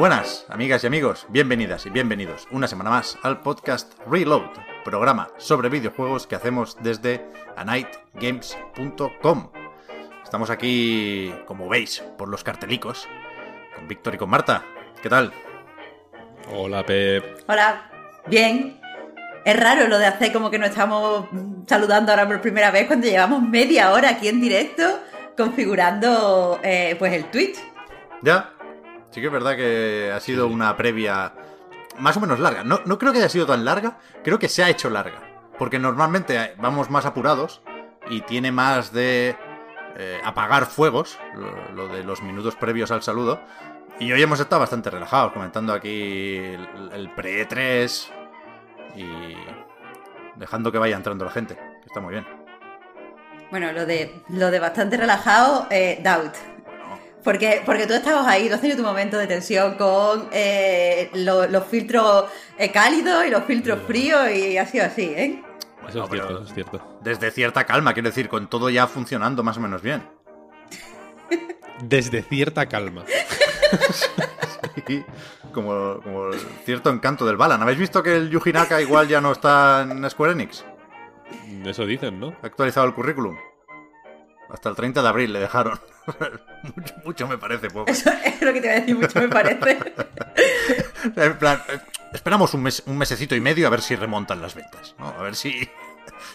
Buenas, amigas y amigos, bienvenidas y bienvenidos una semana más al podcast Reload, programa sobre videojuegos que hacemos desde anightgames.com. Estamos aquí, como veis, por los cartelicos, con Víctor y con Marta. ¿Qué tal? Hola, Pep. Hola, bien. Es raro lo de hacer como que nos estamos saludando ahora por primera vez cuando llevamos media hora aquí en directo configurando eh, pues el Twitch. ¿Ya? Sí que es verdad que ha sido una previa más o menos larga. No, no creo que haya sido tan larga, creo que se ha hecho larga. Porque normalmente vamos más apurados y tiene más de eh, apagar fuegos, lo, lo de los minutos previos al saludo. Y hoy hemos estado bastante relajados, comentando aquí el, el pre-3 y dejando que vaya entrando la gente, que está muy bien. Bueno, lo de, lo de bastante relajado, eh, doubt. Porque, porque tú estabas ahí, tú has tenido tu momento de tensión con eh, lo- los filtros eh, cálidos y los filtros fríos y ha sido así, ¿eh? Eso es cierto, eso es cierto. Desde cierta calma, quiero decir, con todo ya funcionando más o menos bien. Desde cierta calma. Sí, como, como el cierto encanto del Balan. ¿Habéis visto que el Yuji Naka igual ya no está en Square Enix? Eso dicen, ¿no? Ha actualizado el currículum. Hasta el 30 de abril le dejaron. mucho, mucho me parece poco. Eso es lo que te iba a decir mucho, me parece. En plan, eh, esperamos un, mes, un mesecito y medio a ver si remontan las ventas. ¿no? A ver si,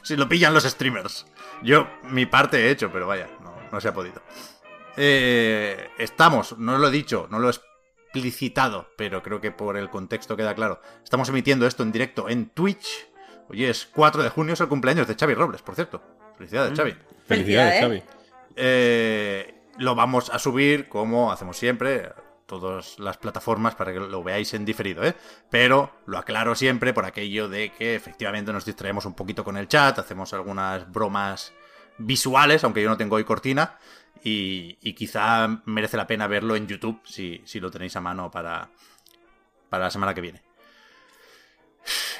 si lo pillan los streamers. Yo mi parte he hecho, pero vaya, no, no se ha podido. Eh, estamos, no lo he dicho, no lo he explicitado, pero creo que por el contexto queda claro. Estamos emitiendo esto en directo en Twitch. Hoy es 4 de junio, es el cumpleaños de Xavi Robles, por cierto. Felicidades, Xavi. Felicidades, Felicidades. Xavi. Eh, lo vamos a subir como hacemos siempre, todas las plataformas para que lo veáis en diferido, ¿eh? Pero lo aclaro siempre por aquello de que efectivamente nos distraemos un poquito con el chat, hacemos algunas bromas visuales, aunque yo no tengo hoy cortina, y, quizá merece la pena verlo en YouTube si, si lo tenéis a mano para, para la semana que viene.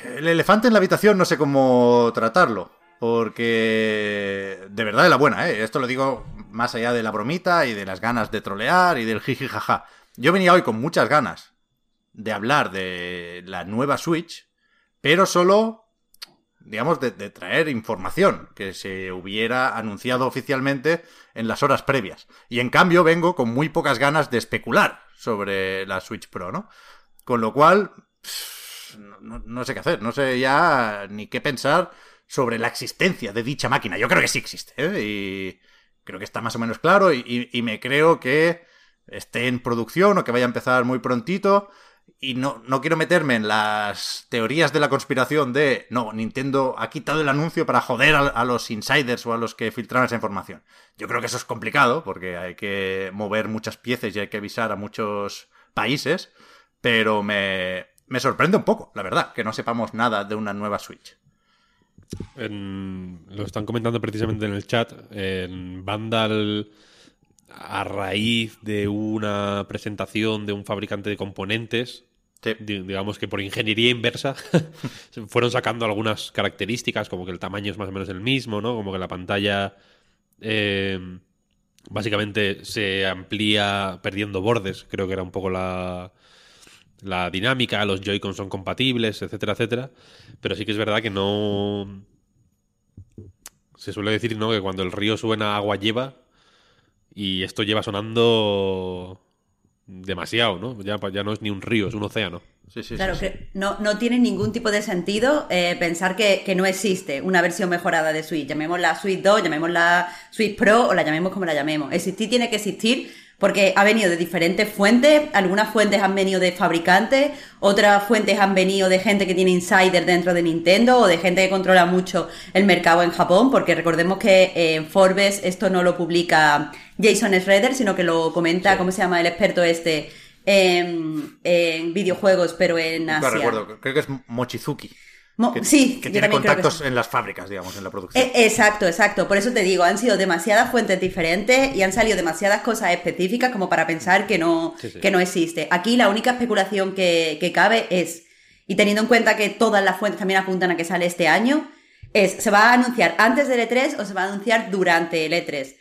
El elefante en la habitación no sé cómo tratarlo. Porque de verdad de la buena, ¿eh? Esto lo digo más allá de la bromita y de las ganas de trolear y del jiji jaja. Yo venía hoy con muchas ganas de hablar de la nueva Switch, pero solo, digamos, de, traer información que se hubiera anunciado oficialmente en las horas previas. Y en cambio vengo con muy pocas ganas de especular sobre la Switch Pro, ¿no? Con lo cual, no- no sé qué hacer, no sé ya ni qué pensar sobre la existencia de dicha máquina. Yo creo que sí existe, ¿eh? Y creo que está más o menos claro y, me creo que esté en producción o que vaya a empezar muy prontito. Y no, no quiero meterme en las teorías de la conspiración de, no, Nintendo ha quitado el anuncio para joder a, los insiders o a los que filtran esa información. Yo creo que eso es complicado porque hay que mover muchas piezas y hay que avisar a muchos países, pero me, me sorprende un poco, la verdad, que no sepamos nada de una nueva Switch. En- lo están comentando precisamente en el chat. En Vandal, a raíz de una presentación de un fabricante de componentes, Sí. digamos que por ingeniería inversa, se fueron sacando algunas características, como que el tamaño es más o menos el mismo, ¿no? Como que la pantalla eh, básicamente se amplía perdiendo bordes, creo que era un poco la, la dinámica, los Joy-Con son compatibles, etcétera, etcétera. Pero sí que es verdad que no. Se suele decir, ¿no? Que cuando el río suena, agua lleva. Y esto lleva sonando demasiado, ¿no? Ya, ya no es ni un río, es un océano. Sí, sí, Claro, sí, sí. que no, no tiene ningún tipo de sentido eh, pensar que, que no existe una versión mejorada de Switch. Llamémosla Switch 2, llamémosla Switch Pro o la llamemos como la llamemos. Existir tiene que existir porque ha venido de diferentes fuentes. Algunas fuentes han venido de fabricantes, otras fuentes han venido de gente que tiene insider dentro de Nintendo o de gente que controla mucho el mercado en Japón, porque recordemos que eh, en Forbes esto no lo publica Jason Schroeder, sino que lo comenta, ¿cómo se llama el experto este? En, en videojuegos, pero en No Asia. recuerdo, creo que es Mochizuki. Que, sí, que tiene que contactos en las fábricas, digamos, en la producción. Eh, Exacto, exacto. Por eso te digo, han sido demasiadas fuentes diferentes y han salido demasiadas cosas específicas como para pensar que no, Sí, sí. que no existe. Aquí la única especulación que, que cabe es, y teniendo en cuenta que todas las fuentes también apuntan a que sale este año, es, ¿se va a anunciar antes del E3 o se va a anunciar durante el E3?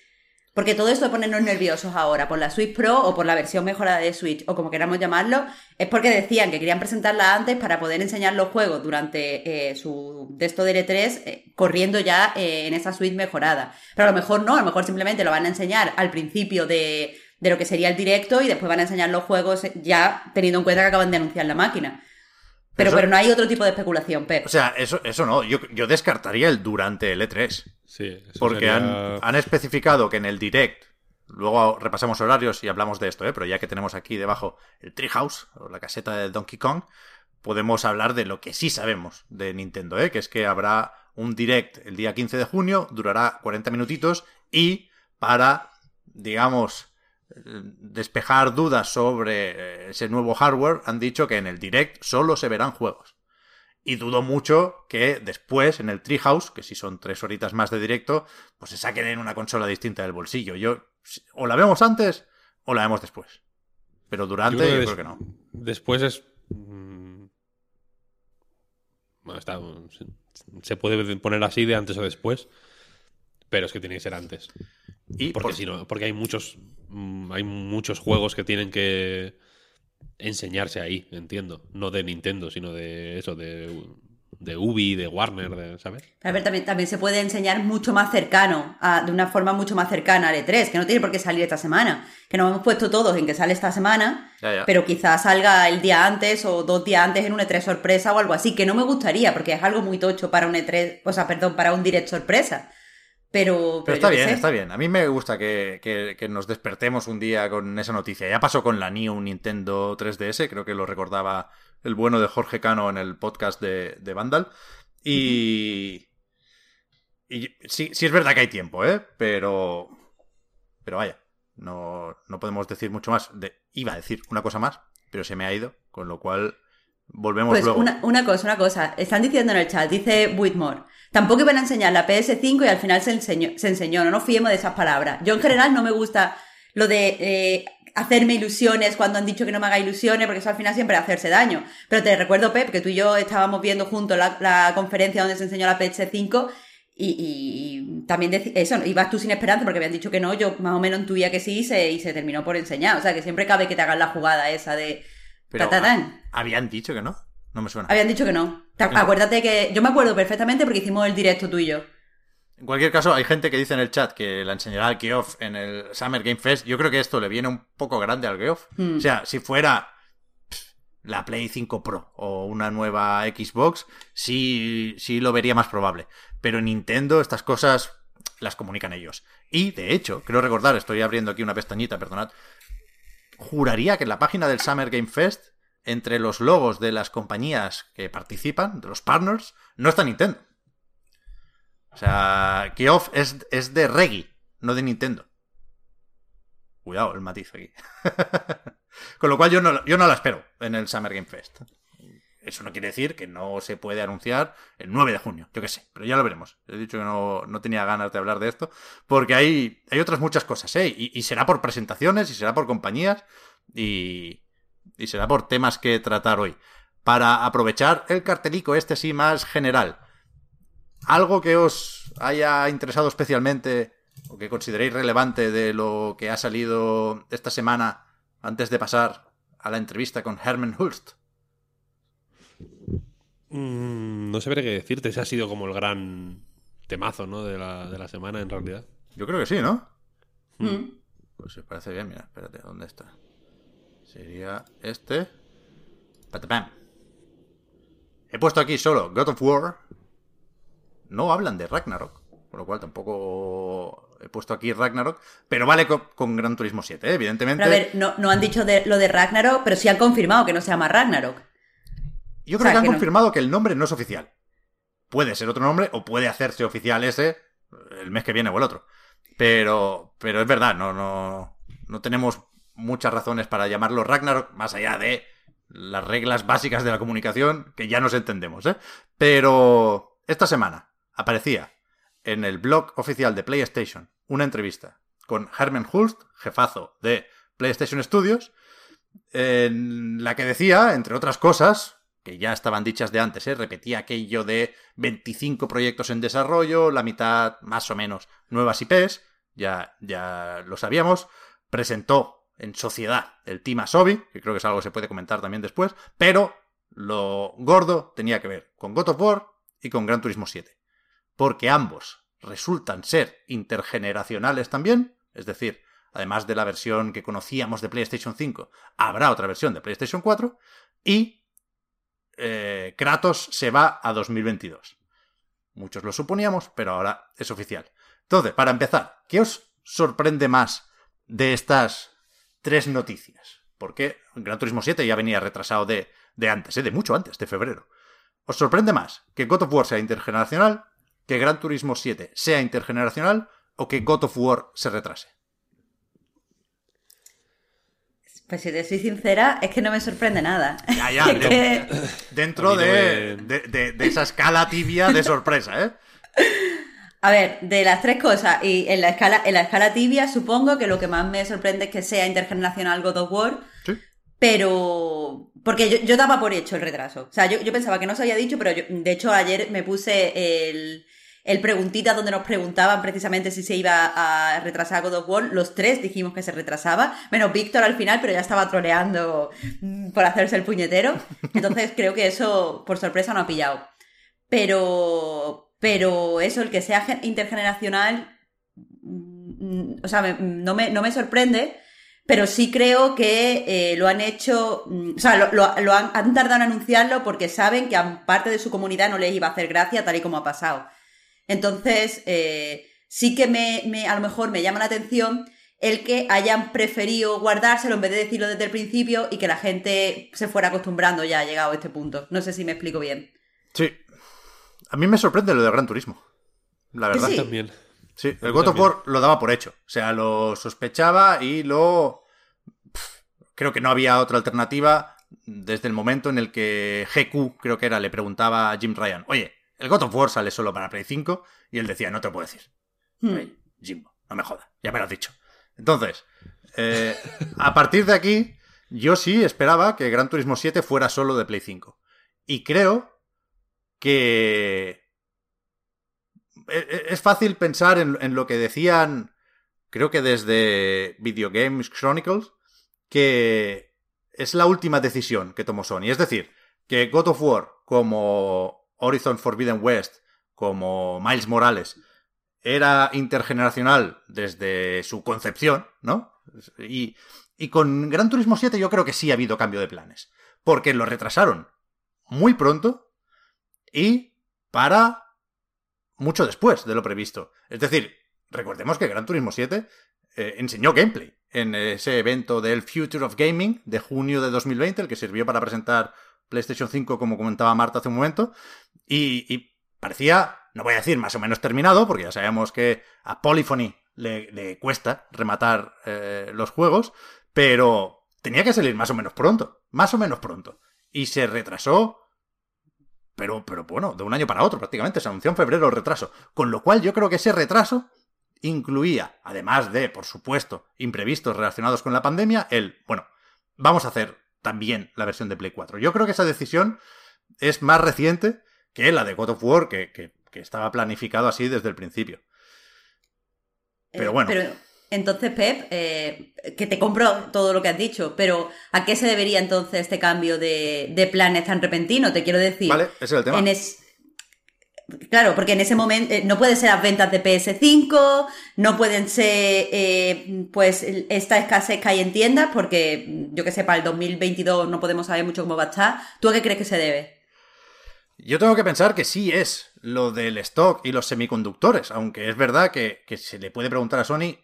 Porque todo esto de ponernos nerviosos ahora por la Switch Pro o por la versión mejorada de Switch o como queramos llamarlo, es porque decían que querían presentarla antes para poder enseñar los juegos durante eh, su de esto del E3 eh, corriendo ya eh, en esa Switch mejorada. Pero a lo mejor no, a lo mejor simplemente lo van a enseñar al principio de, de lo que sería el directo y después van a enseñar los juegos ya teniendo en cuenta que acaban de anunciar la máquina. Pero, Eso- pero no hay otro tipo de especulación, Pep. O sea, eso, eso no, yo, yo descartaría el durante el E3. Sí, eso Porque sería- han, han especificado que en el direct, luego repasamos horarios y hablamos de esto, ¿eh? pero ya que tenemos aquí debajo el Treehouse, o la caseta de Donkey Kong, podemos hablar de lo que sí sabemos de Nintendo, ¿eh? que es que habrá un direct el día 15 de junio, durará 40 minutitos y para, digamos, despejar dudas sobre eh, ese nuevo hardware, han dicho que en el direct solo se verán juegos. Y dudo mucho que después, en el Treehouse, que si son tres horitas más de directo, pues se saquen en una consola distinta del bolsillo. Yo, o la vemos antes o la vemos después. Pero durante, yo creo, que no. Después es. mm, Bueno, está. se- Se puede poner así de antes o después. Pero es que tiene que ser antes. Y Porque por- si no, porque hay muchos. mm, Hay muchos juegos que tienen que enseñarse ahí, entiendo. No de Nintendo, sino de eso, de, de Ubi, de Warner, de- ¿sabes? A ver, también, también se puede enseñar mucho más cercano, a- de una forma mucho más cercana al E3, que no tiene por qué salir esta semana. Que nos hemos puesto todos en que sale esta semana, Ya, ya. pero quizás salga el día antes o dos días antes en un E3 sorpresa o algo así, que no me gustaría, porque es algo muy tocho para un E3, o sea, perdón, para un direct sorpresa. Pero, Pero está bien, sé. está bien. A mí me gusta que, que- que nos despertemos un día con esa noticia. Ya pasó con la New Nintendo 3DS, creo que lo recordaba el bueno de Jorge Cano en el podcast de, de Vandal. Y. Y sí, sí es verdad que hay tiempo, ¿eh? Pero. Pero vaya, no, no podemos decir mucho más. De, iba a decir una cosa más, pero se me ha ido, con lo cual volvemos Pues luego. una, una cosa, una cosa. Están diciendo en el chat, dice Whitmore. Tampoco iban a enseñar la PS5 y al final se enseñó. Se enseñó. No nos fiemos de esas palabras. Yo en general no me gusta lo de eh, hacerme ilusiones cuando han dicho que no me haga ilusiones, porque eso al final siempre es hacerse daño. Pero te recuerdo, Pep, que tú y yo estábamos viendo juntos la, la conferencia donde se enseñó la PS5 y, y- y también eso, ibas tú sin esperanza porque habían dicho que no, yo más o menos intuía que sí y se, y se terminó por enseñar. O sea que siempre cabe que te hagan la jugada esa de... Pero tatatán. habían dicho que no. No me suena. Habían dicho que no. Te- No. Acuérdate que. Yo me acuerdo perfectamente porque hicimos el directo tú y yo. En cualquier caso, hay gente que dice en el chat que la enseñará al Geoff en el Summer Game Fest. Yo creo que esto le viene un poco grande al Geoff. Hmm. O sea, si fuera la Play 5 Pro o una nueva Xbox, sí, sí lo vería más probable. Pero en Nintendo estas cosas las comunican ellos. Y, de hecho, creo recordar, estoy abriendo aquí una pestañita, perdonad, juraría que en la página del Summer Game Fest, entre los logos de las compañías que participan, de los partners, no está Nintendo. O sea, Geoff es, es de Reggie, no de Nintendo. Cuidado el matiz aquí. Con lo cual yo no, yo no la espero en el Summer Game Fest. Eso no quiere decir que no se puede anunciar el 9 de junio, yo qué sé, pero ya lo veremos. He dicho que no, no tenía ganas de hablar de esto, porque hay, hay otras muchas cosas, ¿eh? Y, y será por presentaciones, y será por compañías, y, y será por temas que tratar hoy. Para aprovechar el cartelico este sí más general. Algo que os haya interesado especialmente o que consideréis relevante de lo que ha salido esta semana antes de pasar a la entrevista con Herman Hulst. Mm, no sabré qué decirte. Ese ha sido como el gran temazo, ¿no? De la, de la semana, en realidad. Yo creo que sí, ¿no? Mm. Pues si os parece bien, mira, espérate, ¿dónde está? Sería este. Patapam. He puesto aquí solo God of War. No hablan de Ragnarok. Con lo cual tampoco he puesto aquí Ragnarok. Pero vale con, Gran Turismo 7, ¿eh? evidentemente. Pero a ver, no, no han dicho de, lo de Ragnarok, pero sí han confirmado que no se llama Ragnarok. Yo creo que han confirmado que el nombre no es oficial. Puede ser otro nombre o puede hacerse oficial ese el mes que viene o el otro. Pero, pero es verdad, no, no, no tenemos muchas razones para llamarlo Ragnarok, más allá de las reglas básicas de la comunicación, que ya nos entendemos, ¿eh? Pero esta semana aparecía en el blog oficial de PlayStation una entrevista con Herman Hulst, jefazo de PlayStation Studios, en la que decía, entre otras cosas, que ya estaban dichas de antes, ¿eh? repetía aquello de 25 proyectos en desarrollo, la mitad más o menos nuevas IPs, ya, ya lo sabíamos, presentó en sociedad el Team Asobi, que creo que es algo que se puede comentar también después, pero lo gordo tenía que ver con God of War y con Gran Turismo 7, porque ambos resultan ser intergeneracionales también, es decir, además de la versión que conocíamos de PlayStation 5, habrá otra versión de PlayStation 4, y eh, Kratos se va a 2022. Muchos lo suponíamos, pero ahora es oficial. Entonces, para empezar, ¿qué os sorprende más de estas tres noticias? Porque Gran Turismo 7 ya venía retrasado de, de antes, ¿eh? de mucho antes, de febrero. ¿Os sorprende más que God of War sea intergeneracional, que Gran Turismo 7 sea intergeneracional o que God of War se retrase? Pues si te soy sincera, es que no me sorprende nada. Ya, ya, dentro de, esa escala tibia de sorpresa, ¿eh? A ver, de las tres cosas, y en la escala, en la escala tibia, supongo que lo que más me sorprende es que sea intergeneracional God of War. Sí. Pero. Porque yo, daba por hecho el retraso. O sea, yo, yo pensaba que no se había dicho, pero de hecho ayer me puse el, el preguntita donde nos preguntaban precisamente si se iba a retrasar God of War. Los tres dijimos que se retrasaba, menos Víctor al final, pero ya estaba troleando mm, por hacerse el puñetero. Entonces creo que eso, por sorpresa, no ha pillado. Pero, pero eso, el que sea intergeneracional, mm, o sea, no, me, no me sorprende. Pero sí creo que eh, lo han hecho, mm, o sea, lo, han, han, tardado en anunciarlo porque saben que a parte de su comunidad no les iba a hacer gracia tal y como ha pasado. Entonces, eh, sí que me, a lo mejor me llama la atención el que hayan preferido guardárselo en vez de decirlo desde el principio y que la gente se fuera acostumbrando ya ha llegado a este punto. No sé si me explico bien. Sí. A mí me sorprende lo de Gran Turismo. La verdad. Sí. También. Sí, el God of War lo daba por hecho. O sea, lo sospechaba y lo. creo que no había otra alternativa desde el momento en el que GQ, creo que era, le preguntaba a Jim Ryan: Oye, el God of War sale solo para Play 5 y él decía, no te lo puedo decir. Hmm. Jimbo, no me jodas, ya me lo has dicho. Entonces, eh, a partir de aquí, yo sí esperaba que Gran Turismo 7 fuera solo de Play 5. Y creo que e, e, es fácil pensar en, en lo que decían, creo que desde Video Games Chronicles, que es la última decisión que tomó Sony. Es decir, que God of War como Horizon Forbidden West como Miles Morales era intergeneracional desde su concepción, ¿no? Y, y con Gran Turismo 7 yo creo que sí ha habido cambio de planes. Porque lo retrasaron muy pronto y para mucho después de lo previsto. Es decir, recordemos que Gran Turismo 7 eh, enseñó gameplay en ese evento del Future of Gaming de junio de 2020, el que sirvió para presentar PlayStation 5, como comentaba Marta hace un momento, y, parecía, no voy a decir más o menos terminado, porque ya sabemos que a Polyphony le, cuesta rematar eh, los juegos, pero tenía que salir más o menos pronto, más o menos pronto. Y se retrasó, pero, pero bueno, de un año para otro prácticamente, se anunció en febrero el retraso. Con lo cual yo creo que ese retraso incluía, además de, por supuesto, imprevistos relacionados con la pandemia, el, bueno, vamos a hacer también la versión de Play 4. Yo creo que esa decisión es más reciente que la de God of War, que, estaba planificado así desde el principio. Pero eh, bueno. pero, entonces, Pep, eh, que te compro todo lo que has dicho, pero ¿a qué se debería entonces este cambio de, planes tan repentino? Te quiero decir. Vale, ese es el tema. Claro, porque en ese momento eh, no pueden ser las ventas de PS5, no pueden ser eh, pues esta escasez que hay en tiendas, porque yo que sé, para el 2022 no podemos saber mucho cómo va a estar. ¿Tú a qué crees que se debe? Yo tengo que pensar que sí es lo del stock y los semiconductores, aunque es verdad que, se le puede preguntar a Sony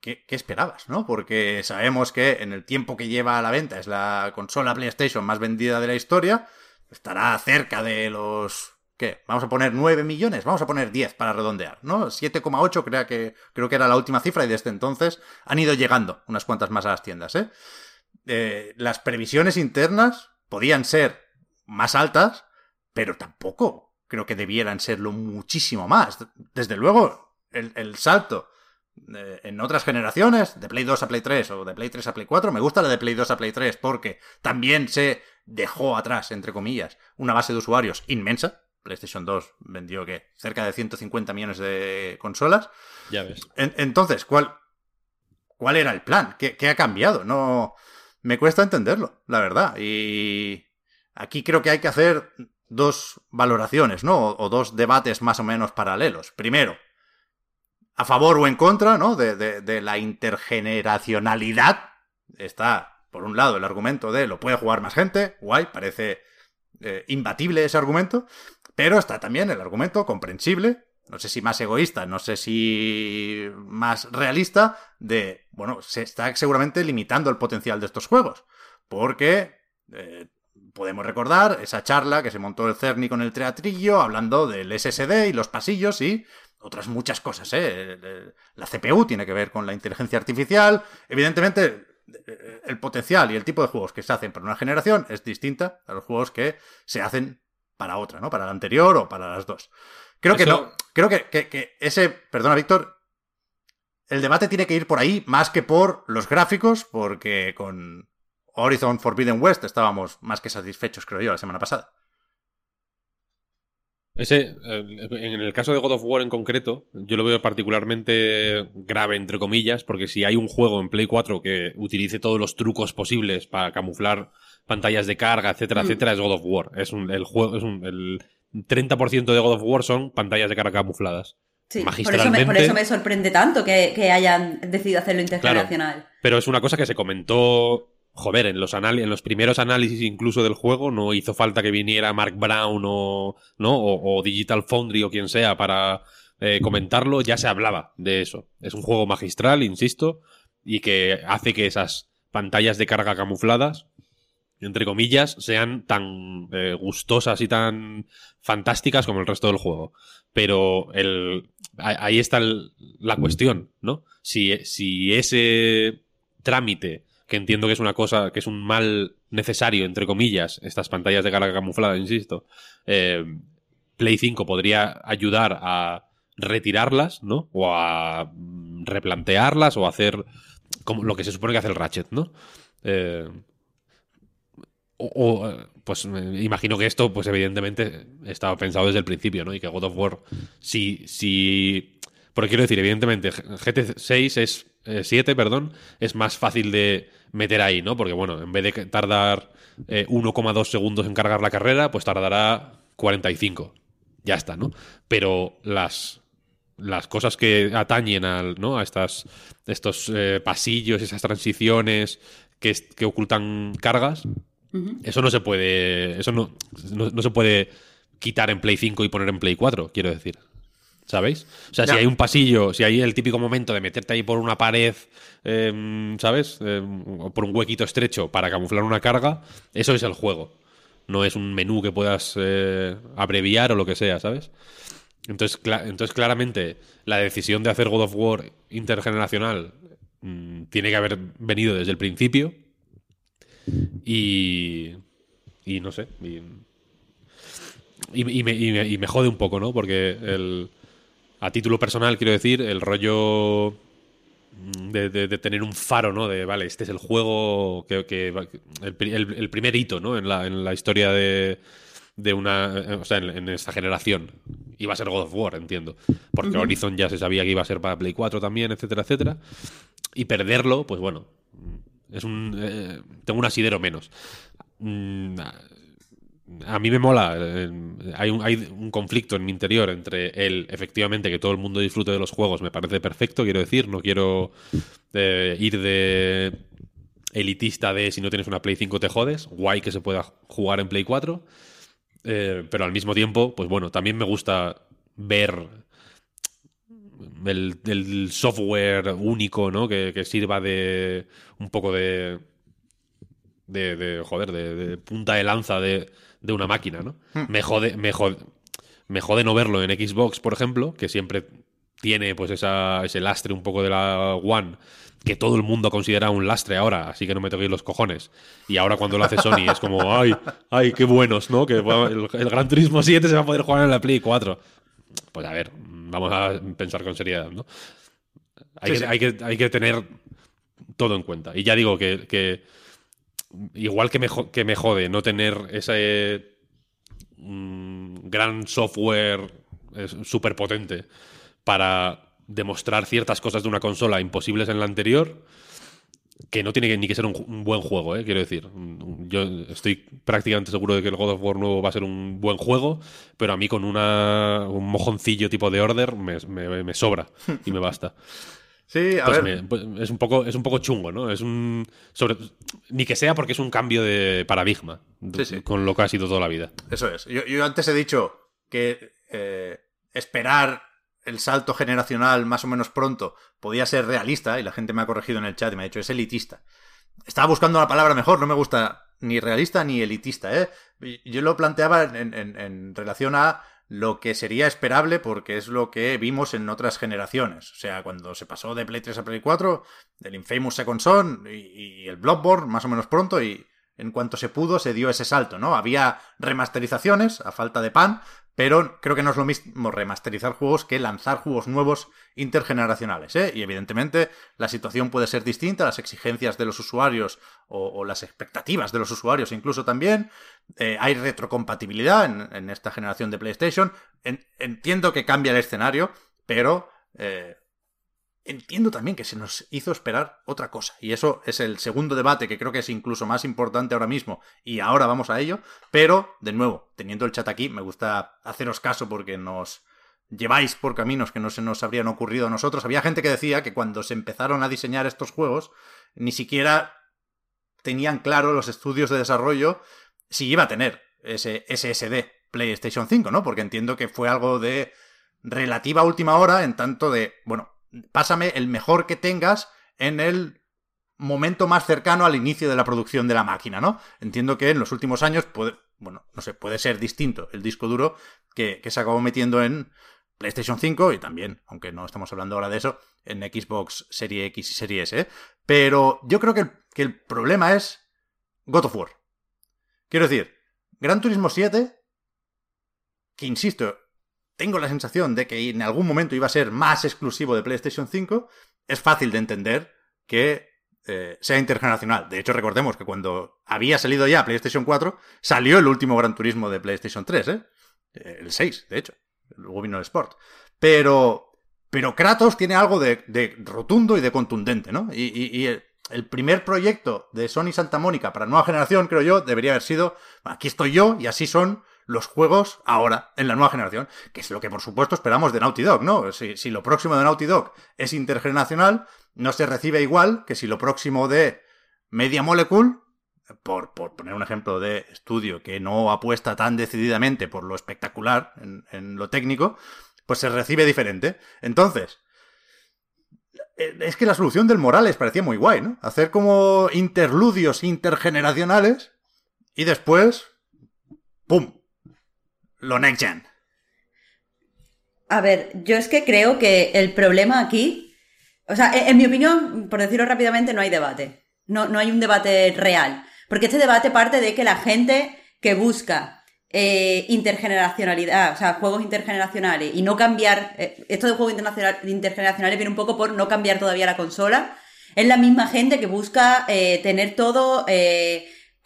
qué, qué, esperabas, ¿no? Porque sabemos que en el tiempo que lleva a la venta es la consola PlayStation más vendida de la historia, estará cerca de los ¿Qué? ¿Vamos a poner 9 millones? Vamos a poner 10 para redondear, ¿no? 7,8 creo que, creo que era la última cifra y desde entonces han ido llegando unas cuantas más a las tiendas, ¿eh? eh las previsiones internas podían ser más altas, pero tampoco creo que debieran serlo muchísimo más. Desde luego, el, salto eh, en otras generaciones, de Play 2 a Play 3 o de Play 3 a Play 4, me gusta la de Play 2 a Play 3 porque también se dejó atrás, entre comillas, una base de usuarios inmensa. PlayStation 2 vendió que cerca de 150 millones de consolas. Ya ves. entonces, ¿cuál, ¿cuál era el plan? ¿Qué, ¿Qué, ha cambiado? No. Me cuesta entenderlo, la verdad. Y aquí creo que hay que hacer dos valoraciones, ¿no? O, dos debates más o menos paralelos. Primero, a favor o en contra, ¿no? De, de la intergeneracionalidad. Está, por un lado, el argumento de lo puede jugar más gente. Guay, parece eh, imbatible ese argumento, pero está también el argumento comprensible, no sé si más egoísta, no sé si más realista, de, bueno, se está seguramente limitando el potencial de estos juegos, porque eh, podemos recordar esa charla que se montó el Cerny con el teatrillo, hablando del SSD y los pasillos y otras muchas cosas. ¿eh? La CPU tiene que ver con la inteligencia artificial. Evidentemente, el potencial y el tipo de juegos que se hacen para una generación es distinta a los juegos que se hacen para otra, ¿no? Para la anterior o para las dos. Creo que no. Creo que, que, ese. Perdona, Víctor. El debate tiene que ir por ahí más que por los gráficos, porque con Horizon Forbidden West estábamos más que satisfechos, creo yo, la semana pasada. Ese, eh, en el caso de God of War en concreto, yo lo veo particularmente grave, entre comillas, porque si hay un juego en Play 4 que utilice todos los trucos posibles para camuflar pantallas de carga, etcétera, mm. etcétera, es God of War. Es un, el juego, es un, el 30% de God of War son pantallas de carga camufladas. Sí, Magistralmente, por, eso me, sorprende tanto que, hayan decidido hacerlo intergeneracional. pero es una cosa que se comentó joder, en los, en los primeros análisis incluso del juego no hizo falta que viniera Mark Brown o, ¿no? o, Digital Foundry o quien sea para eh, comentarlo, ya se hablaba de eso. Es un juego magistral, insisto, y que hace que esas pantallas de carga camufladas, entre comillas, sean tan eh, gustosas y tan fantásticas como el resto del juego. Pero el, ahí está la cuestión, ¿no? Si, ese trámite que entiendo que es una cosa, que es un mal necesario, entre comillas, estas pantallas de carga camuflada, insisto, eh, Play 5 podría ayudar a retirarlas, ¿no? O a replantearlas o hacer como lo que se supone que hace el Ratchet, ¿no? Eh, pues imagino que esto, pues evidentemente, estaba pensado desde el principio, ¿no? Y que God of War, si, si... Porque quiero decir, evidentemente, GT6 es 7, eh, perdón, es más fácil de meter ahí, ¿no? Porque, bueno, en vez de tardar 1,2 eh, segundos en cargar la carrera, pues tardará 45. Ya está, ¿no? Pero las, las cosas que atañen al, ¿no? a estas, estos eh, pasillos, esas transiciones que, que ocultan cargas, eso no se puede. Eso no, no se puede quitar en Play 5 y poner en Play 4, quiero decir. ¿Sabéis? O sea, si hay un pasillo, si hay el típico momento de meterte ahí por una pared, em, ¿sabes? Em, o por un huequito estrecho para camuflar una carga, eso es el juego. No es un menú que puedas eh, abreviar o lo que sea, ¿sabes? Entonces, entonces, claramente, la decisión de hacer God of War intergeneracional mm, tiene que haber venido desde el principio. Y. Y no sé. Y, me, y me jode un poco, ¿no? Porque el a título personal, quiero decir, el rollo de, tener un faro, ¿no? De, vale, este es el juego que... el, primer hito, ¿no? En la, en la historia de, de una... O sea, en, esta generación. Iba a ser God of War, entiendo. Porque Horizon ya se sabía que iba a ser para Play 4 también, etcétera, etcétera. Y perderlo, pues bueno, es un... Eh, tengo un asidero menos. Mm, a mí me mola. eh, Hay un, hay un conflicto en mi interior entre el, efectivamente, que todo el mundo disfrute de los juegos, me parece perfecto, quiero decir. No quiero eh, ir de elitista de si no tienes una Play 5 te jodes. Guay que se pueda jugar en Play 4. eh, pero al mismo tiempo, pues bueno, también me gusta ver el, el software único, ¿no? Que, que sirva de un poco de de, de, joder, de, de punta de lanza de, de una máquina, ¿no? Me jode, me jode, me jode no verlo en Xbox, por ejemplo, que siempre tiene pues esa, ese lastre un poco de la One, que todo el mundo considera un lastre ahora, así que no me toquéis los cojones. Y ahora cuando lo hace Sony es como, ay, ay, qué buenos, ¿no? Que el, el Gran Turismo 7 se va a poder jugar en la Play 4. Pues a ver, vamos a pensar con seriedad, ¿no? Hay, Sí, que, sí. Hay, que, hay que tener todo en cuenta. Y ya digo que, que igual que me, que me jode no tener ese mm, gran software súper potente para demostrar ciertas cosas de una consola imposibles en la anterior, que no tiene ni que ser un, buen juego, ¿eh? quiero decir. Yo estoy prácticamente seguro de que el God of War nuevo va a ser un buen juego, pero a mí con una, un mojoncillo tipo de order me, me- me sobra y me basta. Sí, a Pues ver. me- pues es un poco es un poco chungo, ¿no? Es un sobre ni que sea porque es un cambio de paradigma Sí, sí. con lo que ha sido toda la vida. Eso es. Yo, yo antes he dicho que eh, esperar el salto generacional más o menos pronto podía ser realista y la gente me ha corregido en el chat y me ha dicho es elitista. Estaba buscando una palabra mejor, no me gusta ni realista ni elitista, ¿eh? Yo lo planteaba en, relación a lo que sería esperable porque es lo que vimos en otras generaciones. O sea, cuando se pasó de Play 3 a Play 4, del Infamous Second Son y, y el Bloodborne más o menos pronto y en cuanto se pudo se dio ese salto, ¿no? Había remasterizaciones a falta de pan, pero creo que no es lo mismo remasterizar juegos que lanzar juegos nuevos intergeneracionales, ¿eh? Y evidentemente la situación puede ser distinta, las exigencias de los usuarios o, las expectativas de los usuarios incluso también. Eh, hay retrocompatibilidad en, esta generación de PlayStation. En- entiendo que cambia el escenario, pero eh, entiendo también que se nos hizo esperar otra cosa. Y eso es el segundo debate que creo que es incluso más importante ahora mismo. Y ahora vamos a ello. Pero, de nuevo, teniendo el chat aquí, me gusta haceros caso porque nos lleváis por caminos que no se nos habrían ocurrido a nosotros. Había gente que decía que cuando se empezaron a diseñar estos juegos, ni siquiera tenían claro los estudios de desarrollo si iba a tener ese SSD PlayStation 5, ¿no? Porque entiendo que fue algo de relativa última hora en tanto de, bueno, pásame el mejor que tengas en el momento más cercano al inicio de la producción de la máquina, ¿no? Entiendo que en los últimos años puede, bueno, no sé, puede ser distinto el disco duro que, que se acabó metiendo en PlayStation 5 y también, aunque no estamos hablando ahora de eso, en Xbox Serie X y Serie S, ¿eh? Pero yo creo que el, que el problema es God of War. Quiero decir, Gran Turismo 7, que insisto, tengo la sensación de que en algún momento iba a ser más exclusivo de PlayStation 5, es fácil de entender que eh, sea intergeneracional. De hecho, recordemos que cuando había salido ya PlayStation 4, salió el último Gran Turismo de PlayStation 3, ¿eh? El 6, de hecho. Luego vino el Sport. Pero. Pero Kratos tiene algo de, rotundo y de contundente, ¿no? Y, el primer proyecto de Sony Santa Mónica para nueva generación, creo yo, debería haber sido. Aquí estoy yo y así son los juegos ahora, en la nueva generación. Que es lo que, por supuesto, esperamos de Naughty Dog, ¿no? Si, si lo próximo de Naughty Dog es intergeneracional, no se recibe igual que si lo próximo de Media Molecule por, por poner un ejemplo de estudio que no apuesta tan decididamente por lo espectacular en, en lo técnico, pues se recibe diferente. Entonces, eh, es que la solución del Morales parecía muy guay, ¿no? Hacer como interludios intergeneracionales y después, ¡pum! Lo next gen. A ver, yo es que creo que el problema aquí, o sea, en, mi opinión, por decirlo rápidamente, no hay debate. No, no hay un debate real. Porque este debate parte de que la gente que busca eh, intergeneracionalidad, o sea, juegos intergeneracionales y no cambiar, eh, esto de juegos intergeneracionales viene un poco por no cambiar todavía la consola, es la misma gente que busca eh, tener todo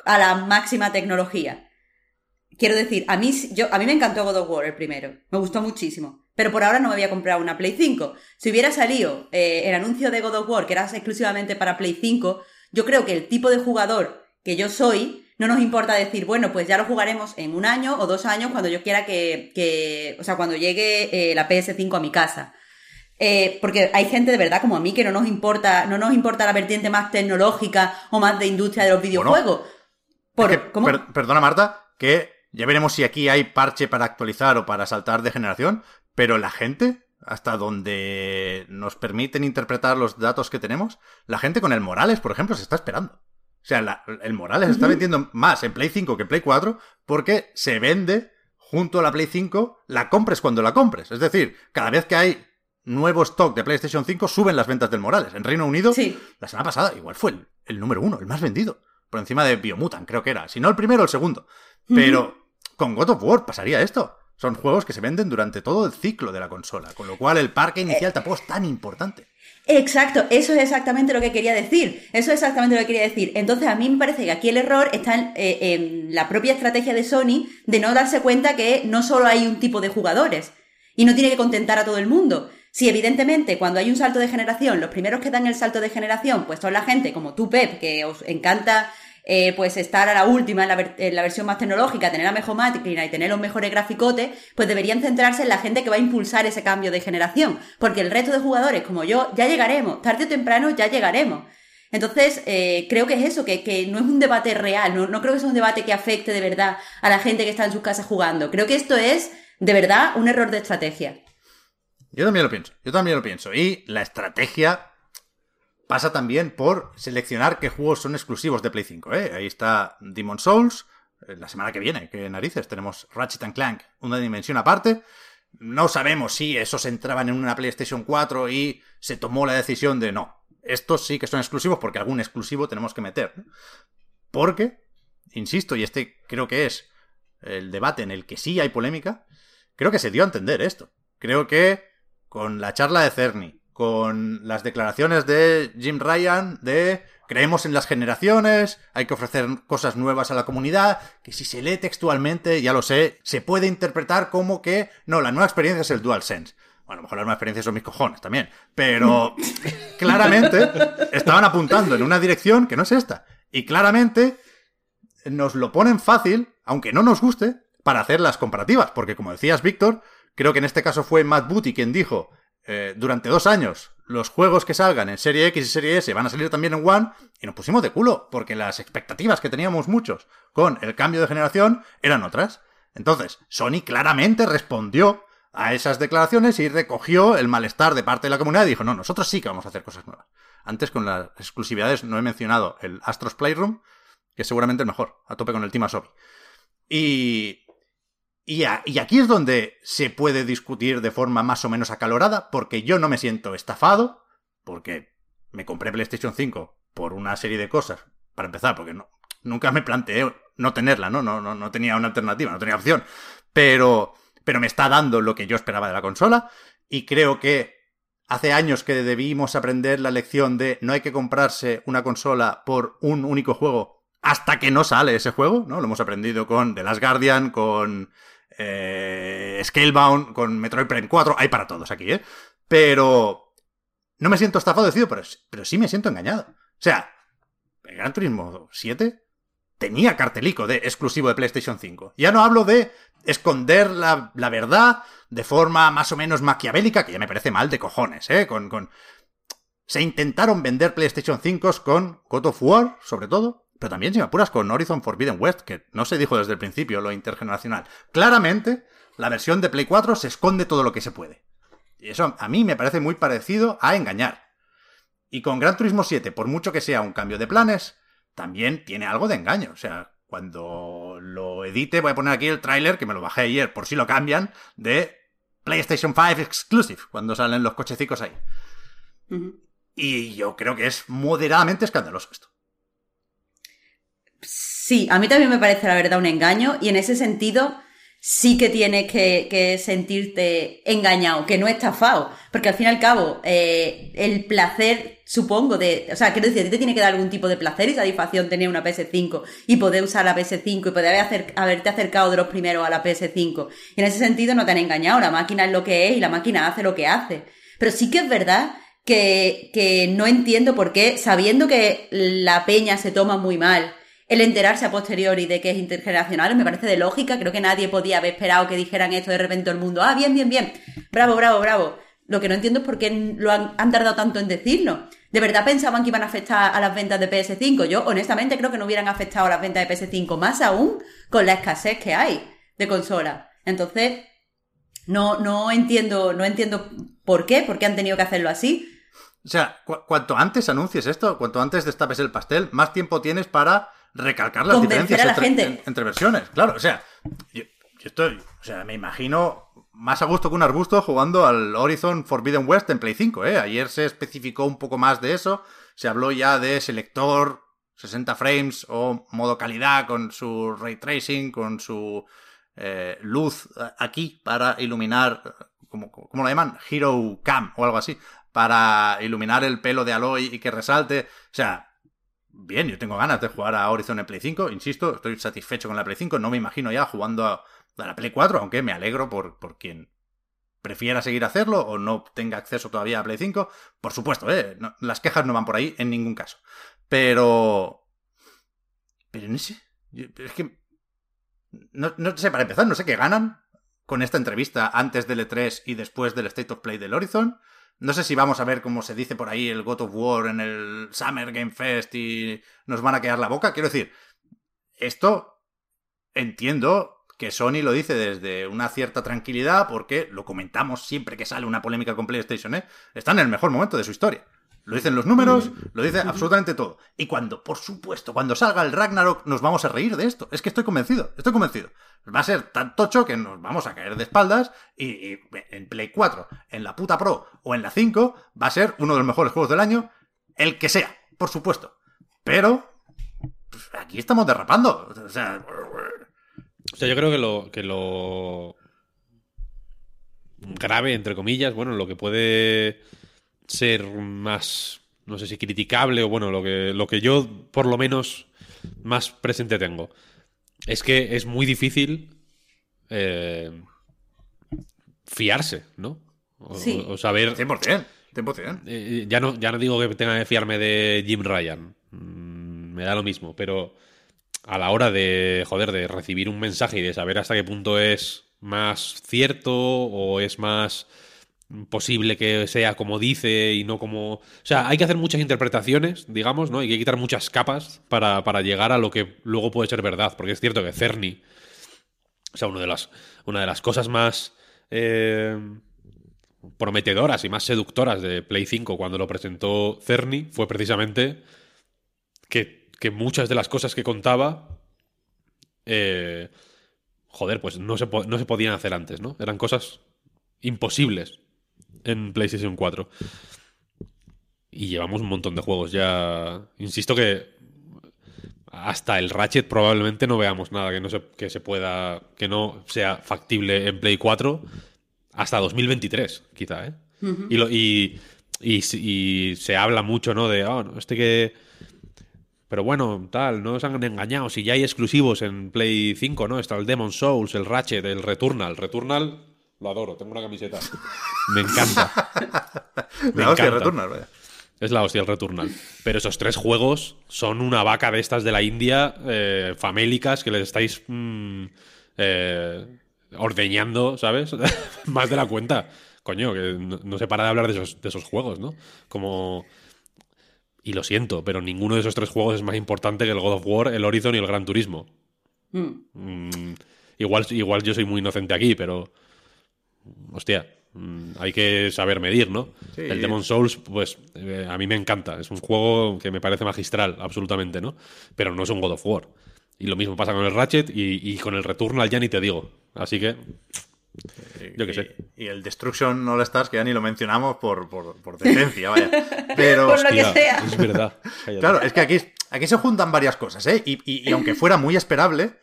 a la máxima tecnología. Quiero decir, a mí, yo, a mí me encantó God of War el primero. Me gustó muchísimo. Pero por ahora no me voy a comprar una Play 5. Si hubiera salido eh, el anuncio de God of War, que era exclusivamente para Play 5, yo creo que el tipo de jugador que yo soy no nos importa decir, bueno, pues ya lo jugaremos en un año o dos años cuando yo quiera que, que o sea, cuando llegue eh, la PS5 a mi casa. Eh, porque hay gente de verdad como a mí que no nos importa, no nos importa la vertiente más tecnológica o más de industria de los videojuegos. perdona, Marta, que ya veremos si aquí hay parche para actualizar o para saltar de generación, pero la gente, hasta donde nos permiten interpretar los datos que tenemos, la gente con el Morales, por ejemplo, se está esperando. O sea, el Morales está vendiendo más en Play 5 que en Play 4 porque se vende junto a la Play 5, la compres cuando la compres. Es decir, cada vez que hay nuevo stock de PlayStation 5 suben las ventas del Morales. En Reino Unido, la semana pasada, igual fue el, número uno, el más vendido. Por encima de Biomutant, creo que era. Si no el primero, el segundo. Pero con God of War pasaría esto. Son juegos que se venden durante todo el ciclo de la consola, con lo cual el parque inicial tampoco es tan importante. Exacto, eso es exactamente lo que quería decir. Eso es exactamente lo que quería decir. Entonces, a mí me parece que aquí el error está en, eh, la propia estrategia de Sony de no darse cuenta que no solo hay un tipo de jugadores y no tiene que contentar a todo el mundo. Si evidentemente cuando hay un salto de generación, los primeros que dan el salto de generación, pues son la gente como tú, Pep, que os encanta eh, pues estar a la última en la, versión más tecnológica, tener la mejor máquina y tener los mejores graficotes, pues deberían centrarse en la gente que va a impulsar ese cambio de generación. Porque el resto de jugadores, como yo, ya llegaremos, tarde o temprano ya llegaremos. Entonces, eh, creo que es eso, que, no es un debate real, no, no creo que sea un debate que afecte de verdad a la gente que está en sus casas jugando. Creo que esto es, de verdad, un error de estrategia. Yo también lo pienso, yo también lo pienso. Y la estrategia pasa también por seleccionar qué juegos son exclusivos de Play 5. ¿eh? Ahí está Demon Souls, eh, la semana que viene, que narices, tenemos Ratchet Clank, una dimensión aparte. No sabemos si esos entraban en una PlayStation 4 y se tomó la decisión de no, estos sí que son exclusivos porque algún exclusivo tenemos que meter. Porque, insisto, y este creo que es el debate en el que sí hay polémica, creo que se dio a entender esto. Creo que con la charla de Cerny, con las declaraciones de Jim Ryan de creemos en las generaciones, hay que ofrecer cosas nuevas a la comunidad, que si se lee textualmente, ya lo sé, se puede interpretar como que no, la nueva experiencia es el DualSense. Bueno, a lo mejor la nueva experiencia son mis cojones también, pero claramente estaban apuntando en una dirección que no es esta. Y claramente nos lo ponen fácil, aunque no nos guste, para hacer las comparativas, porque como decías, Víctor, Creo que en este caso fue Matt Booty quien dijo, eh, durante dos años, los juegos que salgan en Serie X y Serie S van a salir también en One, y nos pusimos de culo, porque las expectativas que teníamos muchos con el cambio de generación eran otras. Entonces, Sony claramente respondió a esas declaraciones y recogió el malestar de parte de la comunidad y dijo, no, nosotros sí que vamos a hacer cosas nuevas. Antes con las exclusividades no he mencionado el Astros Playroom, que es seguramente el mejor, a tope con el Team Asobi. Y y, aquí es donde se puede discutir de forma más o menos acalorada, porque yo no me siento estafado, porque me compré PlayStation 5 por una serie de cosas. Para empezar, porque no, nunca me planteé no tenerla, ¿no? No, no, no tenía una alternativa, no tenía opción. Pero, pero me está dando lo que yo esperaba de la consola. Y creo que hace años que debimos aprender la lección de no hay que comprarse una consola por un único juego hasta que no sale ese juego, ¿no? Lo hemos aprendido con The Last Guardian, con eh, Scalebound, con Metroid Prime 4, hay para todos aquí, ¿eh? Pero no me siento estafado, decido, pero, pero sí me siento engañado. O sea, el Gran Turismo 7 tenía cartelico de exclusivo de PlayStation 5. Ya no hablo de esconder la, verdad de forma más o menos maquiavélica, que ya me parece mal de cojones, ¿eh? Con, con... Se intentaron vender PlayStation 5 con God of War, sobre todo, pero también, si me apuras, con Horizon Forbidden West, que no se dijo desde el principio lo intergeneracional. Claramente, la versión de Play 4 se esconde todo lo que se puede. Y eso a mí me parece muy parecido a engañar. Y con Gran Turismo 7, por mucho que sea un cambio de planes, también tiene algo de engaño. O sea, cuando lo edite, voy a poner aquí el tráiler, que me lo bajé ayer, por si lo cambian, de PlayStation 5 Exclusive, cuando salen los cochecicos ahí. Y yo creo que es moderadamente escandaloso esto. Sí, a mí también me parece la verdad un engaño y en ese sentido sí que tienes que, sentirte engañado, que no estafado, porque al fin y al cabo eh, el placer, supongo, de, o sea, quiero decir, a ti te tiene que dar algún tipo de placer y satisfacción tener una PS5 y poder usar la PS5 y poder haber haberte acercado de los primeros a la PS5. Y en ese sentido no te han engañado, la máquina es lo que es y la máquina hace lo que hace. Pero sí que es verdad que, que no entiendo por qué, sabiendo que la peña se toma muy mal el enterarse a posteriori de que es intergeneracional me parece de lógica. Creo que nadie podía haber esperado que dijeran esto de repente el mundo. Ah, bien, bien, bien. Bravo, bravo, bravo. Lo que no entiendo es por qué lo han, tardado tanto en decirlo. ¿De verdad pensaban que iban a afectar a las ventas de PS5? Yo honestamente creo que no hubieran afectado a las ventas de PS5, más aún con la escasez que hay de consola. Entonces, no, no entiendo, no entiendo por qué, por qué han tenido que hacerlo así. O sea, cu- cuanto antes anuncies esto, cuanto antes destapes el pastel, más tiempo tienes para recalcar las diferencias a la entre, gente. en- entre versiones. Claro, o sea, yo, yo estoy, o sea, me imagino más a gusto que un arbusto jugando al Horizon Forbidden West en Play 5, ¿eh? Ayer se especificó un poco más de eso, se habló ya de selector 60 frames o modo calidad con su ray tracing, con su eh, luz aquí para iluminar, ¿cómo, cómo lo llaman? Hero Cam o algo así, para iluminar el pelo de Aloy y que resalte. O sea, bien, yo tengo ganas de jugar a Horizon en Play 5, insisto, estoy satisfecho con la Play 5, no me imagino ya jugando a, la Play 4, aunque me alegro por, por quien prefiera seguir hacerlo o no tenga acceso todavía a Play 5. Por supuesto, ¿eh? Las quejas no van por ahí en ningún caso. Pero... Pero no sé. Es que... No, no sé, para empezar, no sé qué ganan con esta entrevista antes del E3 y después del State of Play del Horizon. No sé si vamos a ver, como se dice por ahí, el God of War en el Summer Game Fest y nos van a quedar la boca. Quiero decir, esto entiendo que Sony lo dice desde una cierta tranquilidad porque lo comentamos siempre que sale una polémica con PlayStation, ¿eh? Están en el mejor momento de su historia. Lo dicen los números, lo dice absolutamente todo. Y cuando, por supuesto, cuando salga el Ragnarok, nos vamos a reír de esto. Es que estoy convencido, estoy convencido. Va a ser tan tocho que nos vamos a caer de espaldas y, en Play 4, en la puta Pro o en la 5, va a ser uno de los mejores juegos del año, el que sea, por supuesto. Pero pues, aquí estamos derrapando. O sea, O sea, yo creo que lo, que lo grave, entre comillas, bueno, lo que puede ser más, no sé si criticable o bueno, lo que, lo que yo por lo menos más presente tengo, es que es muy difícil eh, fiarse, ¿no? O, Sí. o saber... 100%, 100%. Eh, ya, no, ya no digo que tenga que fiarme de Jim Ryan. Mm, me da lo mismo. Pero a la hora de, joder, de recibir un mensaje y de saber hasta qué punto es más cierto o es más posible que sea como dice y no como... O sea, hay que hacer muchas interpretaciones, digamos, ¿no? Hay que quitar muchas capas para, para llegar a lo que luego puede ser verdad. Porque es cierto que Cerny, o sea, una de las, una de las cosas más... eh, prometedoras y más seductoras de Play 5 cuando lo presentó Cerny fue precisamente que, que muchas de las cosas que contaba, eh, joder, pues no se, no se podían hacer antes, ¿no? Eran cosas imposibles en PlayStation 4. Y llevamos un montón de juegos ya. Insisto que hasta el Ratchet probablemente no veamos nada que no se, que se pueda. que no sea factible en Play 4 hasta 2023, quizá, ¿eh? y, lo- y, y, se habla mucho, ¿no? De, oh, no, este que. Pero bueno, tal, no se han engañado. Si ya hay exclusivos en Play 5, ¿no? Está el Demon Souls, el Ratchet, el Returnal. Returnal, lo adoro, tengo una camiseta. Me encanta. Me La hostia, encanta. Returnal, vaya. Es la hostia el Returnal. Pero esos tres juegos son una vaca de estas de la India, eh, famélicas, que les estáis mm, eh, ordeñando, ¿sabes? Más de la cuenta. Coño, que no, no se para de hablar de esos, de esos juegos, ¿no? Como... Y lo siento, pero ninguno de esos tres juegos es más importante que el God of War, el Horizon y el Gran Turismo. Mm. Mm, igual, igual yo soy muy inocente aquí, pero. Hostia, mm, hay que saber medir, ¿no? Sí. El Demon Souls, pues eh, a mí me encanta. Es un juego que me parece magistral, absolutamente, ¿no? Pero no es un God of War. Y lo mismo pasa con el Ratchet y, y con el Returnal ya ni te digo. Así que. Yo qué sé. Y, el Destruction All Stars, que ya ni lo mencionamos por, por, por decencia, vaya. Pero, Por lo que sea. Es verdad. Cállate. claro, es que aquí, aquí se juntan varias cosas, ¿eh? Y, y- y aunque fuera muy esperable,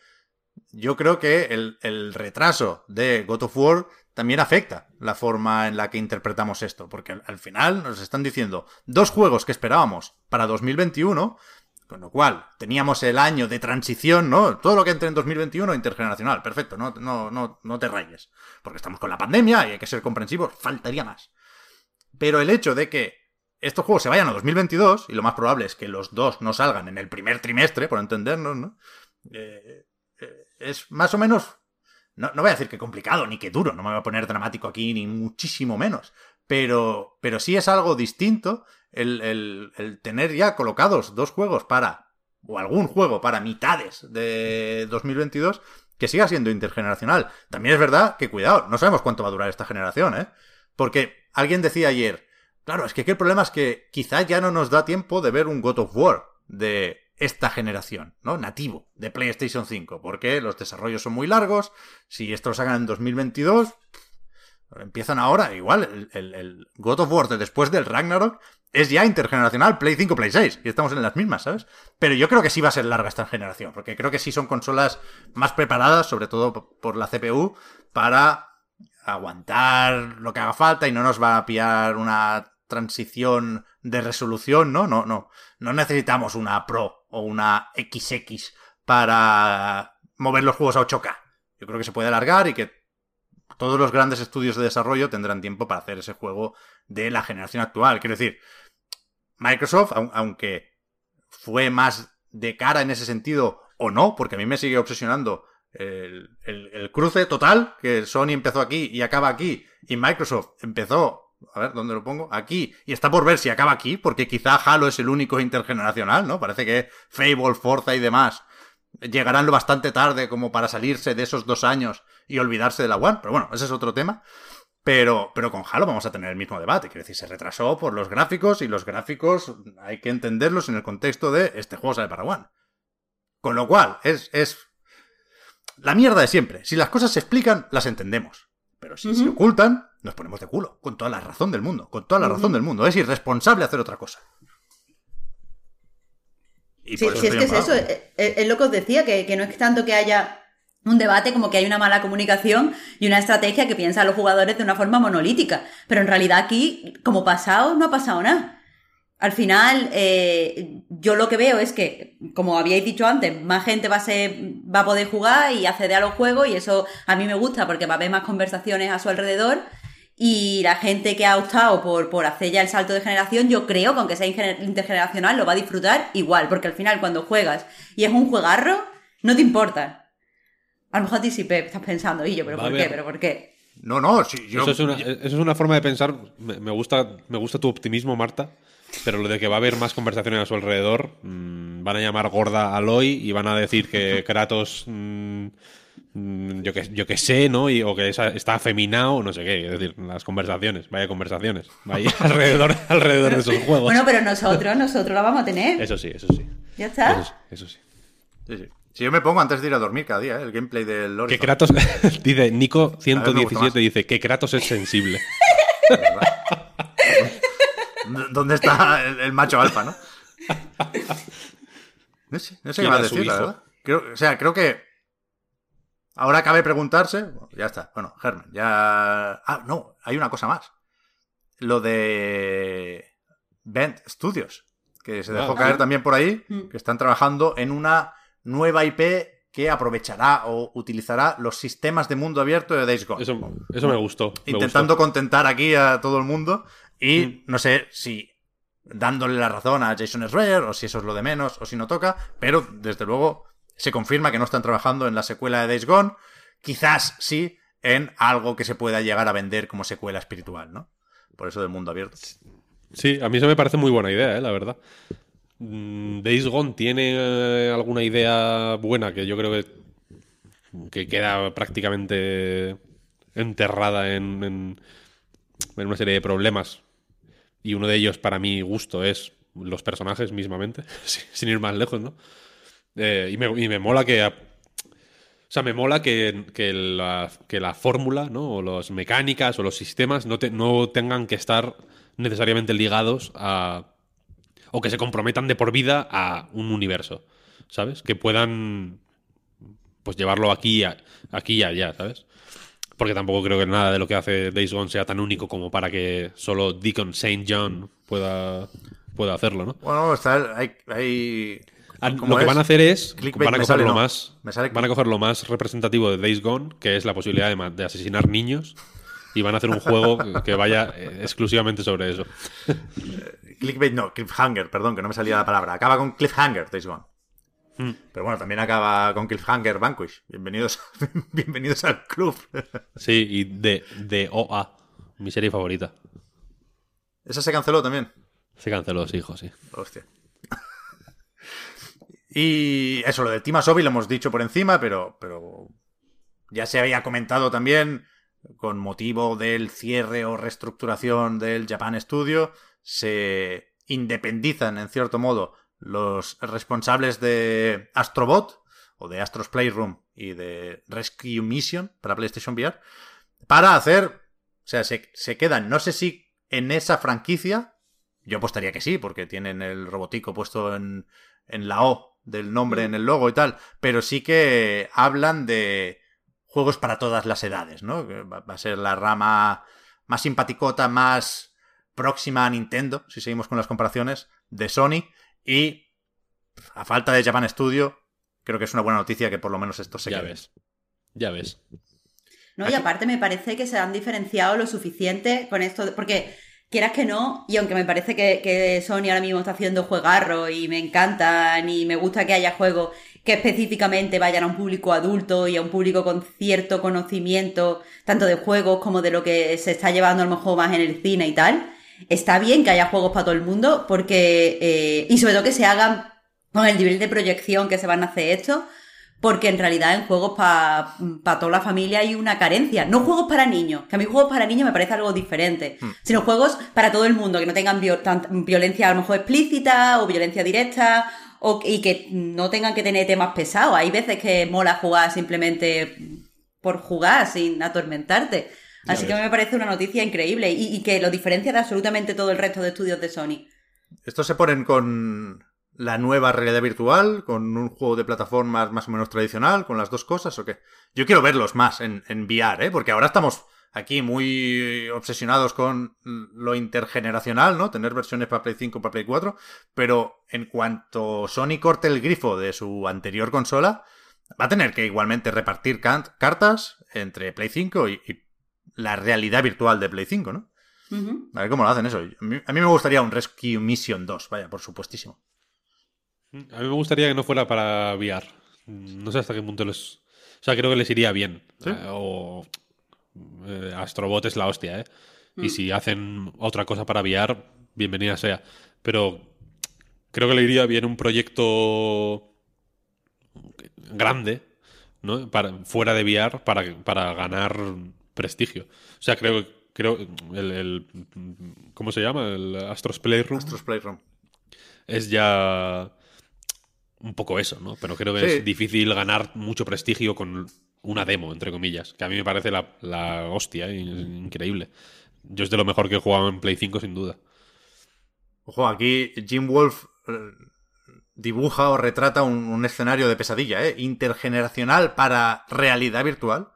yo creo que el, el retraso de God of War también afecta la forma en la que interpretamos esto. Porque al, al final nos están diciendo dos juegos que esperábamos para 2021. Con lo cual, teníamos el año de transición, ¿no? Todo lo que entre en 2021 intergeneracional, perfecto, no, no, no, no te rayes. Porque estamos con la pandemia y hay que ser comprensivos, faltaría más. Pero el hecho de que estos juegos se vayan a 2022, y lo más probable es que los dos no salgan en el primer trimestre, por entendernos, ¿no? Eh, eh, es más o menos, no, no voy a decir que complicado ni que duro, no me voy a poner dramático aquí ni muchísimo menos, pero, pero sí es algo distinto el, el, tener ya colocados dos juegos para, o algún juego para mitades de 2022 que siga siendo intergeneracional. También es verdad que, cuidado, no sabemos cuánto va a durar esta generación, ¿eh? Porque alguien decía ayer, claro, es que aquí el problema es que quizá ya no nos da tiempo de ver un God of War de esta generación, ¿no? Nativo de PlayStation 5, porque los desarrollos son muy largos, si esto lo sacan en 2022, empiezan ahora, igual, el, el, God of War de después del Ragnarok es ya intergeneracional, Play 5, Play 6, y estamos en las mismas, ¿sabes? Pero yo creo que sí va a ser larga esta generación, porque creo que sí son consolas más preparadas, sobre todo por la CPU, para aguantar lo que haga falta y no nos va a pillar una transición de resolución, ¿no? No, no. No necesitamos una Pro o una XX para mover los juegos a 8K. Yo creo que se puede alargar y que todos los grandes estudios de desarrollo tendrán tiempo para hacer ese juego de la generación actual. Quiero decir, Microsoft, aunque fue más de cara en ese sentido o no, porque a mí me sigue obsesionando el, el, el, cruce total, que Sony empezó aquí y acaba aquí, y Microsoft empezó, a ver, ¿dónde lo pongo? Aquí, y está por ver si acaba aquí, porque quizá Halo es el único intergeneracional, ¿no? Parece que Fable, Forza y demás llegarán lo bastante tarde como para salirse de esos dos años y olvidarse de la One, pero bueno, ese es otro tema. Pero, pero con Halo vamos a tener el mismo debate. Quiero decir, se retrasó por los gráficos y los gráficos hay que entenderlos en el contexto de este juego sale para One. Con lo cual, es, es la mierda de siempre. Si las cosas se explican, las entendemos. Pero si uh -huh. se ocultan, nos ponemos de culo. Con toda la razón del mundo. Con toda la razón del mundo. Es irresponsable hacer otra cosa. Y sí, sí es que es eso. Es, es, lo que os decía, que, que no es tanto que haya un debate como que hay una mala comunicación y una estrategia que piensa a los jugadores de una forma monolítica. Pero en realidad aquí, como pasado, no ha pasado nada. Al final, eh, yo lo que veo es que, como habíais dicho antes, más gente va a, ser, va a poder jugar y acceder a los juegos y eso a mí me gusta porque va a haber más conversaciones a su alrededor y la gente que ha optado por, por hacer ya el salto de generación, yo creo que aunque sea intergeneracional lo va a disfrutar igual, porque al final cuando juegas y es un juegarro, no te importa. A lo mejor a ti sí estás pensando, y yo, ¿pero va por qué? ¿Pero por qué? No, no, sí, yo... Eso es, una, eso es una forma de pensar, me, me, gusta, me gusta tu optimismo, Marta, pero lo de que va a haber más conversaciones a su alrededor, mmm, van a llamar gorda a Aloy y van a decir que Kratos, mmm, yo, que, yo que sé, ¿no? Y, o que es, está afeminado, no sé qué, es decir, las conversaciones, vaya conversaciones, vaya alrededor, alrededor de esos juegos. Bueno, pero nosotros, nosotros la vamos a tener. Eso sí, eso sí. ¿Ya está? Eso, eso sí. Sí, sí. Si yo me pongo antes de ir a dormir cada día, ¿eh? el gameplay del Horizon. Que Kratos, dice, Nico 117 dice que Kratos es sensible. ¿Dónde está el, el, macho alfa, no? No sé, no sé qué va a decir, la verdad. Creo, o sea, creo que ahora cabe preguntarse, bueno, ya está, bueno, Germen, ya... Ah, no, hay una cosa más. Lo de Bent Studios, que se dejó ah, caer sí. también por ahí, mm. que están trabajando en una nueva IP que aprovechará o utilizará los sistemas de mundo abierto de Days Gone. Eso, eso me gustó. Me Intentando gustó. contentar aquí a todo el mundo y mm. no sé si dándole la razón a Jason Schreier o si eso es lo de menos o si no toca, pero desde luego se confirma que no están trabajando en la secuela de Days Gone, quizás sí en algo que se pueda llegar a vender como secuela espiritual, ¿no? Por eso del mundo abierto. Sí, a mí eso me parece muy buena idea, ¿eh? la verdad. Mm, Days Gone tiene eh, alguna idea buena que yo creo que, que queda prácticamente enterrada en, en, en, una serie de problemas. Y uno de ellos, para mi gusto, es los personajes mismamente, sin ir más lejos, ¿no? Eh, y, me, y, me, mola que. O sea, me mola que, que la, que la fórmula, ¿no? O las mecánicas o los sistemas no, te, no tengan que estar necesariamente ligados a o que se comprometan de por vida a un universo, ¿sabes? Que puedan pues llevarlo aquí, a, aquí y allá, ¿sabes? Porque tampoco creo que nada de lo que hace Days Gone sea tan único como para que solo Deacon St. John pueda, pueda hacerlo, ¿no? Bueno, está, hay, hay... Lo que van a hacer es van a coger lo no. más van a coger lo más representativo de Days Gone, que es la posibilidad de, de asesinar niños y van a hacer un juego que vaya exclusivamente sobre eso. clickbait, no, cliffhanger, perdón, que no me salía la palabra. Acaba con cliffhanger, Days Gone. Hmm. Pero bueno, también acaba con cliffhanger Vanquish. Bienvenidos, bienvenidos al club. Sí, y de, de OA, mi serie favorita. Esa se canceló también. Se canceló, sí, hijo, sí. Hostia. Y eso, lo del Team Asobi lo hemos dicho por encima, pero, pero ya se había comentado también con motivo del cierre o reestructuración del Japan Studio, se independizan en cierto modo los responsables de Astrobot o de Astros Playroom y de Rescue Mission para PlayStation VR para hacer, o sea, se, se quedan, no sé si en esa franquicia, yo apostaría que sí, porque tienen el robotico puesto en, en la O del nombre en el logo y tal, pero sí que hablan de juegos para todas las edades, ¿no? Va a ser la rama más simpaticota, más próxima a Nintendo, si seguimos con las comparaciones, de Sony. Y a falta de Japan Studio, creo que es una buena noticia que por lo menos esto se ya quede. ves. Ya ves. No, y aparte me parece que se han diferenciado lo suficiente con esto, porque quieras que no, y aunque me parece que, Sony ahora mismo está haciendo juegarro y me encantan y me gusta que haya juegos que específicamente vayan a un público adulto y a un público con cierto conocimiento, tanto de juegos como de lo que se está llevando a lo mejor más en el cine y tal, está bien que haya juegos para todo el mundo, porque, eh, y sobre todo que se hagan con el nivel de proyección que se van a hacer esto, porque en realidad en juegos para toda la familia hay una carencia. No juegos para niños, que a mí juegos para niños me parece algo diferente, sino juegos para todo el mundo, que no tengan violencia a lo mejor explícita o violencia directa o, y que no tengan que tener temas pesados. Hay veces que mola jugar simplemente por jugar, sin atormentarte. Así que ves. me parece una noticia increíble y, y que lo diferencia de absolutamente todo el resto de estudios de Sony. Estos se ponen con la nueva realidad virtual, con un juego de plataformas más o menos tradicional, con las dos cosas, o qué? Yo quiero verlos más en, en VR, ¿eh? Porque ahora estamos aquí muy obsesionados con lo intergeneracional, ¿no? Tener versiones para Play 5, para Play 4, pero en cuanto Sony corte el grifo de su anterior consola, va a tener que igualmente repartir cartas entre Play 5 y, y la realidad virtual de Play 5, ¿no? A ver cómo lo hacen eso. A mí, a mí me gustaría un Rescue Mission 2, vaya, por supuestísimo. A mí me gustaría que no fuera para VR. No sé hasta qué punto les. O sea, creo que les iría bien. ¿Sí? Eh, o. eh, Astrobot es la hostia, ¿eh? Y si hacen otra cosa para VR, bienvenida sea. Pero creo que le iría bien un proyecto grande, ¿no? Para, fuera de VR para, para ganar prestigio. O sea, creo creo el, el- ¿cómo se llama? El Astros Playroom Astros Playroom. es ya un poco eso, ¿no? Pero creo que Sí. es difícil ganar mucho prestigio con una demo, entre comillas, que a mí me parece la, la hostia, ¿eh? increíble. Yo es de lo mejor que he jugado en Play 5, sin duda. Ojo, aquí Jim Wolf eh, dibuja o retrata un, un escenario de pesadilla, ¿eh? Intergeneracional para realidad virtual.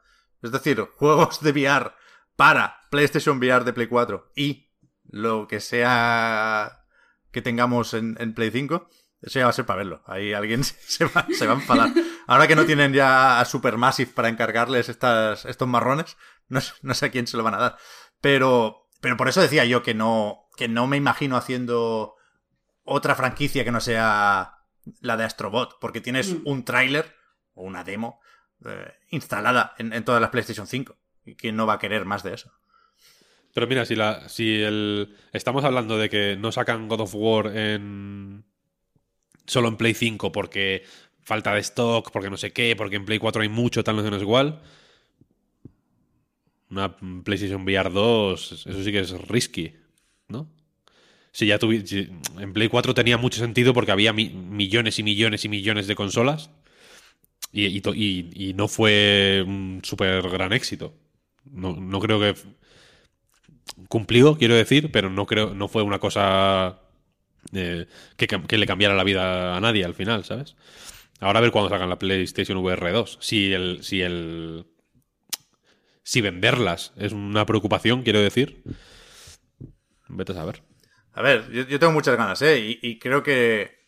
Es decir, juegos de VR para PlayStation VR de Play 4 y lo que sea que tengamos en, en Play 5. Eso ya va a ser para verlo. Ahí alguien se va, se va a enfadar. Ahora que no tienen ya a Supermassive para encargarles estas, estos marrones, no, sé- no sé a quién se lo van a dar. Pero, pero por eso decía yo que no, que no me imagino haciendo otra franquicia que no sea la de Astrobot, porque tienes Mm. un tráiler o una demo eh, instalada en, en todas las PlayStation 5. ¿Y quién no va a querer más de eso? Pero mira, si, la, si el, estamos hablando de que no sacan God of War en solo en Play 5 porque falta de stock, porque no sé qué, porque en Play 4 hay mucho, tal, no sé, no es igual. Una PlayStation VR 2, eso sí que es risky, ¿no? Si ya tuvi- en Play 4 tenía mucho sentido porque había mi- millones y millones y millones de consolas y, y no fue un súper gran éxito. No, no creo que cumplió, quiero decir, pero no creo, no fue una cosa que, que le cambiara la vida a nadie al final, ¿sabes? Ahora a ver cuándo sacan la PlayStation VR 2. Si el, si el, si venderlas es una preocupación, quiero decir, vete a saber. A ver, yo, tengo muchas ganas, ¿eh? Y, y creo que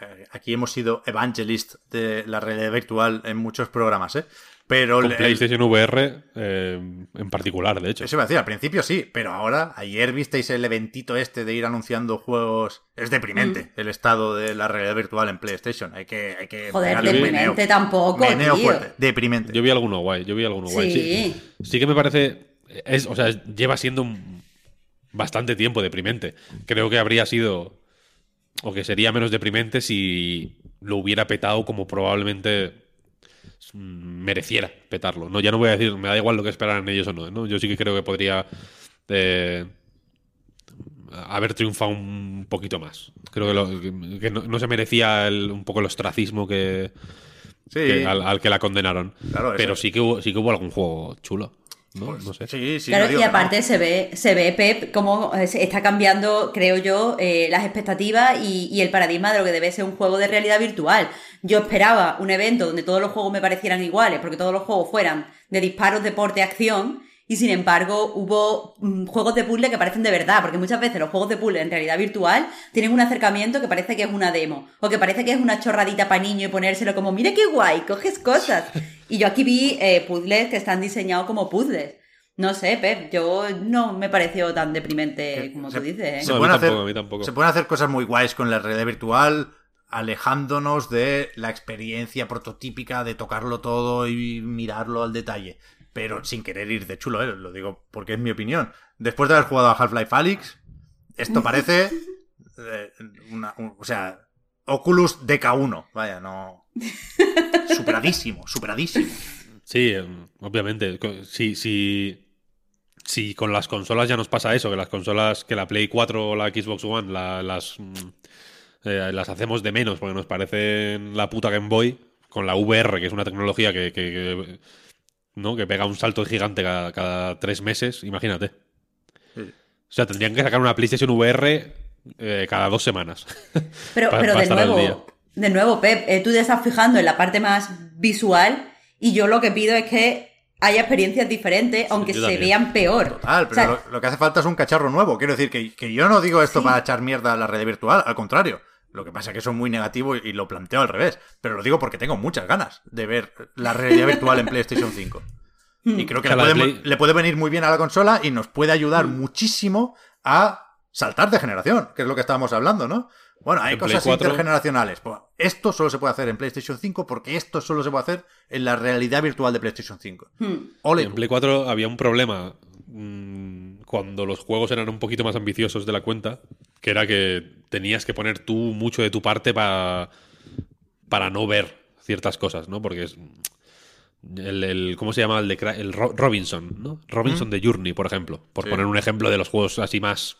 eh, aquí hemos sido evangelist de la realidad virtual en muchos programas, ¿eh? Pero Con el- PlayStation VR eh, en particular, de hecho. Eso iba a decir, al principio sí, pero ahora, ayer visteis el eventito este de ir anunciando juegos. Es deprimente Mm. el estado de la realidad virtual en PlayStation. Hay que. Hay que Joder, deprimente meneo. tampoco, Meneo tío. fuerte, deprimente. Yo vi alguno guay, yo vi alguno guay. Sí. Sí. Sí que me parece. Es, o sea, lleva siendo un- bastante tiempo deprimente. Creo que habría sido. O que sería menos deprimente si lo hubiera petado como probablemente mereciera petarlo. No, ya no voy a decir, me da igual lo que esperaran ellos o no. ¿no? Yo sí que creo que podría eh, haber triunfado un poquito más. Creo que, lo- que- no, no se merecía el- un poco el ostracismo que, Sí, que- al, al que la condenaron. Claro, Pero sí que hubo, sí que hubo algún juego chulo. ¿No? pues, no sé. sí, sí, claro, no digo y no. aparte se ve, se ve Pep cómo eh, se está cambiando, creo yo, eh, las expectativas y, y el paradigma de lo que debe ser un juego de realidad virtual. Yo esperaba un evento donde todos los juegos me parecieran iguales, porque todos los juegos fueran de disparos, deporte, acción, y sin embargo hubo mm, juegos de puzzle que parecen de verdad, porque muchas veces los juegos de puzzle en realidad virtual tienen un acercamiento que parece que es una demo, o que parece que es una chorradita para niño y ponérselo como, mira qué guay, coges cosas. Y yo aquí vi eh, puzzles que están diseñados como puzzles. No sé, Pep, yo no me pareció tan deprimente como se- tú dices, ¿eh? Se, No, pueden hacer, tampoco, a mí tampoco. se pueden hacer cosas muy guays con la realidad virtual, alejándonos de la experiencia prototípica de tocarlo todo y mirarlo al detalle. Pero sin querer ir de chulo, ¿eh? lo digo porque es mi opinión. Después de haber jugado a Half-Life Alyx, esto parece. eh, una- un- o sea, Oculus DK1. Vaya, no. Superadísimo, superadísimo. Sí, eh, obviamente. Si, si, si con las consolas ya nos pasa eso, que las consolas, que la Play 4 o la Xbox One la- las, mm, eh, las hacemos de menos porque nos parecen la puta Game Boy, con la VR, que es una tecnología que, que- que, ¿no? que pega un salto gigante cada, cada tres meses, imagínate. Sí. O sea, tendrían que sacar una PlayStation VR eh, cada dos semanas. Pero, Pa- pero pa de nuevo, de nuevo, Pep, eh, tú te estás fijando en la parte más visual y yo lo que pido es que haya experiencias diferentes, aunque se también. vean peor. Total, pero O sea, lo, lo que hace falta es un cacharro nuevo. Quiero decir que, que yo no digo esto para echar mierda a la red virtual, al contrario. Lo que pasa es que soy muy negativo y, y lo planteo al revés. Pero lo digo porque tengo muchas ganas de ver la realidad virtual en PlayStation 5. Y creo que le puede, Play- le puede venir muy bien a la consola y nos puede ayudar muchísimo a saltar de generación, que es lo que estábamos hablando, ¿no? Bueno, hay En cosas 4. intergeneracionales. Pues esto solo se puede hacer en PlayStation 5 porque esto solo se puede hacer en la realidad virtual de PlayStation 5. hmm. Ole, En Play 4 había un problema mm, cuando los juegos eran un poquito más ambiciosos de la cuenta, que era que tenías que poner tú mucho de tu parte para para no ver ciertas cosas, ¿no? Porque es el, el- ¿cómo se llama el de el Ro- Robinson, ¿no? Robinson de Journey, por ejemplo, por Sí. poner un ejemplo de los juegos así más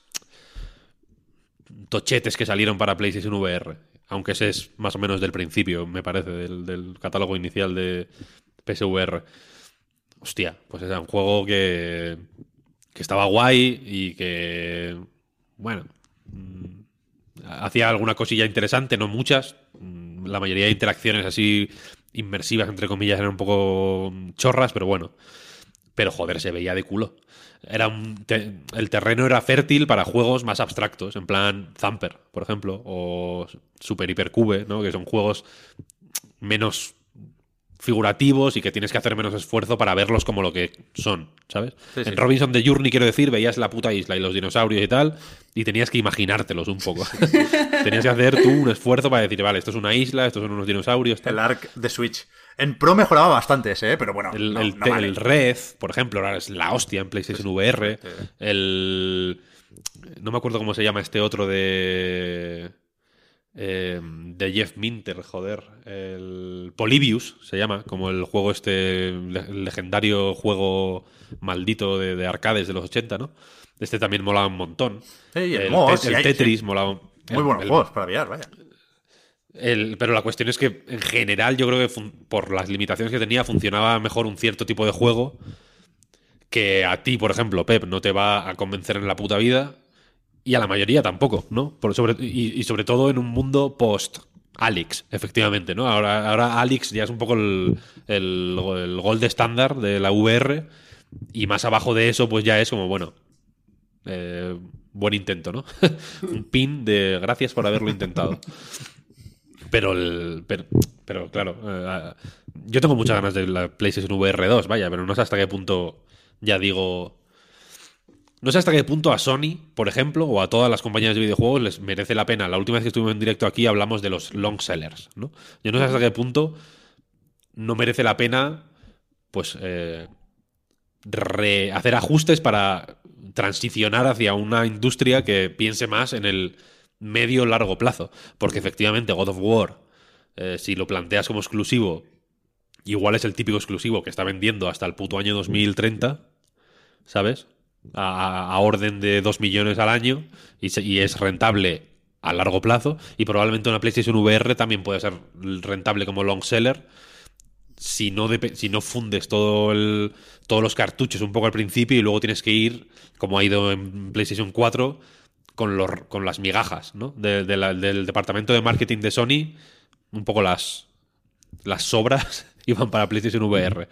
tochetes que salieron para PlayStation VR. Aunque ese es más o menos del principio, me parece, del, del catálogo inicial de PSVR. Hostia, pues era un juego que, que estaba guay y que, bueno, mm, hacía alguna cosilla interesante, no muchas. Mm, La mayoría de interacciones así inmersivas, entre comillas, eran un poco chorras, pero bueno. Pero joder, se veía de culo. Era un el terreno era fértil para juegos más abstractos, en plan Thumper, por ejemplo, o Super Hypercube, ¿no? Que son juegos menos figurativos y que tienes que hacer menos esfuerzo para verlos como lo que son, ¿sabes? Sí, sí. En Robinson de Journey, quiero decir, veías la puta isla y los dinosaurios y tal, y tenías que imaginártelos un poco. tenías que hacer tú un esfuerzo para decir, vale, esto es una isla, estos son unos dinosaurios, tal. el ARC de Switch. En Pro mejoraba bastante ese, ¿eh? pero bueno. El, no- el no te- vale. el Red, por ejemplo, ahora es la hostia en PlayStation VR. El. No me acuerdo cómo se llama este otro de. Eh, de Jeff Minter, joder. El Polybius se llama, como el juego este. el legendario juego maldito de, de arcades de los 80, ¿no? Este también molaba un montón. Sí, el el, Te- Tetris sí. molaba. Muy buenos juegos para VR, vaya. el- pero la cuestión es que en general yo creo que por las limitaciones que tenía funcionaba mejor un cierto tipo de juego que a ti, por ejemplo, Pep, no te va a convencer en la puta vida y a la mayoría tampoco, ¿no? Por sobre, y, y sobre todo en un mundo post Alex, efectivamente, ¿no? Ahora, ahora Alex ya es un poco el, el, gold estándar de la VR y más abajo de eso pues ya es como, bueno, eh, buen intento, ¿no? un pin de gracias por haberlo intentado. Pero, el, pero, pero claro, eh, Yo tengo muchas ganas de la PlayStation VR 2, vaya, pero no sé hasta qué punto ya digo. No sé hasta qué punto a Sony, por ejemplo, o a todas las compañías de videojuegos les merece la pena. La última vez que estuvimos en directo aquí hablamos de los long sellers, ¿no? Yo no sé hasta qué punto no merece la pena, pues, eh, hacer ajustes para transicionar hacia una industria que piense más en el medio largo plazo. Porque efectivamente God of War, eh, si lo planteas como exclusivo, igual es el típico exclusivo que está vendiendo hasta el puto año 2030, ¿sabes? A, orden de 2 millones al año y, es rentable a largo plazo y probablemente una PlayStation VR también puede ser rentable como long seller si no, si no fundes todo todos los cartuchos un poco al principio y luego tienes que ir, como ha ido en PlayStation 4, con, los, con las migajas ¿no? del departamento de marketing de Sony, un poco las, las sobras iban para PlayStation VR.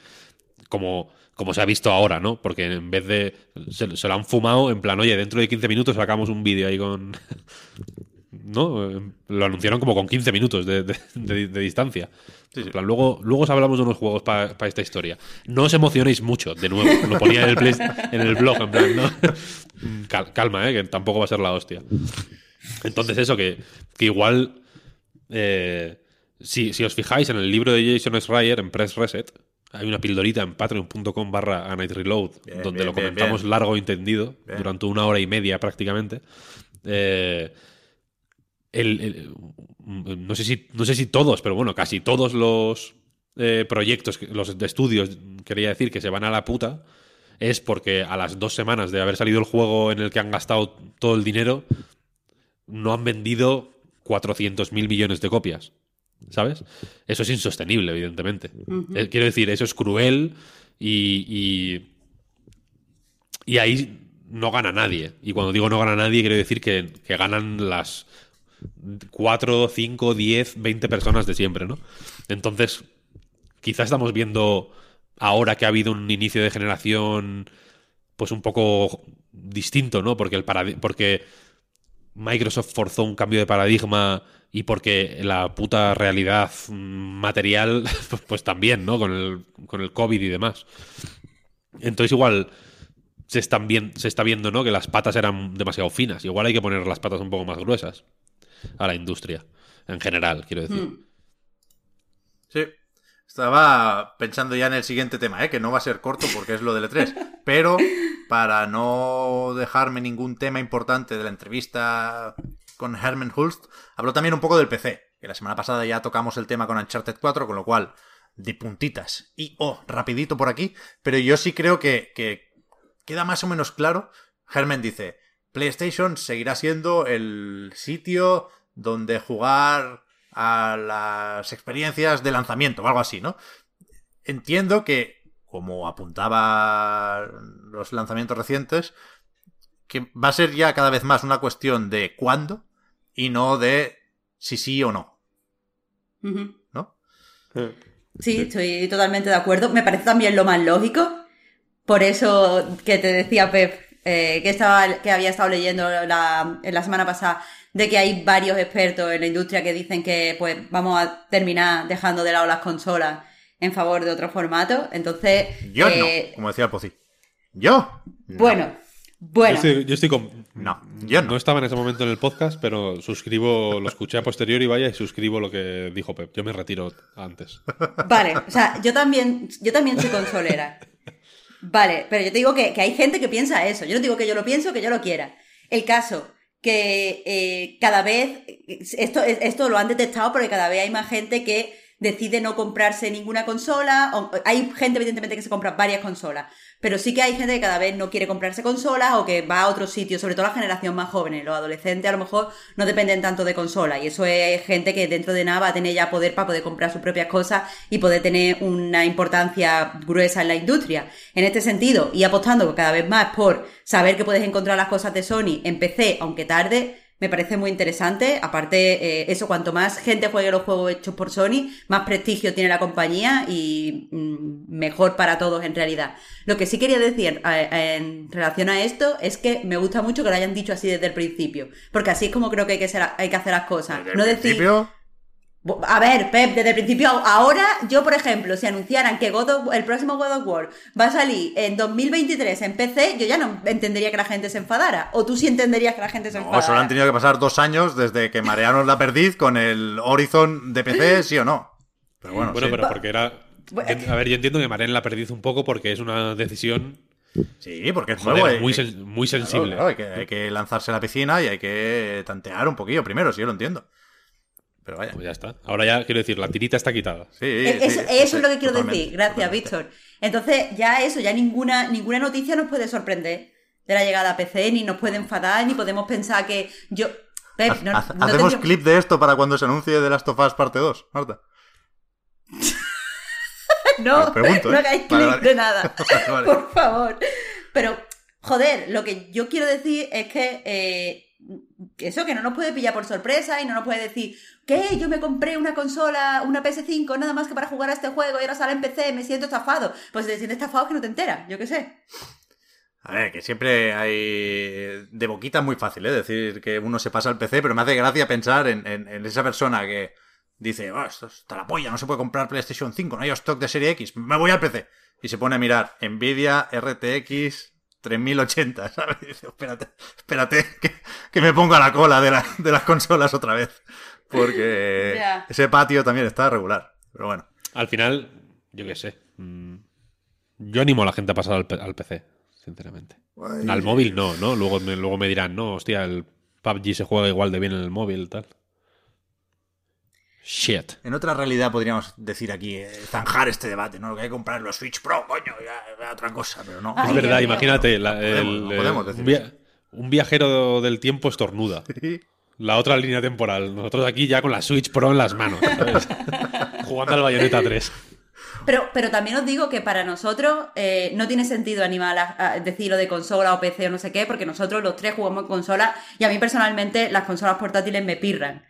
Como, como se ha visto ahora, ¿no? Porque en vez de. Se, lo han fumado en plan, oye, dentro de 15 minutos sacamos un vídeo ahí con. ¿No? Lo anunciaron como con 15 minutos de, distancia. En plan, luego, luego hablamos de unos juegos para esta historia. No os emocionéis mucho, de nuevo. Lo ponía en el, en el blog, en plan, ¿no? calma, ¿eh? Que tampoco va a ser la hostia. Entonces, eso, que, que igual. Eh, si, si os fijáis en el libro de Jason Schreier, en Press Reset, hay una pildorita en patreon.com barra a night reload, donde lo comentamos largo y entendido, durante una hora y media prácticamente. Eh, no, sé si, no sé si todos, pero bueno, casi todos los eh, proyectos, los estudios, quería decir, que se van a la puta, es porque a las dos semanas de haber salido el juego en el que han gastado todo el dinero, no han vendido 400 mil millones de copias. ¿Sabes? Eso es insostenible, evidentemente. Eh, quiero decir, eso es cruel y, y, ahí no gana nadie. Y cuando digo no gana nadie, quiero decir que, ganan las 4, 5, 10, 20 personas de siempre, ¿no? Entonces, quizá estamos viendo ahora que ha habido un inicio de generación pues un poco distinto, ¿no? Porque el porque Microsoft forzó un cambio de paradigma y porque la puta realidad material, pues también, ¿no? Con el, con el COVID y demás. Entonces igual se, están se está viendo, ¿no? Que las patas eran demasiado finas. Igual hay que poner las patas un poco más gruesas a la industria, en general, quiero decir. Hmm. Sí. Estaba pensando ya en el siguiente tema, ¿eh? que no va a ser corto porque es lo del E3. Pero para no dejarme ningún tema importante de la entrevista con Herman Hulst, habló también un poco del PC, que la semana pasada ya tocamos el tema con Uncharted 4, con lo cual, de puntitas y oh, rapidito por aquí, pero yo sí creo que, que queda más o menos claro. Herman dice, PlayStation seguirá siendo el sitio donde jugar a las experiencias de lanzamiento o algo así, ¿no? Entiendo que, como apuntaba los lanzamientos recientes, que va a ser ya cada vez más una cuestión de cuándo y no de si sí o no. ¿No? Sí, estoy totalmente de acuerdo. Me parece también lo más lógico. Por eso que te decía Pep, eh, que, estaba, que había estado leyendo la, en la semana pasada, de que hay varios expertos en la industria que dicen que pues vamos a terminar dejando de lado las consolas en favor de otro formato. Entonces. Yo no, eh, como decía el Pozi. Yo. Bueno, bueno. Yo estoy, con... No, yo no. No estaba en ese momento en el podcast, pero suscribo, lo escuché a posteriori, vaya, y suscribo lo que dijo Pep. Yo me retiro antes. Vale, o sea, yo también, yo también soy consolera. Vale, pero yo te digo que, hay gente que piensa eso. Yo no digo que yo lo pienso, que yo lo quiera. El caso, que eh, cada vez, esto, esto lo han detectado porque cada vez hay más gente que decide no comprarse ninguna consola. hay gente, evidentemente, que se compra varias consolas. Pero sí que hay gente que cada vez no quiere comprarse consolas o que va a otro sitio, sobre todo la generación más joven. Los adolescentes a lo mejor no dependen tanto de consolas. Y eso es gente que dentro de nada va a tener ya poder para poder comprar sus propias cosas y poder tener una importancia gruesa en la industria. En este sentido, y apostando cada vez más por saber que puedes encontrar las cosas de Sony en PC, aunque tarde, me parece muy interesante. Aparte, eh, eso, cuanto más gente juegue los juegos hechos por Sony, más prestigio tiene la compañía y mm, mejor para todos en realidad. Lo que sí quería decir en relación a esto es que me gusta mucho que lo hayan dicho así desde el principio, porque así es como creo que hay que, hay que hacer las cosas. no decir... A ver, Pep, desde el principio, ahora yo, por ejemplo, si anunciaran que God of- el próximo God of War va a salir en 2023 en PC, yo ya no entendería que la gente se enfadara. O tú sí entenderías que la gente se No, enfadara. solo han tenido que pasar dos años desde que marearon la perdiz con el Horizon de PC, sí o no. Pero bueno, Bueno, sí. pero porque era. A ver, yo entiendo que Maren la perdiz un poco porque es una decisión Sí, porque es joder, nuevo. muy, eh, sen- muy claro, sensible. claro, hay, que, hay que lanzarse a la piscina y hay que tantear un poquillo primero, sí, yo lo entiendo. Pero vaya. Pues ya está. Ahora ya quiero decir, la tirita está quitada. Sí, Eh, sí, Eso, sí, eso sí, es lo que quiero decir. Gracias. Víctor. Entonces, ya eso, ya ninguna, ninguna noticia nos puede sorprender de la llegada a PC, ni nos puede enfadar, ni podemos pensar que yo. Pep, no, Haz- no Hacemos tendría- clip de esto para cuando se anuncie The Last of Us parte 2, Marta. No, pregunto, ¿eh? no hagáis Vale, vale. de nada. Vale, vale. Por favor. Pero, joder, lo que yo quiero decir es que eh, eso, que no nos puede pillar por sorpresa y no nos puede decir, ¿qué? Yo me compré una consola, una PS5, nada más que para jugar a este juego y ahora sale en PC, me siento estafado. Pues te sientes estafado es que no te enteras, yo qué sé. A ver, que siempre hay de boquita muy fácil, ¿eh? Decir que uno se pasa al PC, pero me hace gracia pensar en, en- en esa persona que dice, oh, esto está la polla, no se puede comprar PlayStation 5, no hay stock de serie X, me voy al PC. Y se pone a mirar Nvidia RTX 3080, ¿sabes? Espérate, espérate, que, que me ponga la cola de, la- de las consolas otra vez. Porque ese patio también está regular. Pero bueno. Al final, yo qué sé. mm, Yo animo a la gente a pasar al, al PC, sinceramente. Al móvil no, ¿no? Luego me, luego me dirán, no, hostia, el PUBG se juega igual de bien en el móvil, tal. Shit. En otra realidad podríamos decir aquí, eh, zanjar este debate, ¿no? Lo que hay que comprar los Switch Pro, coño, ya, ya otra cosa, pero no. Ay, Es verdad, imagínate, la- No podemos, el, no podemos decir un, via- un viajero del tiempo estornuda. La otra línea temporal. Nosotros aquí ya con la Switch Pro en las manos, ¿sabes? Jugando al Bayonetta 3. Pero, pero también os digo que para nosotros eh, no tiene sentido animar a, a decir lo de consola o PC o no sé qué, porque nosotros los tres jugamos en consola y a mí personalmente las consolas portátiles me pirran.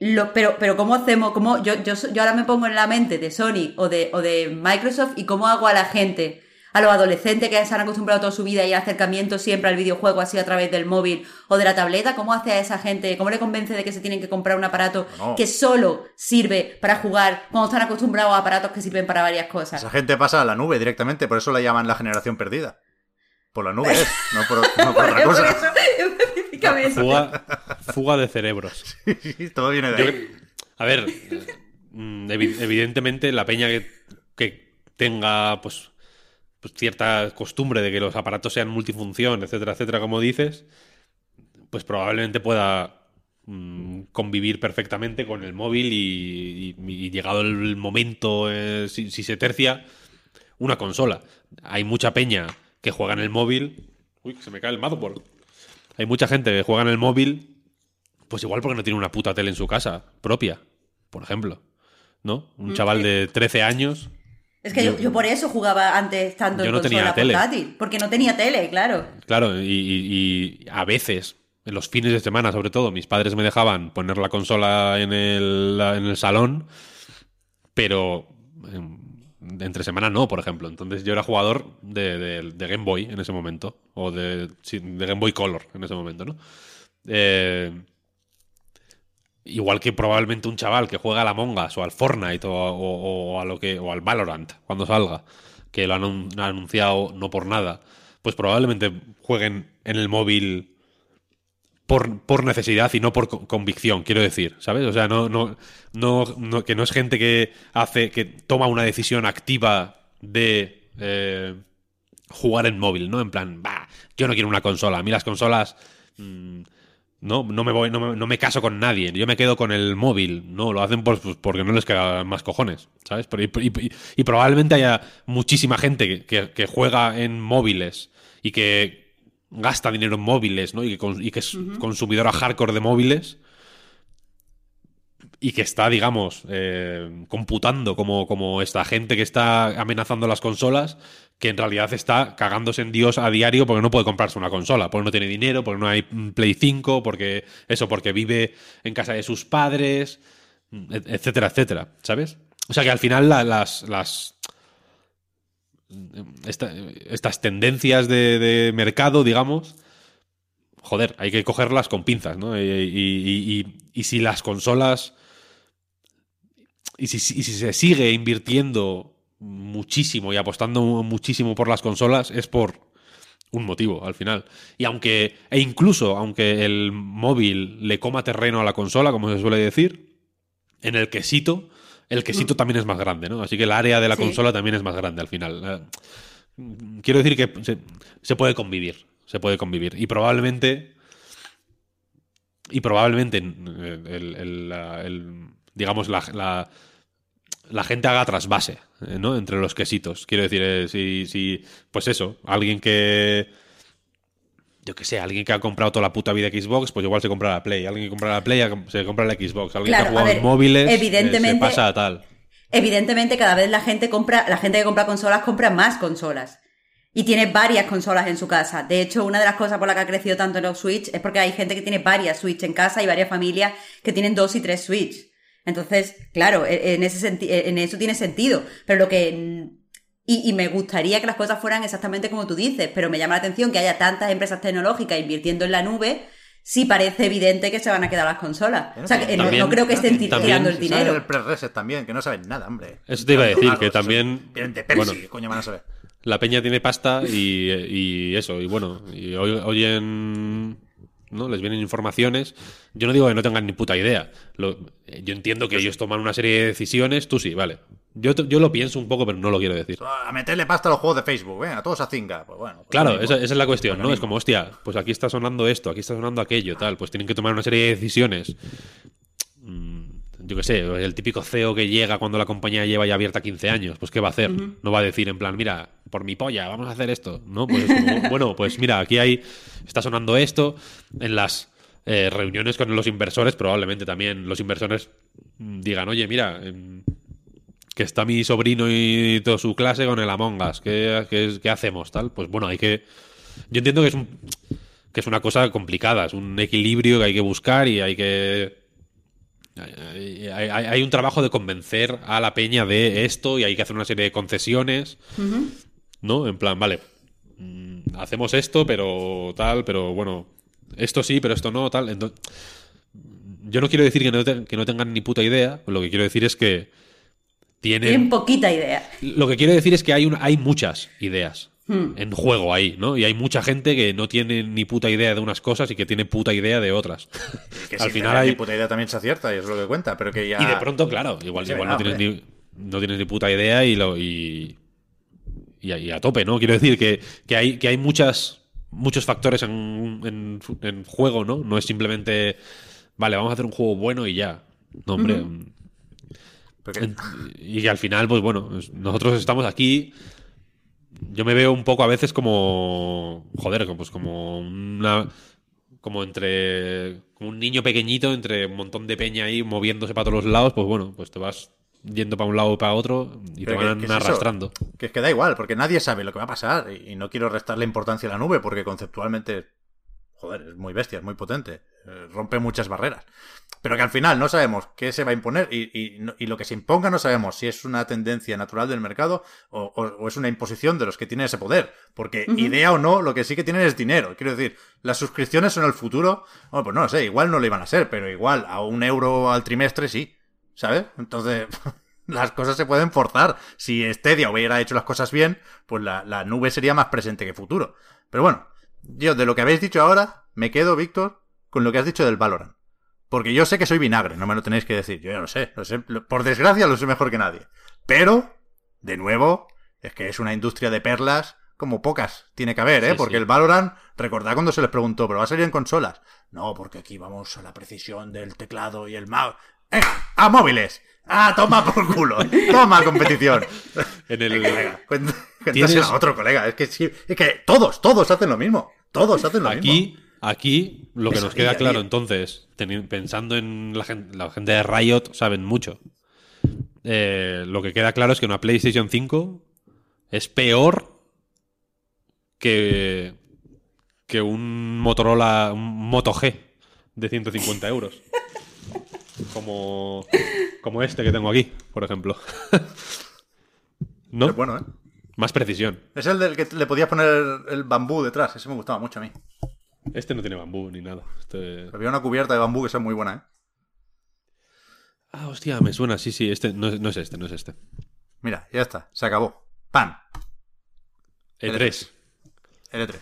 Lo- pero, pero ¿cómo hacemos? ¿Cómo, yo, yo, yo ahora me pongo en la mente de Sony o de, o de Microsoft y cómo hago a la gente, a los adolescentes que se han acostumbrado toda su vida y acercamiento siempre al videojuego así a través del móvil o de la tableta, ¿cómo hace a esa gente? ¿Cómo le convence de que se tienen que comprar un aparato que solo sirve para jugar cuando están acostumbrados a aparatos que sirven para varias cosas? Esa gente pasa a la nube directamente, por eso la llaman la generación perdida. Por la nube es, no por, no por otra Por cosa. eso, específicamente. Fuga, fuga de cerebros. Todo viene de Yo ahí. a ver, mm, evi- evidentemente la peña que, que tenga pues, pues cierta costumbre de que los aparatos sean multifunción, etcétera, etcétera, como dices, pues probablemente pueda mm, convivir perfectamente con el móvil y, y- y llegado el momento, eh, si, si se tercia, una consola. Hay mucha peña que juega en el móvil. Uy, que se me cae el motherboard. Hay mucha gente que juega en el móvil pues igual porque no tiene una puta tele en su casa propia, por ejemplo. ¿No? Un chaval de 13 años. Es que yo, yo por eso jugaba antes tanto Yo en no tenía consola tele. portátil. Porque no tenía tele, claro. Claro, y, y- y a veces, en los fines de semana sobre todo, mis padres me dejaban poner la consola en el, en el salón, pero em, entre semana no, por ejemplo. Entonces yo era jugador de, de- de Game Boy en ese momento, o de, de Game Boy Color en ese momento, ¿no? Eh, igual que probablemente un chaval que juega a la Mongas o al Fortnite o, o- o a lo que o al Valorant cuando salga, que lo han anunciado no por nada, pues probablemente jueguen en el móvil por, por necesidad y no por co- convicción, quiero decir, ¿sabes? O sea, no, no, no, no- que no es gente que hace, que toma una decisión activa de eh, jugar en móvil, ¿no? En plan, bah, yo no quiero una consola. A mí las consolas mm, no, no me voy, no me, no me caso con nadie. Yo me quedo con el móvil. No, lo hacen por- pues, porque no les quedan más cojones, ¿sabes? Y, probablemente haya muchísima gente que juega en móviles y que gasta dinero en móviles, ¿no? Y que, con- y que es consumidora hardcore de móviles y que está, digamos, eh, computando como, como esta gente que está amenazando las consolas, que en realidad está cagándose en Dios a diario porque no puede comprarse una consola, porque no tiene dinero, porque no hay Play 5, porque eso, porque vive en casa de sus padres, et- etcétera, etcétera, ¿sabes? O sea que al final la- las, las esta- estas tendencias de, mercado, digamos, joder, hay que cogerlas con pinzas, ¿no? Y, si las consolas y si, y si se sigue invirtiendo muchísimo y apostando muchísimo por las consolas, es por un motivo al final. Y aunque, e incluso aunque el móvil le coma terreno a la consola, como se suele decir, en el quesito, el quesito también es más grande, ¿no? Así que el área de la Sí. consola también es más grande al final. Eh, Quiero decir que se, se puede convivir, se puede convivir. Y probablemente, y probablemente, eh, el, el- la- el- digamos, la, la, la gente haga trasvase, eh, ¿no? Entre los quesitos. Quiero decir, eh, si, si, pues eso, alguien que, yo qué sé, alguien que ha comprado toda la puta vida Xbox, pues igual se compra la Play. Alguien que compra la Play se compra la Xbox. Alguien Claro, que ha jugado ver, en móviles eh, evidentemente- se pasa a tal. Evidentemente, cada vez la gente compra, la gente que compra consolas compra más consolas. Y tiene varias consolas en su casa. De hecho, una de las cosas por las que ha crecido tanto los Switch es porque hay gente que tiene varias Switch en casa y varias familias que tienen dos y tres Switch. Entonces, claro, e- en, ese en eso tiene sentido. Pero lo que. Y, y me gustaría que las cosas fueran exactamente como tú dices, pero me llama la atención que haya tantas empresas tecnológicas invirtiendo en la nube. Sí parece evidente que se van a quedar las consolas. O sea, que no, También- no creo que estén también- tirando el Si dinero. el pre-reset también, que no saben nada, hombre. Eso te iba a decir, Claro, que también- de Pepsi, bueno. ¿qué coño van a saber? La peña tiene pasta y, y eso, y bueno, y oy- oyen, ¿no? Les vienen informaciones. Yo no digo que no tengan ni puta idea. Lo- yo entiendo que ellos toman una serie de decisiones, tú sí, vale. Yo, yo lo pienso un poco, pero no lo quiero decir. A meterle pasta a los juegos de Facebook, venga, todos a Zinga. Pues bueno. pues Claro, esa, esa es la cuestión, ¿no? Es como, hostia, pues aquí está sonando esto, aquí está sonando aquello, tal. Pues tienen que tomar una serie de decisiones. Mm, Yo qué sé, el típico CEO que llega cuando la compañía lleva ya abierta 15 años, pues ¿qué va a hacer? No va a decir en plan, mira, por mi polla, vamos a hacer esto. No, pues es como, bueno, pues mira, aquí hay, está sonando esto. En las eh, reuniones con los inversores, probablemente también los inversores digan, oye, mira, em, que está mi sobrino y toda su clase con el Among Us, ¿qué, qué- qué hacemos? Tal, pues bueno, hay que. Yo entiendo que es un, que es una cosa complicada, es un equilibrio que hay que buscar y hay que. Hay, hay- hay un trabajo de convencer a la peña de esto y hay que hacer una serie de concesiones, ¿no? En plan, vale, mm, hacemos esto, pero tal, pero bueno, esto sí, pero esto no, tal. Entonces, yo no quiero decir que no, te- que no tengan ni puta idea, lo que quiero decir es que tienen Tienen poquita idea. lo que quiero decir es que hay, un- hay muchas ideas Hmm. en juego ahí, ¿no? Y hay mucha gente que no tiene ni puta idea de unas cosas y que tiene puta idea de otras. Que Al sin final hay... ni puta idea también se acierta y es lo que cuenta, pero que ya... Y de pronto, claro, igual, igual no, tienes ni, no tienes ni puta idea y lo y, y, a- y a tope, ¿no? Quiero decir que, que hay, que hay muchas, muchos factores en, en, en juego, ¿no? No es simplemente, vale, vamos a hacer un juego bueno y ya. No, hombre. Y al final, pues bueno, nosotros estamos aquí. Yo me veo un poco a veces como. Joder, como- pues como una. Como entre. Como un niño pequeñito, entre un montón de peña ahí moviéndose para todos los lados. Pues bueno, pues te vas yendo para un lado y para otro y Pero te van que arrastrando. Que es que da igual, porque nadie sabe lo que va a pasar. Y y no quiero restarle importancia a la nube, porque conceptualmente, joder, es muy bestia, es muy potente. eh, rompe muchas barreras. Pero que al final no sabemos qué se va a imponer y, y y lo que se imponga no sabemos si es una tendencia natural del mercado o, o- o es una imposición de los que tienen ese poder. Porque idea o no, lo que sí que tienen es dinero. Quiero decir, las suscripciones son el futuro. Bueno, pues no lo sé, igual no lo iban a ser, pero igual a un euro al trimestre sí. ¿Sabes? Entonces, las cosas se pueden forzar. Si Stadia hubiera hecho las cosas bien, pues la, la nube sería más presente que futuro. Pero bueno, yo de lo que habéis dicho ahora, me quedo, Víctor, con lo que has dicho del Valorant. Porque yo sé que soy vinagre, no me lo tenéis que decir. Yo ya lo sé, lo sé. lo- Por desgracia lo sé mejor que nadie. Pero, de nuevo, es que es una industria de perlas como pocas tiene que haber, ¿eh? Sí, porque sí. el Valorant, recordad cuando se les preguntó, ¿pero va a salir en consolas? No, porque aquí vamos a la precisión del teclado y el mouse. ¡Venga! ¡A móviles! ¡Ah, toma por culo! ¡Toma competición! En el, Venga, venga, cuént- Tienes- cuéntaselo a otro colega. Es que sí, es que todos, todos hacen lo mismo. Todos hacen lo mismo. Aquí, aquí, lo que Eso, nos queda claro día. entonces, pensando en la gente, la gente de Riot, saben mucho. Eh, lo que queda claro es que una PlayStation 5 es peor que, que un Motorola, un Moto G de 150 euros. Como, como este que tengo aquí, por ejemplo. ¿No? Es bueno, ¿eh? Más precisión. Es el del que le podías poner el bambú detrás. Ese me gustaba mucho a mí. Este no tiene bambú ni nada. Este- Había una cubierta de bambú que es muy buena, ¿eh? Ah, hostia, me suena, sí, sí, este no, es- no es este, no es este. Mira, ya está, se acabó. ¡Pam! E3. L3.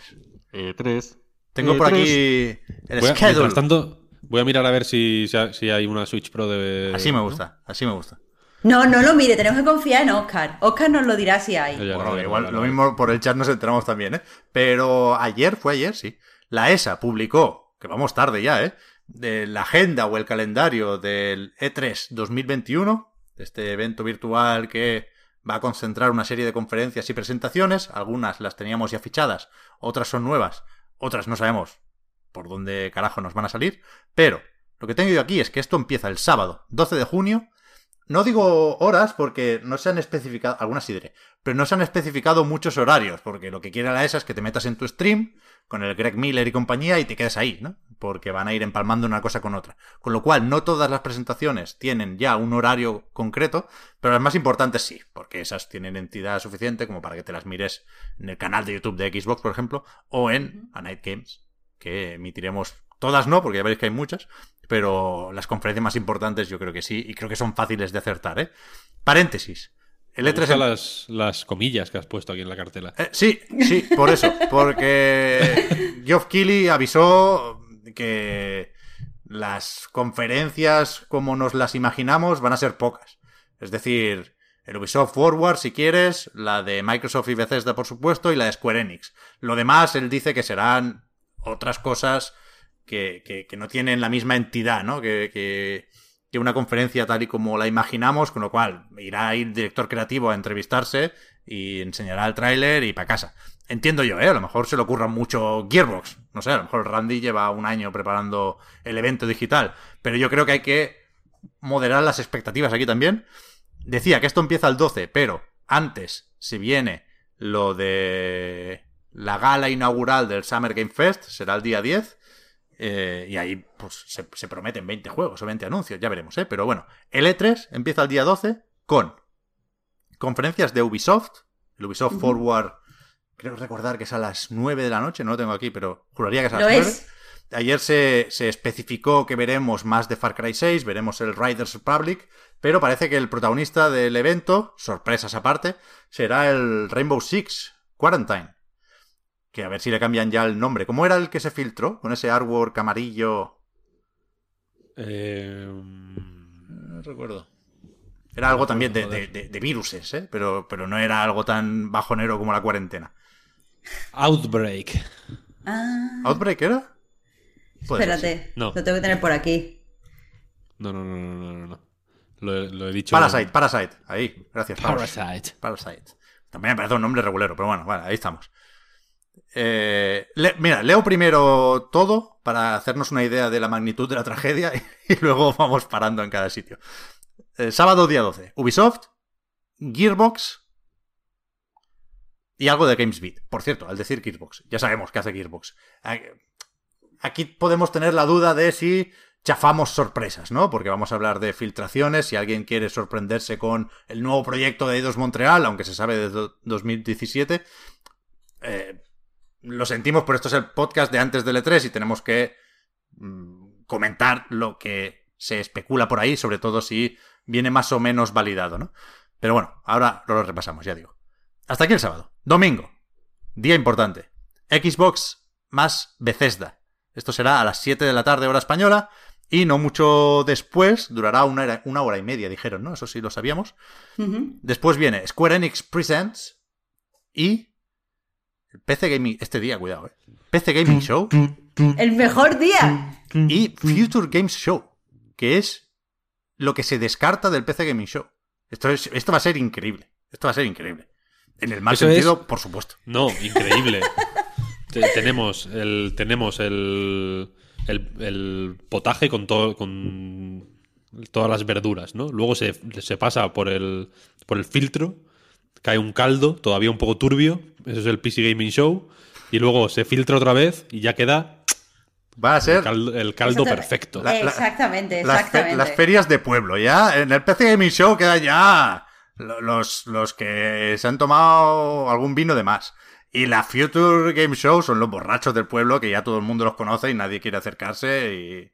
E3. Tengo por E3. aquí el Voy a, schedule. mientras tanto, voy a mirar a ver si, si ha- si hay una Switch Pro de. Así me ¿no? gusta, así me gusta. No, no lo mire, tenemos que confiar en Oscar. Oscar nos lo dirá si hay. Ya, ya, Bueno, igual lo mismo por el chat nos enteramos también, ¿eh? Pero ayer, fue ayer, sí. La ESA publicó, que vamos tarde ya, ¿eh? De la agenda o el calendario del E E3 2021, este evento virtual que va a concentrar una serie de conferencias y presentaciones. Algunas las teníamos ya fichadas, otras son nuevas, otras no sabemos por dónde carajo nos van a salir. Pero lo que tengo yo aquí es que esto empieza el sábado 12 de junio. No digo horas porque no se han especificado, algunas sí diré, pero no se han especificado muchos horarios, porque lo que quiere la ESA es que te metas en tu stream con el Greg Miller y compañía y te quedes ahí, ¿no? Porque van a ir empalmando una cosa con otra. Con lo cual, no todas las presentaciones tienen ya un horario concreto, pero las más importantes sí, porque esas tienen entidad suficiente como para que te las mires en el canal de YouTube de Xbox, por ejemplo, o en A Night Games, que emitiremos todas no, porque ya veréis que hay muchas, pero las conferencias más importantes yo creo que sí, y creo que son fáciles de acertar, ¿eh? Paréntesis. El Me E3 gustan en- las, las comillas que has puesto aquí en la cartela. eh, sí, sí, por eso. Porque Geoff Keighley avisó que las conferencias como nos las imaginamos van a ser pocas. Es decir, el Ubisoft Forward, si quieres, la de Microsoft y Bethesda, por supuesto, y la de Square Enix. Lo demás, él dice que serán otras cosas que, no tienen la misma entidad, ¿no? Que, una conferencia tal y como la imaginamos, con lo cual irá ir director creativo a entrevistarse y enseñará el tráiler y para casa. Entiendo yo, ¿eh? A lo mejor se le ocurra mucho Gearbox. No sé, a lo mejor Randy lleva un año preparando el evento digital. Pero yo creo que hay que moderar las expectativas aquí también. Decía que esto empieza el 12, pero antes se viene lo de la gala inaugural del Summer Game Fest, será el día 10. Eh, y ahí pues se, se prometen 20 juegos o 20 anuncios, ya veremos, ¿eh? Pero bueno, el E3 empieza el día 12 con conferencias de Ubisoft, el Ubisoft Forward, creo recordar que es a las 9 de la noche, no lo tengo aquí, pero juraría que es a las Lo 9. es. Ayer se, se especificó que veremos más de Far Cry 6, veremos el Riders Republic, pero parece que el protagonista del evento, sorpresas aparte, será el Rainbow Six Quarantine. Que a ver si le cambian ya el nombre. ¿Cómo era el que se filtró? Con ese artwork amarillo. Eh, No recuerdo. Era algo también de, de, de- de viruses, ¿eh? Pero, pero no era algo tan bajonero como la cuarentena. Outbreak. Ah, ¿Outbreak era? Puede ser, sí. espérate. No. Lo tengo que tener por aquí. No, no, no, no, no, no, no. Lo, he- lo he dicho. Parasite, Parasite. Ahí, gracias. Parasite. Parasite. También me parece un nombre regulero, pero bueno, vale, ahí estamos. Eh, mira, leo primero todo para hacernos una idea de la magnitud de la tragedia y, luego vamos parando en cada sitio. Eh, sábado día 12. Ubisoft, Gearbox y algo de GamesBeat. Por cierto, al decir Gearbox, ya sabemos qué hace Gearbox. Aquí podemos tener la duda de si chafamos sorpresas, ¿no? Porque vamos a hablar de filtraciones, si alguien quiere sorprenderse con el nuevo proyecto de Eidos Montreal, aunque se sabe desde 2017, eh, lo sentimos, pero esto es el podcast de antes del E3 y tenemos que mm, comentar lo que se especula por ahí, sobre todo si viene más o menos validado, ¿no? Pero bueno, ahora lo repasamos, ya digo. Hasta aquí el sábado. Domingo. Día importante. Xbox más Bethesda. Esto será a las 7 de la tarde hora española y no mucho después, durará una hora, una hora y media, dijeron, ¿no? Eso sí lo sabíamos. Después viene Square Enix Presents y PC Gaming, este día, cuidado, ¿eh? PC Gaming Show El mejor día. y Future Games Show, que es lo que se descarta del PC Gaming Show. Esto, es, esto va a ser increíble. Esto va a ser increíble. En el mal Eso sentido, es- por supuesto. No, increíble. Te- tenemos el tenemos el, el, el potaje con todo con todas las verduras, ¿no? Luego se, se pasa por el por el filtro, cae un caldo todavía un poco turbio, eso es el PC Gaming Show y luego se filtra otra vez y ya queda Va a ser el caldo, el caldo Exactamente. perfecto. La- la- exactamente, exactamente. las ferias de pueblo, ya. En el PC Gaming Show quedan ya lo- los, los que se han tomado algún vino de más. Y la Future Game Show son los borrachos del pueblo que ya todo el mundo los conoce y nadie quiere acercarse y,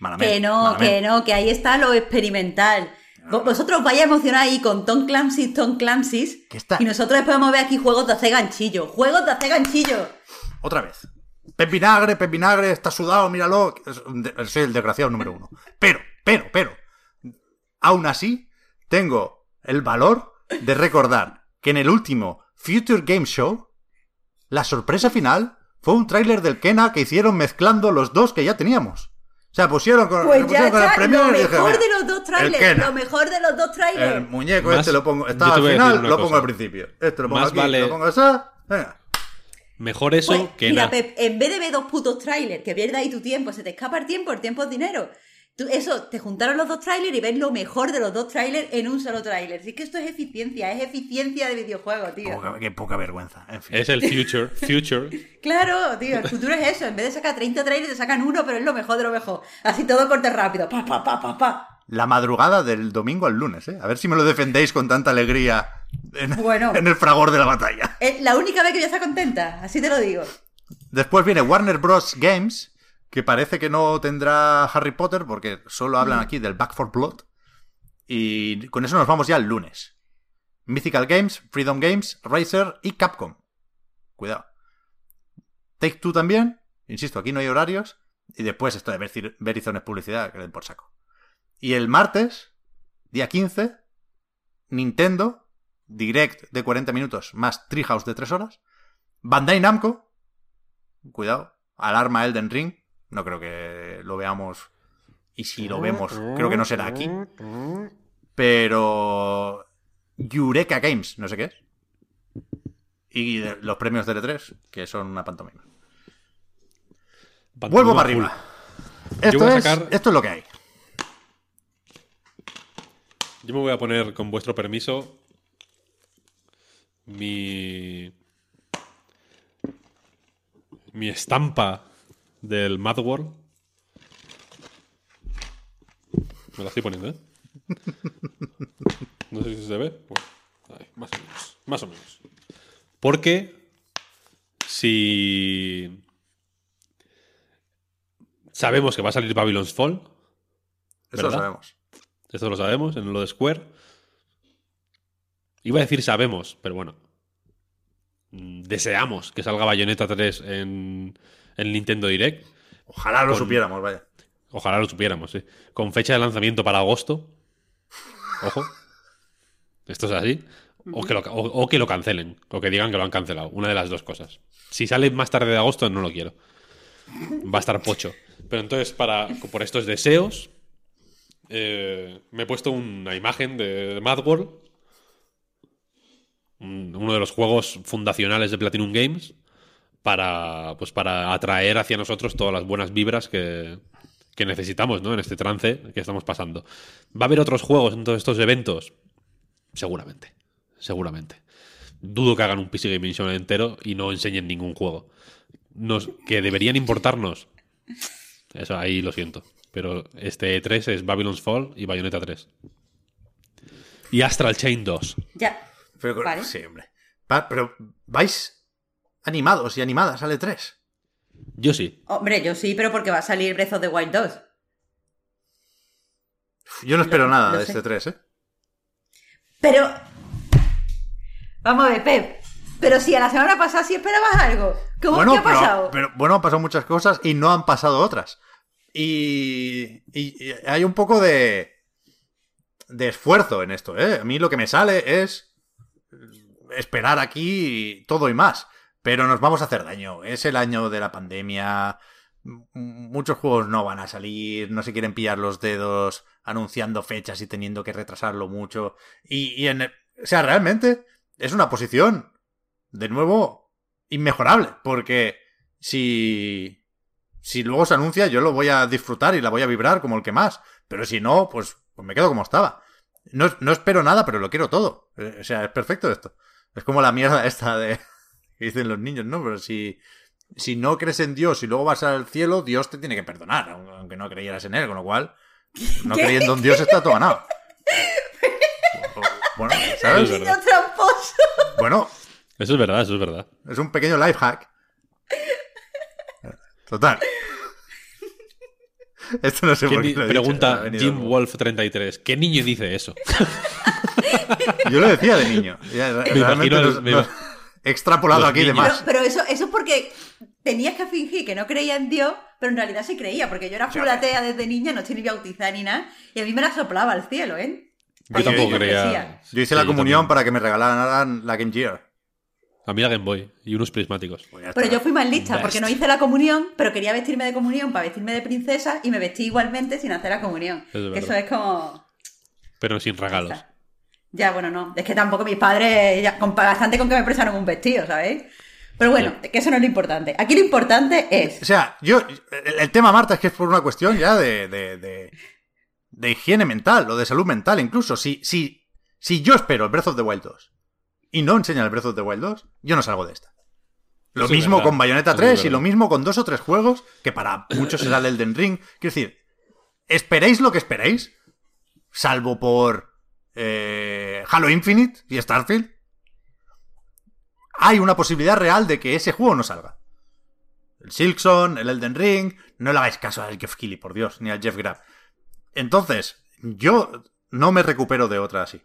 Malamente, Que no, malamente. que no, que ahí está lo experimental. Vo- Vosotros vais a emocionar ahí con Tom Clancy, Tom está- Y nosotros después vamos a ver aquí juegos de hacer ganchillo. Juegos de hacer ganchillo. Otra vez. Pep Vinagre, Pep Vinagre, está sudado, míralo. Soy el desgraciado número uno. Pero, pero, pero. Aún así, tengo el valor de recordar que en el último Future Game Show, la sorpresa final fue un tráiler del Kena que hicieron mezclando los dos que ya teníamos. O sea, pusieron con, Pues pusieron con el está, Premiere lo dije, mejor "Mira, de los dos trailers. Kena". Lo mejor de los dos trailers. El muñeco Más- este lo pongo. Estaba al final, lo cosa. pongo al principio. Este lo pongo Más aquí, vale- lo pongo así. Venga. Mejor eso Pues, que mira, nada. Pep, en vez de ver dos putos trailers, que pierdas ahí tu tiempo, se te escapa el tiempo, el tiempo es dinero. Tú, eso, te juntaron los dos trailers y ves lo mejor de los dos trailers en un solo trailer. Si es que esto es eficiencia, es eficiencia de videojuego, tío. Poca- qué poca vergüenza. En fin. Es el future, future. Claro, tío, el futuro es eso. En vez de sacar 30 trailers, te sacan uno, pero es lo mejor de lo mejor. Así todo corte rápido. Pa, pa, pa, pa, pa. La madrugada del domingo al lunes, ¿eh? A ver si me lo defendéis con tanta alegría en, Bueno. en el fragor de la batalla. Es la única vez que voy a estar contenta, así te lo digo. Después viene Warner Bros. Games, que parece que no tendrá Harry Potter porque solo hablan aquí del Back for Blood. Y con eso nos vamos ya al lunes. Mythical Games, Freedom Games, Razer y Capcom. Cuidado. Take Two también. Insisto, aquí no hay horarios. Y después esto de Ver- Verizon es publicidad, que den por saco. Y el martes, día 15, Nintendo, Direct de 40 minutos más Treehouse de 3 horas. Bandai Namco, cuidado, alarma Elden Ring. No creo que lo veamos. Y si lo vemos, creo que no será aquí. Pero. Eureka Games, no sé qué es. Y los premios de L3, que son una pantomima. Vuelvo para arriba. Esto, voy a es, sacar- esto es lo que hay. Yo me voy a poner, con vuestro permiso, mi. mi estampa del Mad World. Me la estoy poniendo, ¿eh? No sé si se ve. Bueno, ahí, más o menos. Más o menos. Porque si sabemos que va a salir Babylon's Fall, Eso lo sabemos. esto lo sabemos, en lo de Square. Iba a decir sabemos, pero bueno. Mm, Deseamos que salga Bayonetta 3 en, en Nintendo Direct. Ojalá lo Con- supiéramos, vaya. Ojalá lo supiéramos, sí. Con fecha de lanzamiento para agosto. Ojo. Esto es así. O que, lo, o- o que lo cancelen. O que digan que lo han cancelado. Una de las dos cosas. Si sale más tarde de agosto, no lo quiero. Va a estar pocho. Pero entonces, para, por estos deseos, eh, me he puesto una imagen de Mad World. Un- Uno de los juegos fundacionales de Platinum Games. Para, pues para atraer hacia nosotros todas las buenas vibras que, que necesitamos, ¿no? En este trance que estamos pasando. ¿Va a haber otros juegos en todos estos eventos? Seguramente. Seguramente. Dudo que hagan un PC Gaming Show entero y no enseñen ningún juego. Nos, que deberían importarnos. Eso ahí lo siento. Pero este E3 es Babylon's Fall y Bayonetta 3. Y Astral Chain 2. Ya. Pero, Vale. Sí, hombre. Pero vais animados y animadas, sale 3. Yo sí. Hombre, yo sí, pero porque va a salir Breath of the Wild 2. Yo no espero Lo- nada lo de sé. este 3, ¿eh? Pero. Vamos a ver, Pep. Pero si a la semana pasada sí esperabas algo. ¿Cómo bueno, que ha pero- pasado? Pero, bueno, han pasado muchas cosas y no han pasado otras. Y, y- y hay un poco de, de esfuerzo en esto, ¿eh? A mí lo que me sale es esperar aquí todo y más. Pero nos vamos a hacer daño. Es el año de la pandemia. Muchos juegos no van a salir, no se quieren pillar los dedos anunciando fechas y teniendo que retrasarlo mucho. Y, y en o sea, realmente es una posición, de nuevo, inmejorable. Porque si, si luego se anuncia, yo lo voy a disfrutar y la voy a vibrar como el que más. Pero si no, pues, pues me quedo como estaba. No, no espero nada, pero lo quiero todo. Eh, O sea, es perfecto esto. Es como la mierda esta de dicen los niños, ¿no? Pero si, si no crees en Dios y luego vas al cielo, Dios te tiene que perdonar, aun- aunque no creyeras en él, con lo cual, no ¿Qué? creyendo en Dios está todo ganado. Bueno, Es ¿sabes? verdad. Niño tramposo. Bueno, Eso es verdad, eso es verdad. es un pequeño life hack. Total. Esto no sé ¿Qué por ni- qué lo he pregunta Jim como- Wolf 33. ¿Qué niño dice eso? Yo lo decía de niño. Ya, imagino nos- me extrapolado los aquí de niños. Más. pero eso, eso es porque tenías que fingir que no creía en Dios, pero en realidad sí creía, porque yo era full atea desde niña, no estoy ni bautizada ni nada, y a mí me la soplaba al cielo, ¿eh? Yo tampoco creía. Yo hice Sí, la comunión también. para que me regalaran la Game Gear. A mí la Game Boy y unos prismáticos. Pues Pero yo fui más lista, Best. porque no hice la comunión, pero quería vestirme de comunión para vestirme de princesa y me vestí igualmente sin hacer la comunión. Es que verdad. eso es como... Pero sin regalos. Ya, bueno, no. Es que tampoco mis padres, ya, con, bastante con que me prestaron un vestido, ¿sabéis? Pero bueno, que eso no es lo importante. Aquí lo importante es... O sea, yo. El, el tema, Marta, es que es por una cuestión ya de. de, de, de higiene mental o de salud mental, incluso. Si, si, si yo espero el Breath of the Wild 2 y no enseñan el Breath of the Wild 2, yo no salgo de esta. Lo mismo verdad. con Bayonetta Eso es 3 y lo mismo con dos o tres juegos que para muchos será el Elden Ring. Quiero decir, ¿esperéis lo que esperéis? Salvo por eh, Halo Infinite y Starfield. Hay una posibilidad real de que ese juego no salga. El Silkson, el Elden Ring, no le hagáis caso al Jeff Keighley, por Dios, ni al Jeff Grab. Entonces, yo no me recupero de otra así.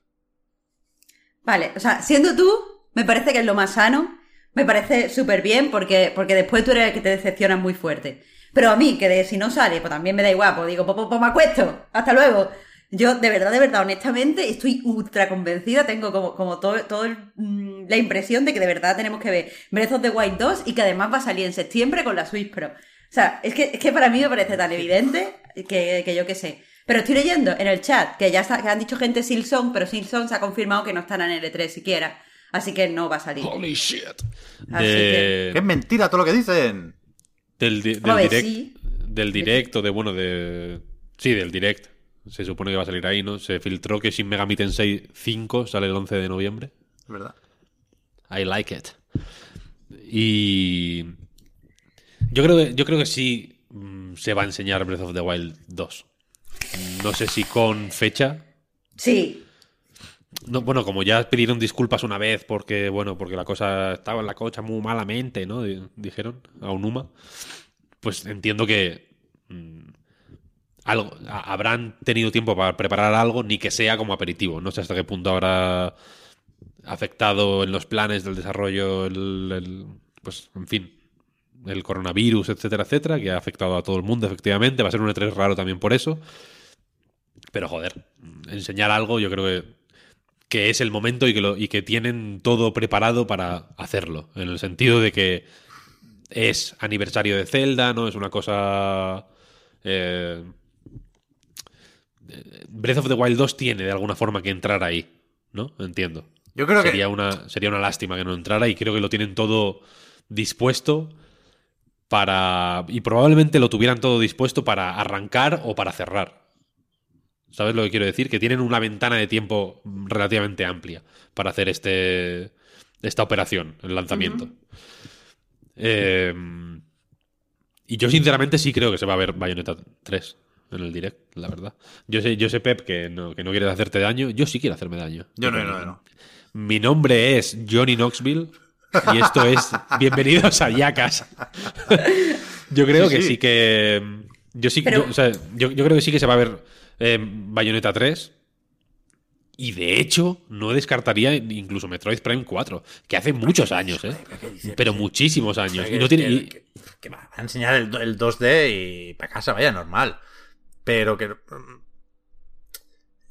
Vale, o sea, siendo tú, me parece que es lo más sano. Me parece súper bien porque, porque después tú eres el que te decepcionas muy fuerte. Pero a mí, que de, si no sale, pues también me da igual, pues digo, pues, pues, pues me acuesto, hasta luego. Yo, de verdad, de verdad, honestamente, estoy ultra convencida, tengo como, como todo, todo el, mm, la impresión de que de verdad tenemos que ver Breath of the Wild 2 y que además va a salir en septiembre con la Switch Pro. O sea, es que, es que para mí me parece tan evidente que, que yo qué sé. Pero estoy leyendo en el chat que ya está- que han dicho gente Silson, pero Silson se ha confirmado que no estará en L3 siquiera. Así que no va a salir. Holy shit. Así De- Que es mentira todo lo que dicen. del, di- del direct, sí. del directo, de bueno, de. Sí, del direct. Se supone que va a salir ahí, ¿no? Se filtró que Shin Megami Tensei 5 sale el 11 de noviembre. Es verdad. I like it. Y. Yo creo que, yo creo que sí mm, se va a enseñar Breath of the Wild 2. No sé si con fecha. Sí. No, bueno, como ya pidieron disculpas una vez porque, bueno, porque la cosa estaba en la cocha muy malamente, ¿no? Di- Dijeron a Unuma. Pues entiendo que mm, algo, habrán tenido tiempo para preparar algo, ni que sea como aperitivo. No sé hasta qué punto habrá afectado en los planes del desarrollo el, el- pues, en fin, el coronavirus, etcétera, etcétera, que ha afectado a todo el mundo, efectivamente. Va a ser un E3 raro también por eso. Pero joder, enseñar algo yo creo que, que es el momento y que, lo, y que tienen todo preparado para hacerlo. En el sentido de que es aniversario de Zelda, ¿no? Es una cosa... eh, Breath of the Wild 2 tiene de alguna forma que entrar ahí, ¿no? Entiendo. Yo creo sería que. una sería una lástima que no entrara y creo que lo tienen todo dispuesto para y probablemente lo tuvieran todo dispuesto para arrancar o para cerrar. ¿Sabes lo que quiero decir? Que tienen una ventana de tiempo relativamente amplia para hacer este esta operación, el lanzamiento. Eh, y yo sinceramente sí creo que se va a ver Bayonetta 3 en el direct, la verdad. Yo sé, yo sé Pep, que no, que no quieres hacerte daño. Yo sí quiero hacerme daño. Yo no, no, no. Mi nombre es Johnny Knoxville y esto es Bienvenidos a Yacas. yo creo Sí, que sí. sí que. Yo sí Pero- yo, o sea, yo- yo creo que sí que se va a ver eh, Bayonetta 3. Y de hecho, no descartaría incluso Metroid Prime 4, que hace muchos años, ¿eh? Pero muchísimos años. Y no tiene. que, que va a enseñar el, el 2D y para casa, vaya, normal. Pero que. mm,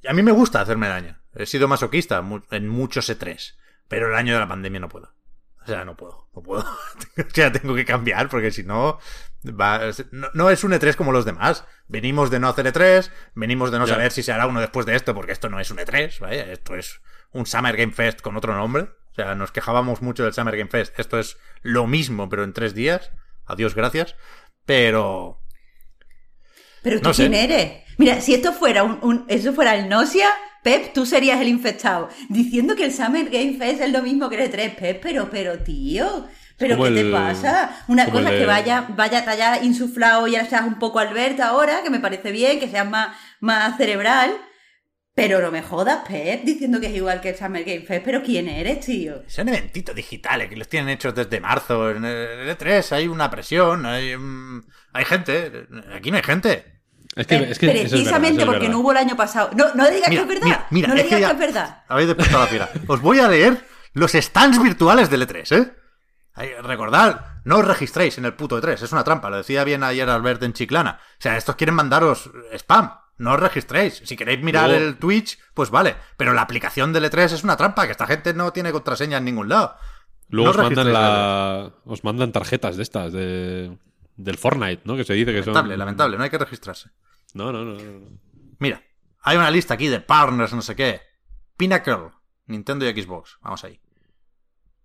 A mí me gusta hacerme daño. He sido masoquista en muchos E3. Pero el año de la pandemia no puedo. O sea, no puedo. No puedo. o sea, tengo que cambiar porque si no. va- no, no es un E3 como los demás. Venimos de no hacer E3. Venimos de no saber si se hará uno después de esto porque esto no es un E3. Vaya, esto es un Summer Game Fest con otro nombre. O sea, nos quejábamos mucho del Summer Game Fest. Esto es lo mismo, pero en tres días. Adiós, gracias. Pero. Pero tú No sé. quién eres. Mira, si esto fuera un, un- eso fuera el Nosia, Pep, tú serías el infectado. Diciendo que el Summer Game Fest es lo mismo que el 3 Pep, pero, pero, tío. ¿Pero qué te pasa? Una cosa es que vaya, vaya, te haya insuflado y ahora seas un poco Alberta ahora, que me parece bien, que seas más, más cerebral. Pero no me jodas, Pep, diciendo que es igual que el Summer Game Fest. ¿Pero quién eres, tío? Son eventitos digitales que los tienen hechos desde marzo. En el E3 hay una presión, hay, mm, hay gente. Aquí no hay gente. Es que, es que eso es verdad, Precisamente eso es porque verdad. no hubo el año pasado. No, no le digas Mira, que es verdad. mira, mira, no le que ya- que es verdad. Habéis despertado la fiera. Os voy a leer los stands virtuales del E3, ¿eh? Recordad, no os registréis en el puto E3, es una trampa, lo decía bien ayer Albert en Chiclana. O sea, estos quieren mandaros spam, no os registréis. Si queréis mirar el Twitch, pues vale, pero la aplicación del E3 es una trampa, que esta gente no tiene contraseña en ningún lado. Luego No os, mandan la, os mandan tarjetas de estas, de, del Fortnite, ¿no? Que se dice que Lamentable, son... lamentable, no hay que registrarse. No, no, no. no, no. Mira, hay una lista aquí de partners, no sé qué. Pinnacle, Nintendo y Xbox. Vamos ahí.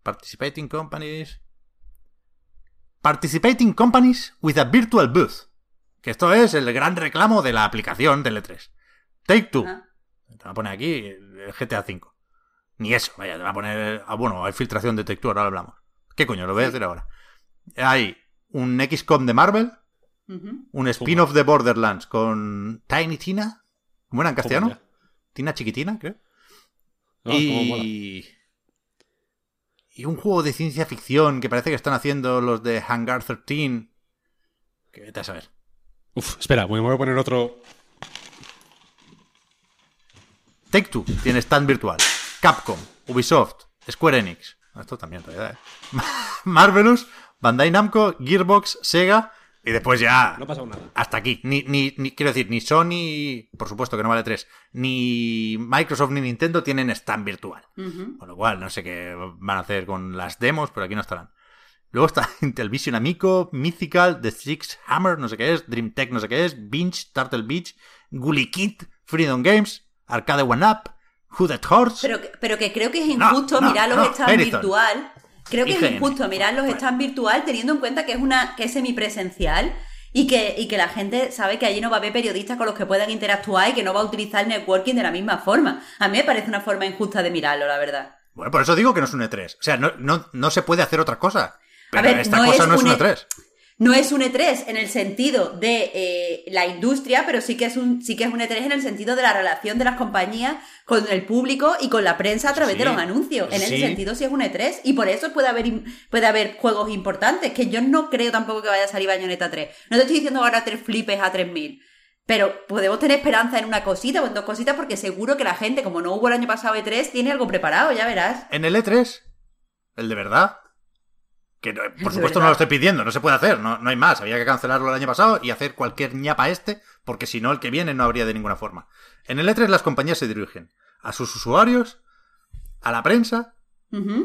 Participating companies. Participating companies with a virtual booth. Que esto es el gran reclamo de la aplicación del E3. Take Two. Ah. Te va a poner aquí el GTA V. Ni eso, vaya, te va a poner. Ah, bueno, hay filtración de Take Two, ahora hablamos. ¿Qué coño? Lo voy a decir ahora. Hay un XCOM de Marvel, un spin-off de Borderlands con Tiny Tina. ¿Cómo era en castellano? Tina Chiquitina, creo. Ah, y... y un juego de ciencia ficción que parece que están haciendo los de Hangar 13. Que vete a saber. Uf, espera, me voy a poner otro... Take Two tiene stand virtual. Capcom, Ubisoft, Square Enix. Esto también, en realidad. ¿eh? Marvelous, Bandai Namco, Gearbox, Sega. Y después ya. No ha pasado nada. hasta aquí. Ni, ni, ni- quiero decir, ni Sony, por supuesto que no vale 3, ni Microsoft ni Nintendo tienen stand virtual. Con lo cual, no sé qué van a hacer con las demos, pero aquí no estarán. Luego está Intellivision Amico, Mythical, The Six Hammer, no sé qué es, Dream Tech, no sé qué es, Binge, Turtle Beach, Gully Kid, Freedom Games, Arcade One Up, Who That Horse. Pero, que- pero que creo que es No, injusto no, mirar los no, virtual. Creo que es injusto mirar los stands virtual teniendo en cuenta que es una que es semipresencial y que, y que la gente sabe que allí no va a haber periodistas con los que puedan interactuar y que no va a utilizar el networking de la misma forma. A mí me parece una forma injusta de mirarlo, la verdad. Bueno, por eso digo que no es un E3. O sea, no, no, no se puede hacer otra cosa. Pero ver, esta no cosa es no es un un E- E3. No es un E3 en el sentido de eh, la industria, pero sí que es un sí que es un E3 en el sentido de la relación de las compañías con el público y con la prensa a través Sí, de los anuncios. En ese sí. sentido sí es un E3 y por eso puede haber puede haber juegos importantes que yo no creo tampoco que vaya a salir Bayonetta 3. No te estoy diciendo ahora tres flipes a 3000. Pero podemos tener esperanza en una cosita o en dos cositas porque seguro que la gente, como no hubo el año pasado E3, tiene algo preparado, ya verás. En el E3, el de verdad, que no- por supuesto no lo estoy pidiendo, no se puede hacer, no, no hay más. Había que cancelarlo el año pasado y hacer cualquier ñapa este, porque si no, el que viene no habría de ninguna forma. En el E3 las compañías se dirigen a sus usuarios, a la prensa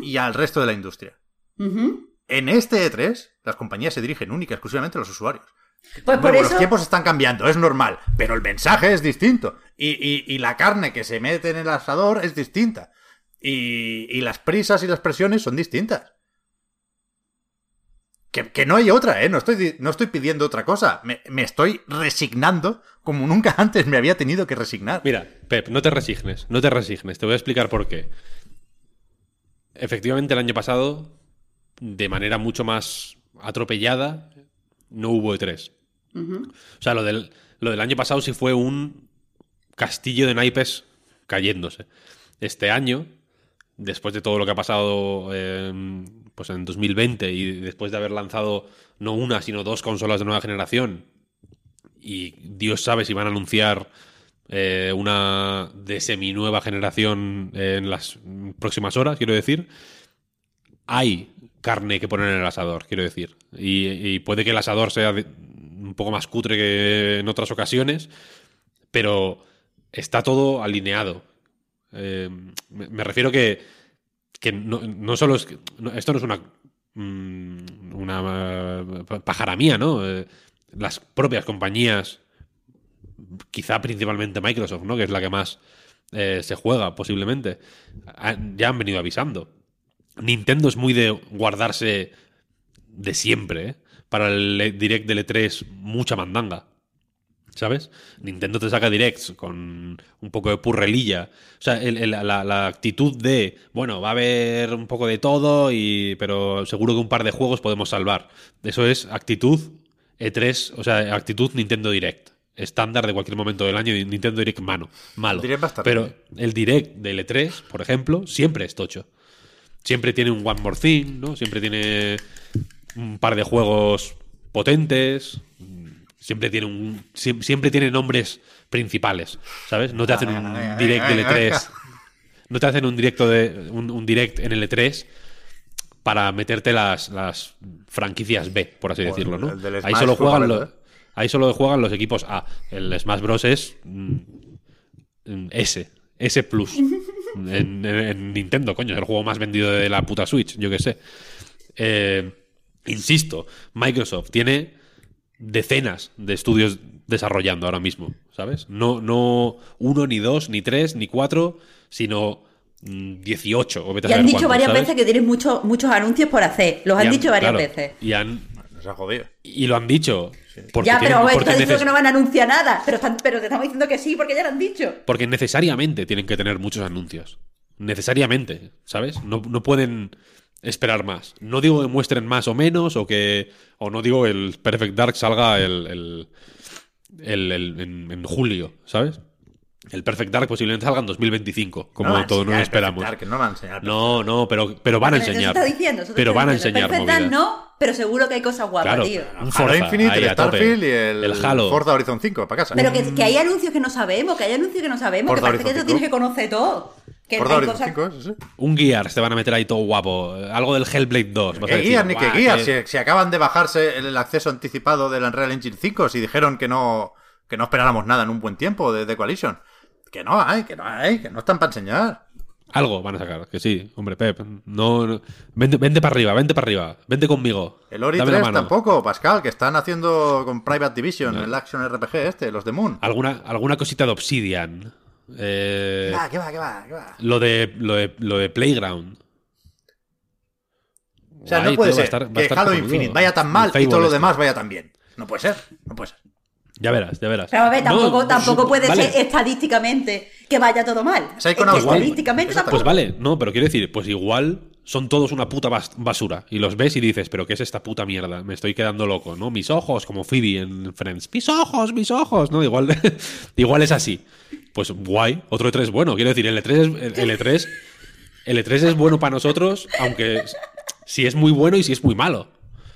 y al resto de la industria. En este E3, las compañías se dirigen única y exclusivamente a los usuarios. Pues por Luego, eso Los tiempos están cambiando, es normal, pero el mensaje es distinto. Y, y- y la carne que se mete en el asador es distinta. Y, y las prisas y las presiones son distintas. Que, que no hay otra, ¿eh? No estoy, no estoy pidiendo otra cosa. Me, me estoy resignando como nunca antes me había tenido que resignar. Mira, Pep, no te resignes, no te resignes. Te voy a explicar por qué. Efectivamente, el año pasado, de manera mucho más atropellada, no hubo E3. Ujú. O sea, lo del, lo del año pasado sí fue un castillo de naipes cayéndose. Este año, después de todo lo que ha pasado en, pues en 2020 y después de haber lanzado no una, sino dos consolas de nueva generación, y Dios sabe si van a anunciar eh, una de semi-nueva generación en las próximas horas, quiero decir, hay carne que poner en el asador, quiero decir. Y, puede que el asador sea un poco más cutre que en otras ocasiones, pero está todo alineado. Eh, me refiero que, que no, no solo es esto no es una mm, una eh, pájara mía, ¿no? Eh, las propias compañías, quizá principalmente Microsoft, ¿no? Que es la que más eh, se juega posiblemente, ya han venido avisando. Nintendo es muy de guardarse de siempre, ¿eh? Para el direct del E3, mucha mandanga. ¿Sabes? Nintendo te saca directs con un poco de purrelilla. O sea, el- el- la, la actitud de, bueno, va a haber un poco de todo, y, pero seguro que un par de juegos podemos salvar. Eso es actitud E3, o sea, actitud Nintendo Direct. Estándar de cualquier momento del año, Nintendo Direct mano, malo. Direct estar pero el Direct del E3, por ejemplo, siempre es tocho. Siempre tiene un One More Thing, ¿no? Siempre tiene un par de juegos potentes. Siempre tiene un siem- siempre tiene nombres principales, ¿sabes? No te hacen un direct de venga, venga. L3. No te hacen un directo de un, un direct en L3 para meterte las, las franquicias B, por así Bueno, decirlo, ¿no? el del Ahí solo juegan los ahí solo juegan los equipos A. El Smash Bros es mm, mm, S, S Plus. En Nintendo, coño, es el juego más vendido de la puta Switch, yo qué sé. Eh, insisto, Microsoft tiene decenas de estudios desarrollando ahora mismo, ¿sabes? No, no uno, ni dos, ni tres, ni cuatro, sino mm, 18. O vete a Y han dicho varias ¿sabes? veces que tienen muchos muchos anuncios por hacer. Los han dicho varias claro, veces. Y, han, Nos ha jodido. y lo han dicho. Porque ya, tienen- pero porque estás diciendo neces- que no van a anunciar nada. Pero, están- pero te estamos diciendo que sí, porque ya lo han dicho. Porque necesariamente tienen que tener muchos anuncios. Necesariamente, ¿sabes? No, no pueden esperar más. No digo que muestren más o menos, o que. O no digo que el Perfect Dark salga el, el- el- el- en, en julio, ¿sabes? El Perfect Dark posiblemente salga en 2025, como No todos nos esperamos. Perfect Dark, no va a enseñar. No, no, pero, pero van a Eso enseñar. está diciendo, eso te pero está van a enseñar Perfect Dark no, pero seguro que hay cosas guapas, Claro, tío. un Forza, Infinite, el. Starfield y el, El Halo. Forza Horizon 5, para casa. Pero que, que hay anuncios que no sabemos, que hay anuncios que no sabemos, Forza que parece que eso tienes 5. que conocer todo. Que Forza hay Horizon cosas... 5, sí, sí. Un Gears te van a meter ahí todo guapo. Algo del Hellblade 2. vas a ¿Qué guías ni qué "Buah, guías? que- Si, si acaban de bajarse el acceso anticipado del Unreal Engine 5, si dijeron que no, que no esperáramos nada en un buen tiempo de, de Coalition. Que no hay, que no hay, que no están para enseñar. Algo van a sacar, que sí, hombre, Pep. No, no- Vente, vente para arriba, vente para arriba. Vente conmigo. El Ori Dame la 3 mano. tampoco, Pascal, que están haciendo con Private Division, el Action RPG este, los de Moon. Alguna, alguna cosita de Obsidian. Eh, ¿Qué va, qué va, qué va, qué va? lo, de, lo, de, lo de Playground. O sea, Guay, no puede tío, ser estar- que Halo. Infinite vaya tan mal y todo lo este. demás vaya tan bien. No puede ser, no puede ser. Ya verás, ya verás. Pero a ver, tampoco, tampoco puede vale. ser estadísticamente que vaya todo mal. Es que estadísticamente tampoco. Pues vale, no, pero quiero decir, pues igual son todos una puta bas- basura. Y los ves y dices, pero ¿qué es esta puta mierda? Me estoy quedando loco, ¿no? Mis ojos, como Phoebe en Friends. Mis ojos, mis ojos, ¿no? Igual, igual es así. Pues guay, otro E3 bueno. Quiero decir, el E3 es, el E3, el E3 es bueno para nosotros, aunque si es muy bueno y si es muy malo.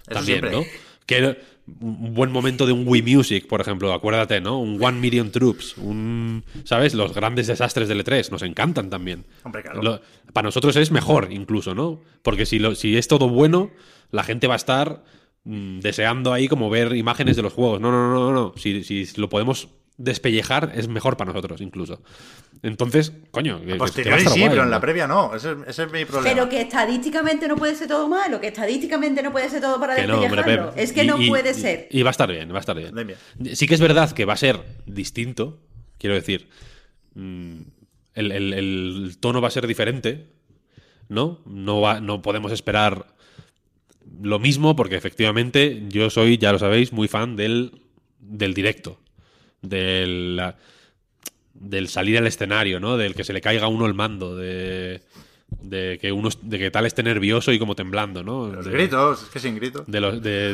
Eso También, siempre. ¿no? Que un buen momento de un Wii Music, por ejemplo, acuérdate, ¿no? Un One Million Troops, un, ¿sabes? Los grandes desastres del E3 nos encantan también. Hombre, claro. Lo- para nosotros es mejor incluso, ¿no? Porque si, lo, si es todo bueno, la gente va a estar mm, deseando ahí como ver imágenes de los juegos. No, no, no, no, no. Si, si lo podemos despellejar, es mejor para nosotros incluso. Entonces, coño, a Posteriori sí, guay, pero en ¿no? la previa no. Ese, ese es mi problema. Pero que estadísticamente no puede ser todo malo, que estadísticamente no puede ser todo para Que no, hombre, es que Y- no y- puede y- ser. Y va a estar bien, va a estar bien. Bien, Sí que es verdad que va a ser distinto, quiero decir. mm, El, el- el tono va a ser diferente, ¿no? No, va, no podemos esperar lo mismo porque efectivamente yo soy, ya lo sabéis, muy fan del, del directo. Del, del salir al escenario, ¿no? Del que se le caiga a uno el mando, de, de que uno de que tal esté nervioso y como temblando, ¿no? Los De- gritos, es que sin gritos. de,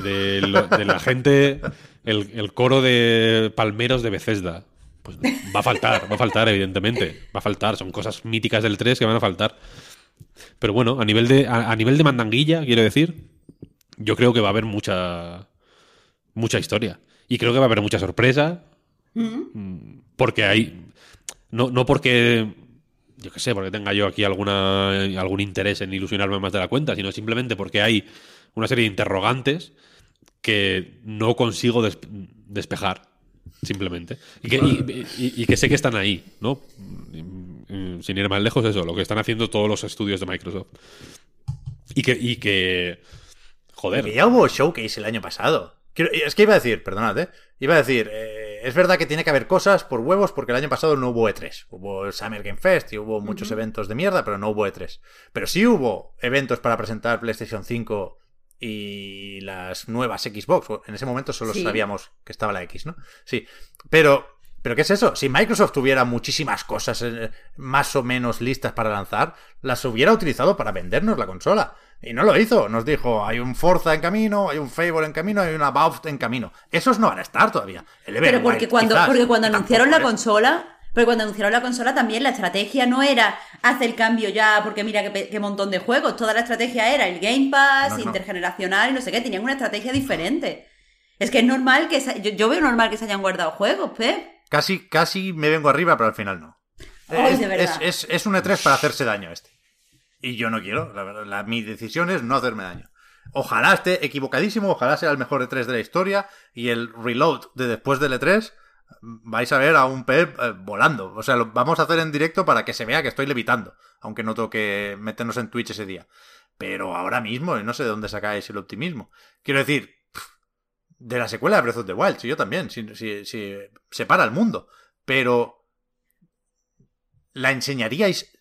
de, la gente, el, el coro de palmeros de Bethesda. Pues va a faltar, va a faltar, evidentemente. Va a faltar. Son cosas míticas del 3 que van a faltar. Pero bueno, a nivel de, a, a nivel de mandanguilla, quiero decir, yo creo que va a haber mucha, mucha historia. Y creo que va a haber mucha sorpresa. Mm, Porque hay. No, no porque. Yo qué sé, porque tenga yo aquí alguna, algún interés en ilusionarme más de la cuenta, sino simplemente porque hay una serie de interrogantes que no consigo des- despejar, simplemente. Y que, y- y- y que sé que están ahí, ¿no? Mm, Sin ir más lejos, eso, lo que están haciendo todos los estudios de Microsoft. Y que. Y que joder. Que ya hubo showcase el año pasado. Es que iba a decir, perdonad, ¿eh? Iba a decir, eh, es verdad que tiene que haber cosas por huevos porque el año pasado no hubo E3. Hubo el Summer Game Fest y hubo muchos eventos de mierda, pero no hubo E3. Pero sí hubo eventos para presentar PlayStation 5 y las nuevas Xbox. En ese momento solo Sí. sabíamos que estaba la X, ¿no? Sí. Pero, ¿pero qué es eso? Si Microsoft tuviera muchísimas cosas eh, más o menos listas para lanzar, las hubiera utilizado para vendernos la consola. Y no lo hizo. Nos dijo, hay un Forza en camino, hay un Fable en camino, hay una Valve en camino. Esos no van a estar todavía. El Pero porque cuando, quizás, porque cuando anunciaron la consola, porque cuando anunciaron la consola también la estrategia no era hacer el cambio ya, porque mira qué, montón de juegos. Toda la estrategia era el Game Pass, No, no. intergeneracional y no sé qué. Tenían una estrategia diferente. Es que es normal que se- yo, yo veo normal que se hayan guardado juegos, Pep. Casi, casi me vengo arriba, pero al final no. Ay, es, de verdad. es- es- es un E3 para hacerse daño este. Y yo no quiero, la mi decisión es no hacerme daño. Ojalá esté equivocadísimo, ojalá sea el mejor E3 de la historia y el reload de después del E3 vais a ver a un Pep eh, volando. O sea, lo vamos a hacer en directo para que se vea que estoy levitando, aunque no toque meternos en Twitch ese día. Pero ahora mismo, no sé de dónde sacáis el optimismo. Quiero decir, de la secuela de Breath of the Wild, sí, yo también, si, si, si separa el mundo. Pero, ¿la enseñaríais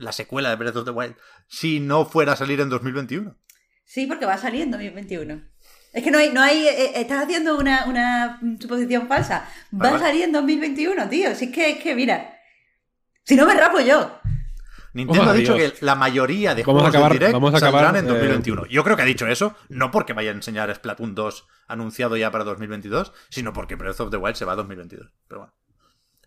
la secuela de Breath of the Wild si no fuera a salir en 2021? Sí, porque va a salir en 2021. Es que no hay, no hay, eh, eh, estás haciendo una, una suposición falsa. Va Vale, a vale. salir en 2021, tío. Si es que, es que mira. Si no me rapo yo. Nintendo Oh, ha dicho Dios. que la mayoría de Vamos a juegos acabar- del Direct vamos a acabar, saldrán en eh, 2021. Yo creo que ha dicho eso, no porque vaya a enseñar Splatoon 2 anunciado ya para 2022, sino porque Breath of the Wild se va a 2022. Pero bueno.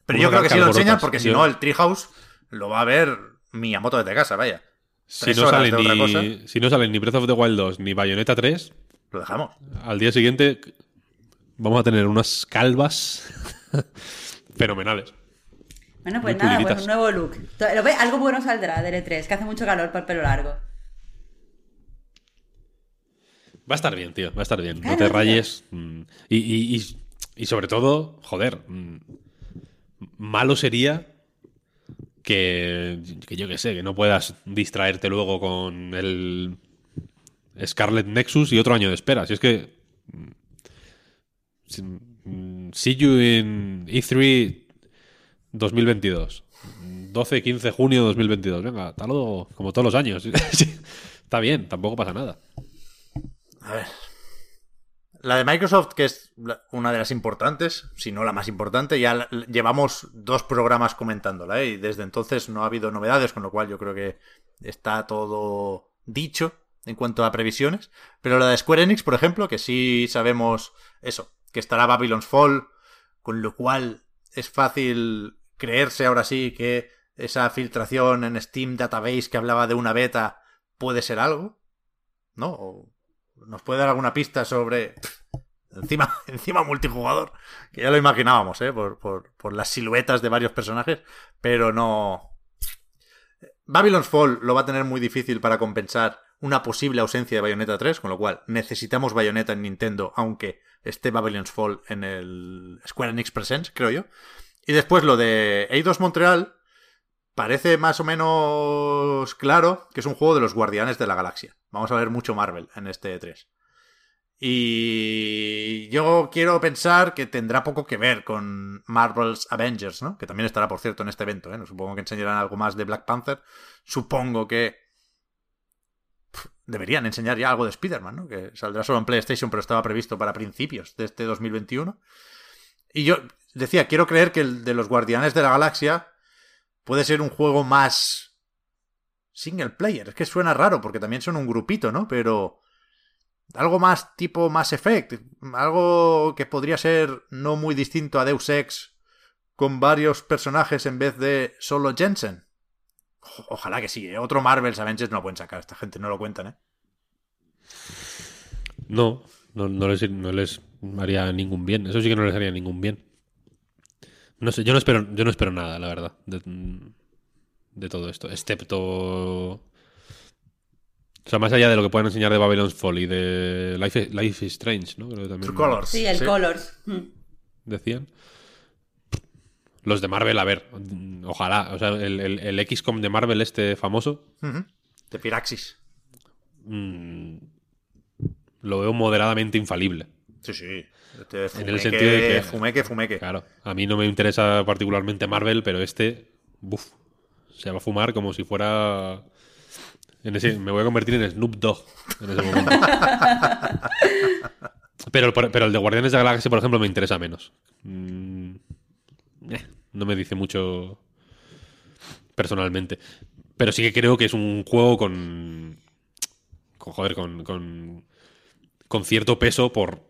Pero Vamos yo a creo que acabar sí lo enseñan porque si no el Treehouse lo va a ver Miyamoto desde casa, vaya. Si no, sale ni, si no salen ni Breath of the Wild 2 ni Bayonetta 3, Lo dejamos. al día siguiente vamos a tener unas calvas fenomenales. Bueno, pues Muy nada, pues un nuevo look. Algo bueno saldrá del E3, que hace mucho calor para el pelo largo. Va a estar bien, tío, va a estar bien. Claro, no te tío. rayes. mm, Y, y- y- y sobre todo, joder, mm, malo sería que, que yo que sé, que no puedas distraerte luego con el Scarlet Nexus y otro año de espera. Si es que... mm, See you in E3 2022. 12-15 de junio 2022. Venga, hasta luego, como todos los años. Está bien, tampoco pasa nada. A ver. La de Microsoft, que es una de las importantes, si no la más importante, ya llevamos dos programas comentándola, ¿eh? y desde entonces no ha habido novedades, con lo cual yo creo que está todo dicho en cuanto a previsiones. Pero la de Square Enix, por ejemplo, que sí sabemos eso, que estará Babylon's Fall, con lo cual es fácil creerse ahora sí que esa filtración en Steam Database que hablaba de una beta puede ser algo, ¿no? Nos puede dar alguna pista sobre encima encima multijugador que ya lo imaginábamos ¿eh? por, por, las siluetas de varios personajes pero no. Babylon's Fall lo va a tener muy difícil para compensar una posible ausencia de Bayonetta 3 con lo cual necesitamos Bayonetta en Nintendo aunque esté Babylon's Fall en el Square Enix Presents creo yo. Y después lo de Eidos Montreal parece más o menos claro que es un juego de los Guardianes de la Galaxia. Vamos a ver mucho Marvel en este E3. Y yo quiero pensar que tendrá poco que ver con Marvel's Avengers, ¿no? Que también estará, por cierto, en este evento, ¿eh? Supongo que enseñarán algo más de Black Panther. Supongo que deberían enseñar ya algo de Spider-Man, ¿no? Que saldrá solo en PlayStation, pero estaba previsto para principios de este 2021. Y yo decía, quiero creer que el de los Guardianes de la Galaxia puede ser un juego más single player. Es que suena raro porque también son un grupito, ¿no? Pero algo más tipo Mass Effect, algo que podría ser no muy distinto a Deus Ex con varios personajes en vez de solo Jensen. Ojalá que sí, ¿eh? otro Marvel's Avengers no lo pueden sacar, esta gente no lo cuentan, ¿eh? No, no, no les, no les haría ningún bien. Eso sí que no les haría ningún bien. No sé, yo no espero, yo no espero nada, la verdad, de, de todo esto. Excepto. O sea, más allá de lo que puedan enseñar de Babylon's Fall y de Life, Life is Strange, ¿no? Creo que también True Colors. Sí, el Colors. Decían. Los de Marvel, a ver, ojalá. O sea, el, el, el XCOM de Marvel, este famoso. De Firaxis. mm, lo veo moderadamente infalible. Sí, sí. Este En el sentido de que- Fumeque, fumeque. Claro, a mí no me interesa particularmente Marvel, pero este, buf, se va a fumar como si fuera... En ese, me voy a convertir en Snoop Dogg en ese momento. pero, pero el de Guardianes de la Galaxia, por ejemplo, me interesa menos. Mm, eh, no me dice mucho personalmente. Pero sí que creo que es un juego con... con joder, con, con, con cierto peso por,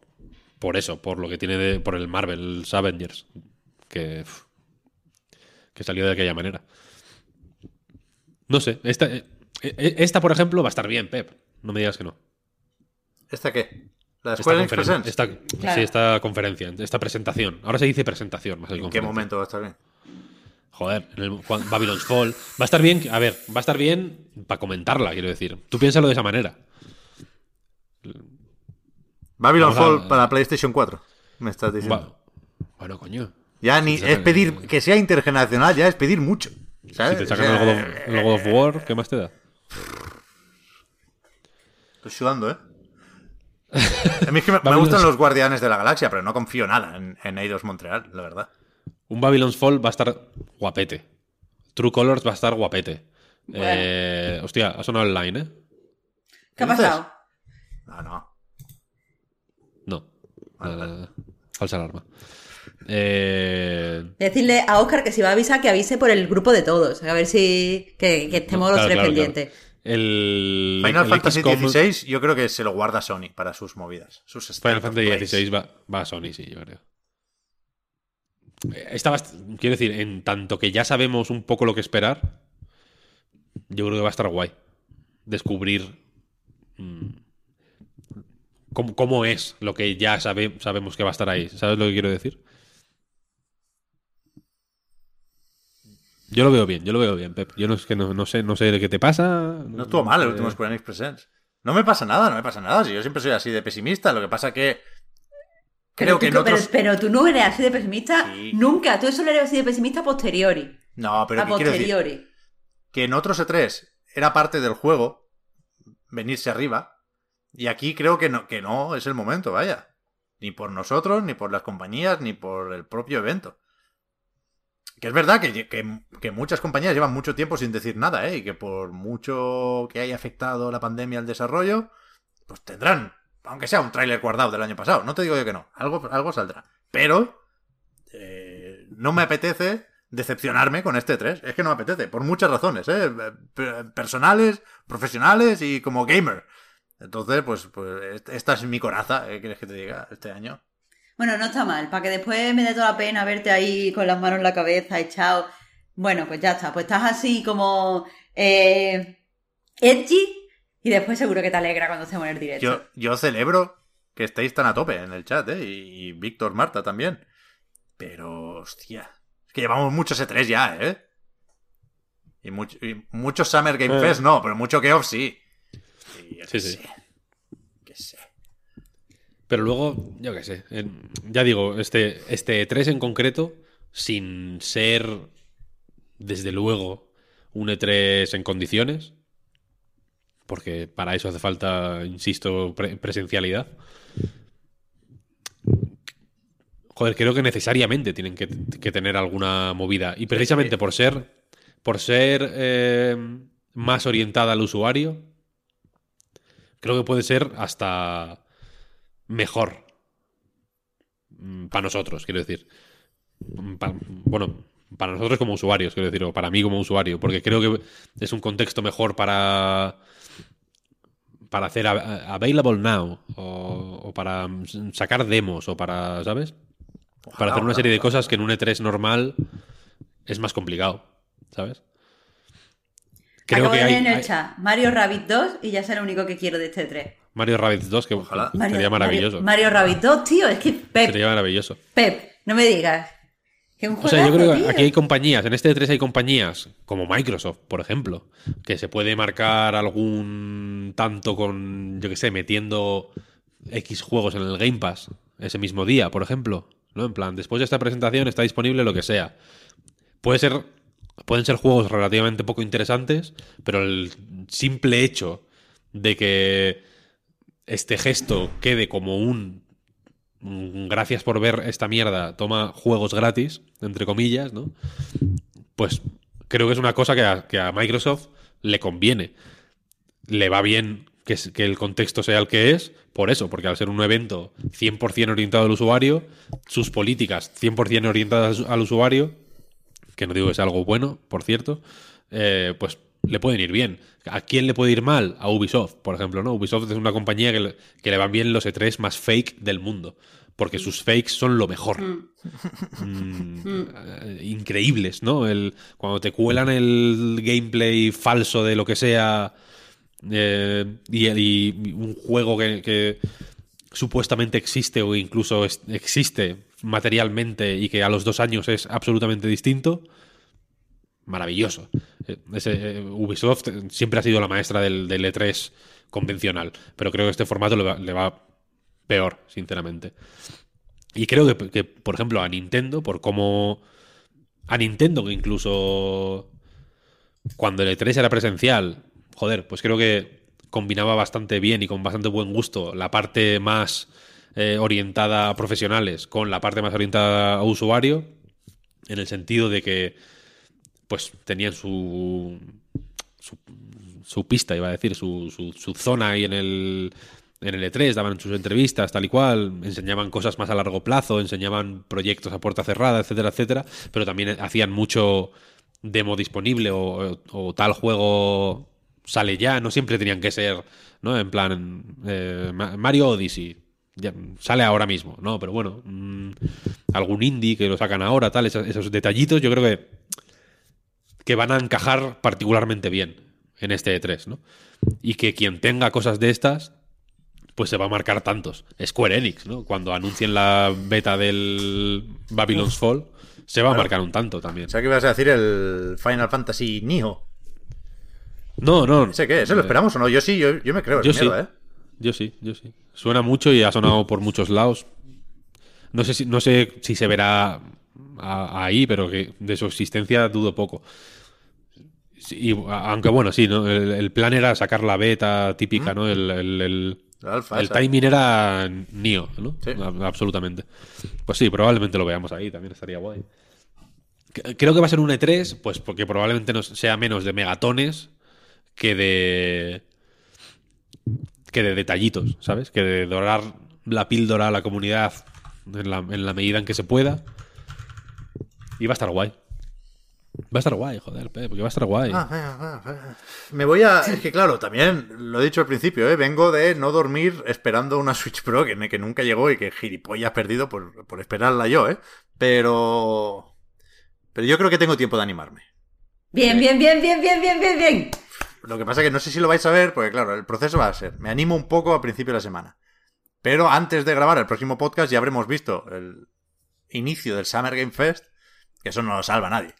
por eso, por lo que tiene de, por el Marvel Avengers, que, que salió de aquella manera. No sé, esta, eh, eh, esta, por ejemplo, va a estar bien, Pep. No me digas que no. ¿Esta qué? La Esta Square Enix conferen- Presents. esta- Claro. Sí, esta conferencia, esta presentación. Ahora se dice presentación más ¿En qué momento va a estar bien? Joder, en el, Babylon's Fall. Va a estar bien, a ver, va a estar bien para comentarla, quiero decir. Tú piénsalo de esa manera. Babylon Vamos a- Fall para PlayStation 4. Me estás diciendo. Bueno, coño. Ya ni es pedir que sea intergeneracional, ya es pedir mucho. ¿sabes? Si te O sacan sea, el God, of, el God of War, ¿qué más te da? Estoy sudando, ¿eh? A mí es que me, gustan los Guardianes de la Galaxia, pero no confío nada en, en Eidos Montreal, la verdad. Un Babylon's Fall va a estar guapete. True Colors va a estar guapete. Bueno. Eh, hostia, ha sonado el line, ¿eh? ¿Qué ha ¿Dices? pasado? No, no. No. Nada. Falsa alarma. Eh, Decirle a Oscar que si va a avisar, que avise por el grupo de todos. A ver si. que, que estemos no, los tres claro, pendientes. claro. El, Final el Fantasy XCOM XVI yo creo que se lo guarda Sony para sus movidas. Sus Final Fantasy. XVI va, va a Sony, sí, yo creo. Eh, Esta quiero decir, en tanto que ya sabemos un poco lo que esperar, yo creo que va a estar guay. Descubrir mm, cómo, cómo es lo que ya sabe- sabemos que va a estar ahí. ¿Sabes lo que quiero decir? Yo lo veo bien, yo lo veo bien, Pep. Yo no, es que no, no sé, no sé qué te pasa. No estuvo mal el último Square Enix Presents. No me pasa nada, no me pasa nada. Si yo siempre soy así de pesimista. Lo que pasa que. Creo Pero que tú- en otros. pero, pero tú no eres así de pesimista Sí. nunca. Tú solo eres así de pesimista a posteriori. No, pero a ¿qué quiero decir? posteriori. Que en otros E3 era parte del juego venirse arriba. Y aquí creo que no, que no es el momento, vaya. Ni por nosotros, ni por las compañías, ni por el propio evento. Que es verdad que, que- que muchas compañías llevan mucho tiempo sin decir nada, ¿eh? Y que por mucho que haya afectado la pandemia al desarrollo, pues tendrán, aunque sea un tráiler guardado del año pasado. No te digo yo que no, algo, algo saldrá. Pero eh, no me apetece decepcionarme con este 3. Es que no me apetece, por muchas razones, ¿eh? Pe- Personales, profesionales y como gamer. Entonces, pues, pues esta es mi coraza, ¿eh? ¿Quieres que te diga? Este año. Bueno, no está mal. Para que después me dé toda la pena verte ahí con las manos en la cabeza, echado. Bueno, pues ya está. Pues estás así como. Eh, edgy. Y después seguro que te alegra cuando estemos en el directo. Yo, yo celebro que estéis tan a tope en el chat, ¿eh? Y, y Víctor, Marta también. Pero, hostia. Es que llevamos muchos E3 ya, ¿eh? Y, mucho, y muchos Summer Game Eh. Fest no, pero mucho Geoff sí. Yo Sí, qué sí. sé. Qué sé. Pero luego, yo qué sé. ya digo, este, este 3 en concreto, sin ser, desde luego, un E3 en condiciones, porque para eso hace falta, insisto, pre- presencialidad. Joder, creo que necesariamente tienen que, que tener alguna movida. Y precisamente por ser, por ser eh, más orientada al usuario, creo que puede ser hasta mejor para nosotros, quiero decir. Mm, bueno, para nosotros como usuarios, quiero decir, o para mí como usuario, porque creo que es un contexto mejor para para hacer available now o, o para mm, sacar demos o para, ¿sabes? Para hacer una serie de cosas que en un E3 normal es más complicado, ¿sabes? Acabo de que hay- en el hay- chat Mario Rabbit 2 y ya es lo único que quiero de este 3. Mario Rabbids 2 que Ojalá. Mario, sería maravilloso. Mario, Mario Rabbit 2, tío, es que Pep, Sería maravilloso. Pep, no me digas. Que un O sea, yo creo que tío. aquí hay compañías, en este E3 hay compañías como Microsoft, por ejemplo, que se puede marcar algún tanto con, yo qué sé, metiendo X juegos en el Game Pass ese mismo día, por ejemplo. ¿no? En plan, después de esta presentación está disponible lo que sea. Puede ser, pueden ser juegos relativamente poco interesantes, pero el simple hecho de que este gesto quede como un gracias por ver esta mierda, toma juegos gratis, entre comillas, ¿no? Pues creo que es una cosa que a, que a Microsoft le conviene. Le va bien que, que el contexto sea el que es, por eso, porque al ser un evento 100% orientado al usuario, sus políticas 100% orientadas al usuario, que no digo que sea algo bueno, por cierto, eh, pues le pueden ir bien. ¿A quién le puede ir mal? A Ubisoft, por ejemplo, ¿no? Ubisoft es una compañía que le, que le van bien los E3 más fake del mundo, porque sus fakes son lo mejor. Mm, eh, increíbles, ¿no? El, cuando te cuelan el gameplay falso de lo que sea eh, y, y un juego que, que supuestamente existe o incluso existe materialmente y que a los dos años es absolutamente distinto, maravilloso. Eh, eh, Ubisoft siempre ha sido la maestra del, del E3 convencional, pero creo que este formato le va, le va peor, sinceramente. Y creo que, que, por ejemplo, a Nintendo, por cómo... A Nintendo, que incluso cuando el E3 era presencial, joder, pues creo que combinaba bastante bien y con bastante buen gusto la parte más eh, orientada a profesionales con la parte más orientada a usuario, en el sentido de que pues tenían su, su, pista, iba a decir, su, su, zona ahí en el, en el E3, daban sus entrevistas, tal y cual, enseñaban cosas más a largo plazo, enseñaban proyectos a puerta cerrada, etcétera, etcétera, pero también hacían mucho demo disponible o tal juego sale ya, no siempre tenían que ser, ¿no? En plan, eh, Ma- Mario Odyssey. ya, sale ahora mismo, ¿no? Pero bueno, mm, algún indie que lo sacan ahora, tal, esos, esos detallitos, yo creo que, que van a encajar particularmente bien en este E3, ¿no? Y que quien tenga cosas de estas, pues se va a marcar tantos. Square Enix, ¿no? Cuando anuncien la beta del Babylon's Fall, se va a marcar un tanto también. O sea que ibas a decir el Final Fantasy Nioh. No, no. ¿Ese qué? ¿Ese lo esperamos o no? Yo sí, yo, yo me creo. Yo sí. mierda, ¿eh? Yo sí, yo sí. Suena mucho y ha sonado por muchos lados. No sé si, no sé si se verá a- ahí, pero que de su existencia dudo poco. Y, aunque bueno, sí, ¿no? El, el plan era sacar la beta típica, ¿no? El, el- el- alfa el timing era Nio, ¿no? Sí. Absolutamente. Pues sí, probablemente lo veamos ahí, también estaría guay. Creo que va a ser un E3, pues porque probablemente no sea menos de megatones que de. que de detallitos, ¿sabes? Que de dorar la píldora a la comunidad en la, en la medida en que se pueda. Y va a estar guay. Va a estar guay, joder, porque va a estar guay. Ah, ah, ah, ah. Me voy a. Es que claro, también lo he dicho al principio, ¿eh? vengo de no dormir esperando una Switch Pro que, que nunca llegó y que gilipollas perdido por, por esperarla yo, ¿eh? Pero. Pero yo creo que tengo tiempo de animarme. Bien, bien, bien, bien, bien, bien, bien, bien. Lo que pasa es que no sé si lo vais a ver, porque claro, el proceso va a ser. Me animo un poco a principio de la semana. Pero antes de grabar el próximo podcast ya habremos visto el inicio del Summer Game Fest, que eso no lo salva a nadie.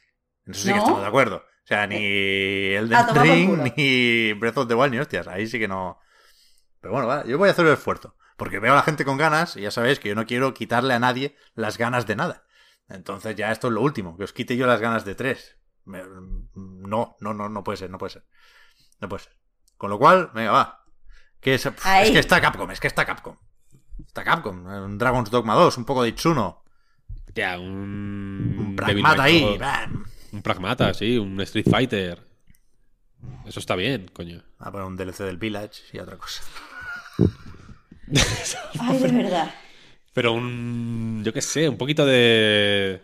En eso sí que estamos de acuerdo. O sea, ni el A tomar por Ring, ni Breath of the Wild, ni hostias. Ahí sí que no. Pero bueno, va, yo voy a hacer el esfuerzo. Porque veo a la gente con ganas y ya sabéis que yo no quiero quitarle a nadie las ganas de nada. Entonces ya esto es lo último, que os quite yo las ganas de tres. No, no, no, no puede ser, no puede ser. No puede ser. Con lo cual, venga, va. Que es, es que está Capcom, es que está Capcom. Está Capcom. Un Dragon's Dogma 2, un poco de Itsuno. Ya, un. Un Pragmata ahí. Bam. Un pragmata, sí, un Street Fighter. Eso está bien, coño. A poner un DLC del Village y otra cosa. Ay, de verdad. Pero un. Yo qué sé, un poquito de.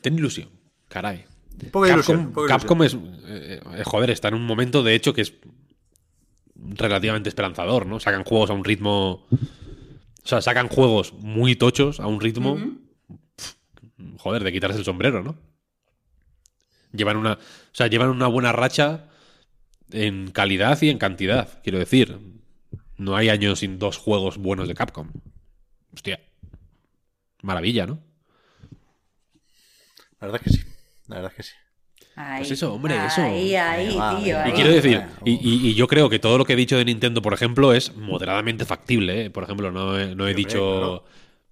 Ten ilusión, caray. Capcom, ilusión. es. eh, eh, joder, está en un momento, de hecho, que es relativamente esperanzador, ¿no? Sacan juegos a un ritmo. O sea, sacan juegos muy tochos a un ritmo. joder, de quitarse el sombrero, ¿no? Llevan una. O sea, llevan una buena racha en calidad y en cantidad, quiero decir. No hay años sin dos juegos buenos de Capcom. Hostia. Maravilla, ¿no? La verdad es que sí. La verdad es que sí. Ahí, Pues eso, hombre, eso. Ahí, ahí, tío. ahí. Y quiero decir, y, y- y yo creo que todo lo que he dicho de Nintendo, por ejemplo, es moderadamente factible. ¿eh? Por ejemplo, no he, no he dicho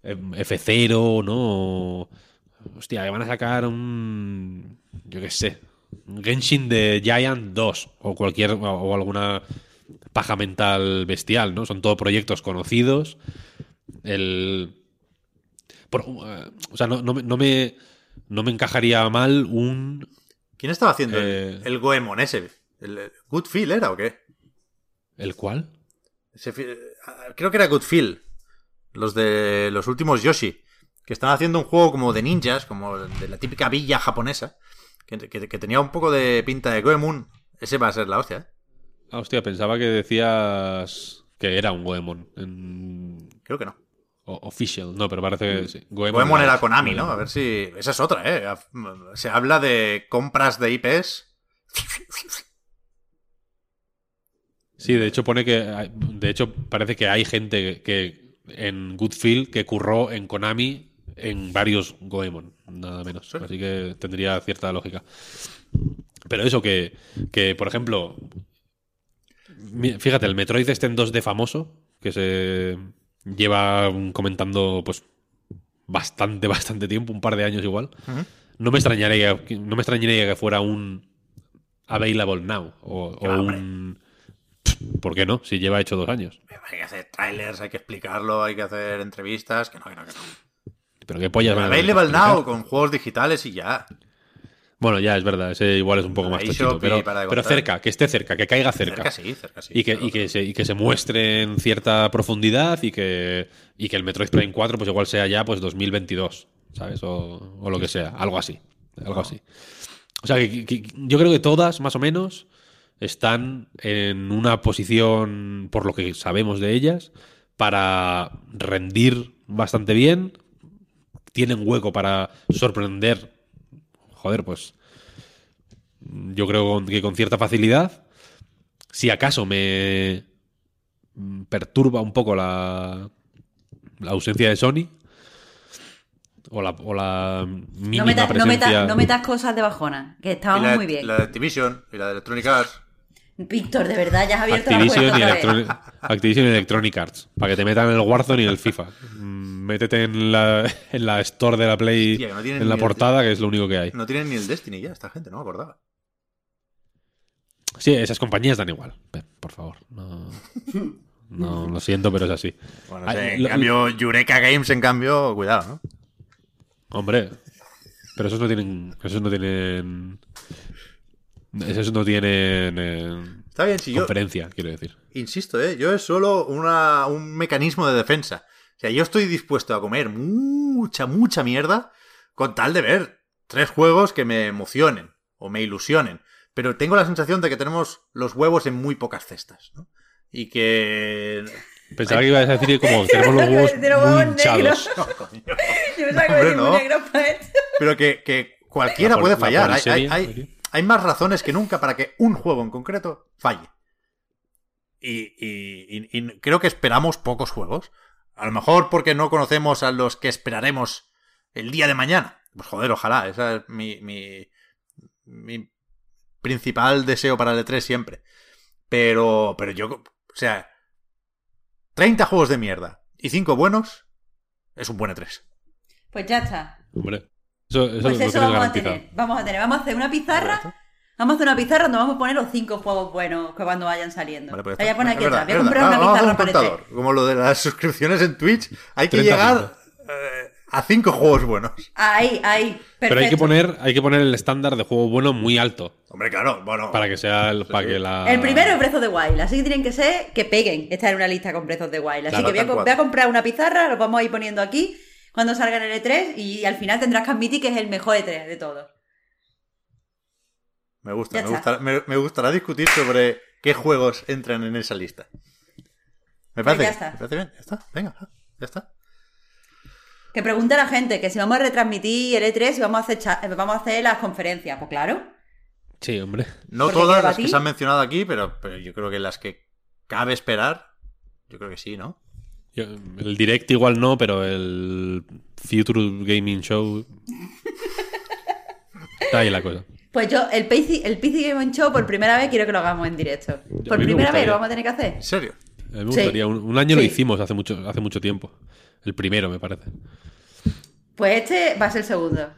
eh, F0, ¿no? Hostia, que van a sacar un. Yo qué sé. Un Genshin de Giant 2 o cualquier. o, alguna paja mental bestial, ¿no? Son todos proyectos conocidos. El. por- o sea, no, no me. No me encajaría mal un. ¿Quién estaba haciendo el- Eh. el, Goemon ese? ¿El Feel era o qué? ¿El? Ese fi- ah, creo que era Good Feel. Los de los últimos Yoshi. Que están haciendo un juego como de ninjas, como de la típica villa japonesa. Que, que- que tenía un poco de pinta de Goemon. Ese va a ser la hostia, ¿eh? Ah, hostia, pensaba que decías que era un Goemon. En... Creo que no. O- official. No, pero parece que sí. Goemon era Konami, ¿no? A ver si. Esa es otra, ¿eh? Se habla de compras de IPs. Sí, de hecho pone que. hay- De hecho, parece que hay gente que en Goodfield que curró en Konami en varios Goemon, nada menos. Así que tendría cierta lógica. Pero eso que, que por ejemplo, fíjate, el Metroid este en 2D famoso, que se lleva comentando pues bastante, bastante tiempo, un par de años igual. No me extrañaría, no me extrañaría que fuera un available now o, hombre. un ¿Por qué no? Si lleva hecho dos años. Hay que hacer trailers, hay que explicarlo, hay que hacer entrevistas, que no, que no, que no. Pero qué pollas van a Available now con juegos digitales y ya. Bueno, ya es verdad, ese igual es un poco más tochito, pero, pero cerca, que esté cerca, que caiga cerca. Cerca sí, cerca sí. y, que, claro. y, que se, y que se muestre en cierta profundidad y que, y que el Metroid Prime 4 pues igual sea ya pues 2022, ¿sabes? O, o lo que sea, algo así. Algo así. O sea, que yo creo que todas, más o menos, están en una posición, por lo que sabemos de ellas, para rendir bastante bien. Tienen hueco para sorprender. Joder, pues. Yo creo que con cierta facilidad. Si acaso me perturba un poco la, la ausencia de Sony. O la, o la mínima No metas, no, presencia. metas, no metas cosas de bajona, que estábamos la, muy bien. la de Activision y la de Electronic Arts. Víctor, de verdad, ya has abierto Activision la puerta Activision y Electronic Arts. Para que te metan en el Warzone y en el FIFA. Mm, Métete en la, en la store de la Play Hostia, no en la el- portada, que es lo único que hay. No tienen ni el Destiny ya, esta gente, no me acordaba. Sí, esas compañías dan igual. Por favor. No, no, lo siento, pero es así. Bueno, en lo- cambio, Eureka Games, en cambio, cuidado, ¿no? Hombre, pero esos no tienen. Esos no tienen. Esos no tienen. eh, Está bien, si yo, conferencia, quiero decir. insisto, ¿eh? yo es solo una, un mecanismo de defensa. O sea, yo estoy dispuesto a comer mucha, mucha mierda con tal de ver tres juegos que me emocionen o me ilusionen. Pero tengo la sensación de que tenemos los huevos en muy pocas cestas, ¿no? Y que... Pensaba que ibas a decir como tenemos los huevos hinchados. negros. Yo pensaba que Hombre, venía muy no. negro para esto. Pero que, que cualquiera puede la fallar. Hay, hay, hay- aquí. Hay más razones que nunca para que un juego en concreto falle. Y, y- y- y creo que esperamos pocos juegos. A lo mejor porque no conocemos a los que esperaremos el día de mañana. Pues joder, ojalá. Ese es mi, mi, mi principal deseo para el E3 siempre. Pero, pero yo, o sea, 30 juegos de mierda y 5 buenos es un buen E E3. Pues ya está. Hombre, eso, eso Pues eso vamos a tener. Vamos a tener. Vamos a hacer una pizarra. Vamos a hacer una pizarra donde vamos a poner los cinco juegos buenos que cuando vayan saliendo. Vale, pues voy a poner aquí verdad, atrás. Voy a comprar verdad. una Vamos pizarra hacer un para el contador. Como lo de las suscripciones en Twitch, hay que 30 llegar eh, a cinco juegos buenos. Ahí, ahí. Pero hay que perfecto. poner, hay que poner el estándar de juego bueno muy alto. Hombre, claro, bueno. Para que sea el, para que la. El primero es Breath of the Wild, así que tienen que ser que peguen estar en una lista con Breath of the Wild. Así Claro, que voy a, voy a comprar una pizarra, lo vamos a ir poniendo aquí cuando salga en el E3 y al final tendrás que admitir que es el mejor E3 de todos. Me gusta, me, gustará, me, me gustará discutir sobre qué juegos entran en esa lista. Me Pues parece, ya bien, está. me parece bien, ya está, venga, ya está. Que pregunta la gente que si vamos a retransmitir el E3 y vamos a hacer, cha- vamos a hacer las conferencias. Pues claro. Sí, hombre. No Porque todas las que se han mencionado aquí, pero, pero yo creo que las que cabe esperar, yo creo que sí, ¿no? Yo- el direct igual no, pero el Future Gaming Show. Está ahí la cosa. Pues yo, el PC, el PC Game Show, por primera vez quiero que lo hagamos en directo. Por primera vez lo vamos a tener que hacer. ¿En serio? A mí me Sí. gustaría. Un, un año lo hicimos hace mucho, hace mucho tiempo. El primero, me parece. Pues este va a ser el segundo.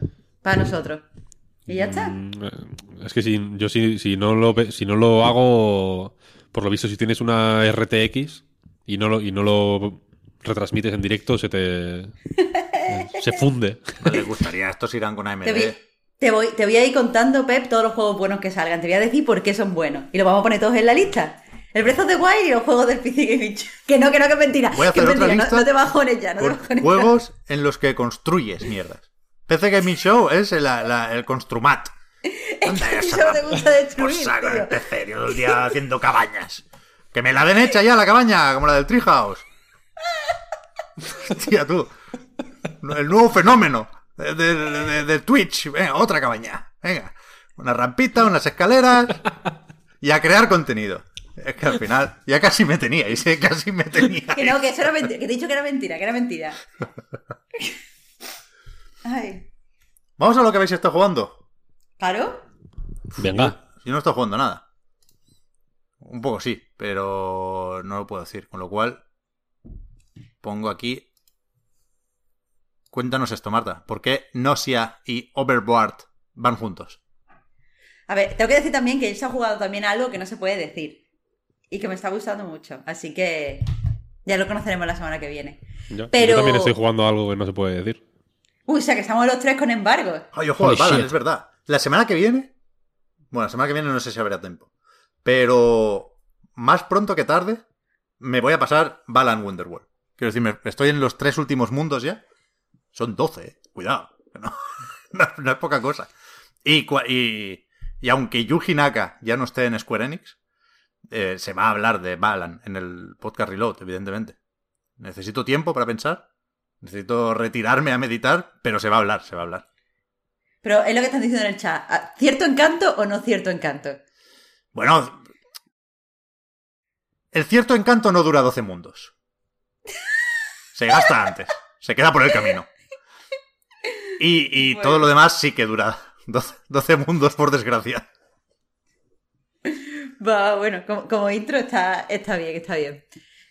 Para nosotros. Y ya está. Mm, eh, Es que si, yo si, si, no lo, si no lo hago, por lo visto, si tienes una RTX y no lo, y no lo retransmites en directo, se te. se funde. No les gustaría, estos irán con AMD. Te voy, te, voy, te voy a ir contando, Pep, todos los juegos buenos que salgan. Te voy a decir por qué son buenos. Y los vamos a poner todos en la lista. El Breath of the Wild y los juegos del PC Gaming. Que no, que no, que es mentira. Voy a que hacer es otra mentira. lista No, no te bajones ya, no te bajones ya. juegos en los que construyes mierdas. PC Gaming Show es el, la- el construmat. Esa- te gusta destruir, Por saco tío. el PC, yo todo el día haciendo cabañas. Que me la den hecha ya la cabaña, como la del Treehouse. Hostia, tú. El nuevo fenómeno de, de- de- de Twitch. Venga, otra cabaña. Venga. Una rampita, unas escaleras. Y a crear contenido. Es que al final ya casi me teníais, ¿eh? casi me teníais. Que no, que eso era mentira, que te he dicho que era mentira, que era mentira. Ay. Vamos a lo que habéis estado jugando. ¿Claro? Venga. Yo no estoy jugando nada. Un poco sí, pero no lo puedo decir. Con lo cual, pongo aquí. Cuéntanos esto, Marta. ¿Por qué Nosia y Overboard van juntos? A ver, tengo que decir también que se ha jugado también algo que no se puede decir. Y que me está gustando mucho. Así que ya lo conoceremos la semana que viene. Ya. Pero- Yo también estoy jugando a algo que no se puede decir. Uy, o sea que estamos los tres con embargo. Ay, yo juego al es verdad. La semana que viene. Bueno, la semana que viene no sé si habrá tiempo. Pero más pronto que tarde me voy a pasar Balan Wonderworld. Quiero decir, me- estoy en los tres últimos mundos ya. Son 12, eh. cuidado. No, no- no es poca cosa. Y, y aunque Yuji Naka ya no esté en Square Enix, eh, se va a hablar de Balan en el podcast Reload, evidentemente. Necesito tiempo para pensar. Necesito retirarme a meditar, pero se va a hablar, se va a hablar. Pero es lo que están diciendo en el chat. ¿Ah, ¿Cierto encanto o no cierto encanto? Bueno, el cierto encanto no dura 12 mundos. Se gasta antes. Se queda por el camino. Y, y Bueno. todo lo demás sí que dura 12, 12 mundos, por desgracia. Va, bueno, como, como intro está, está bien, está bien.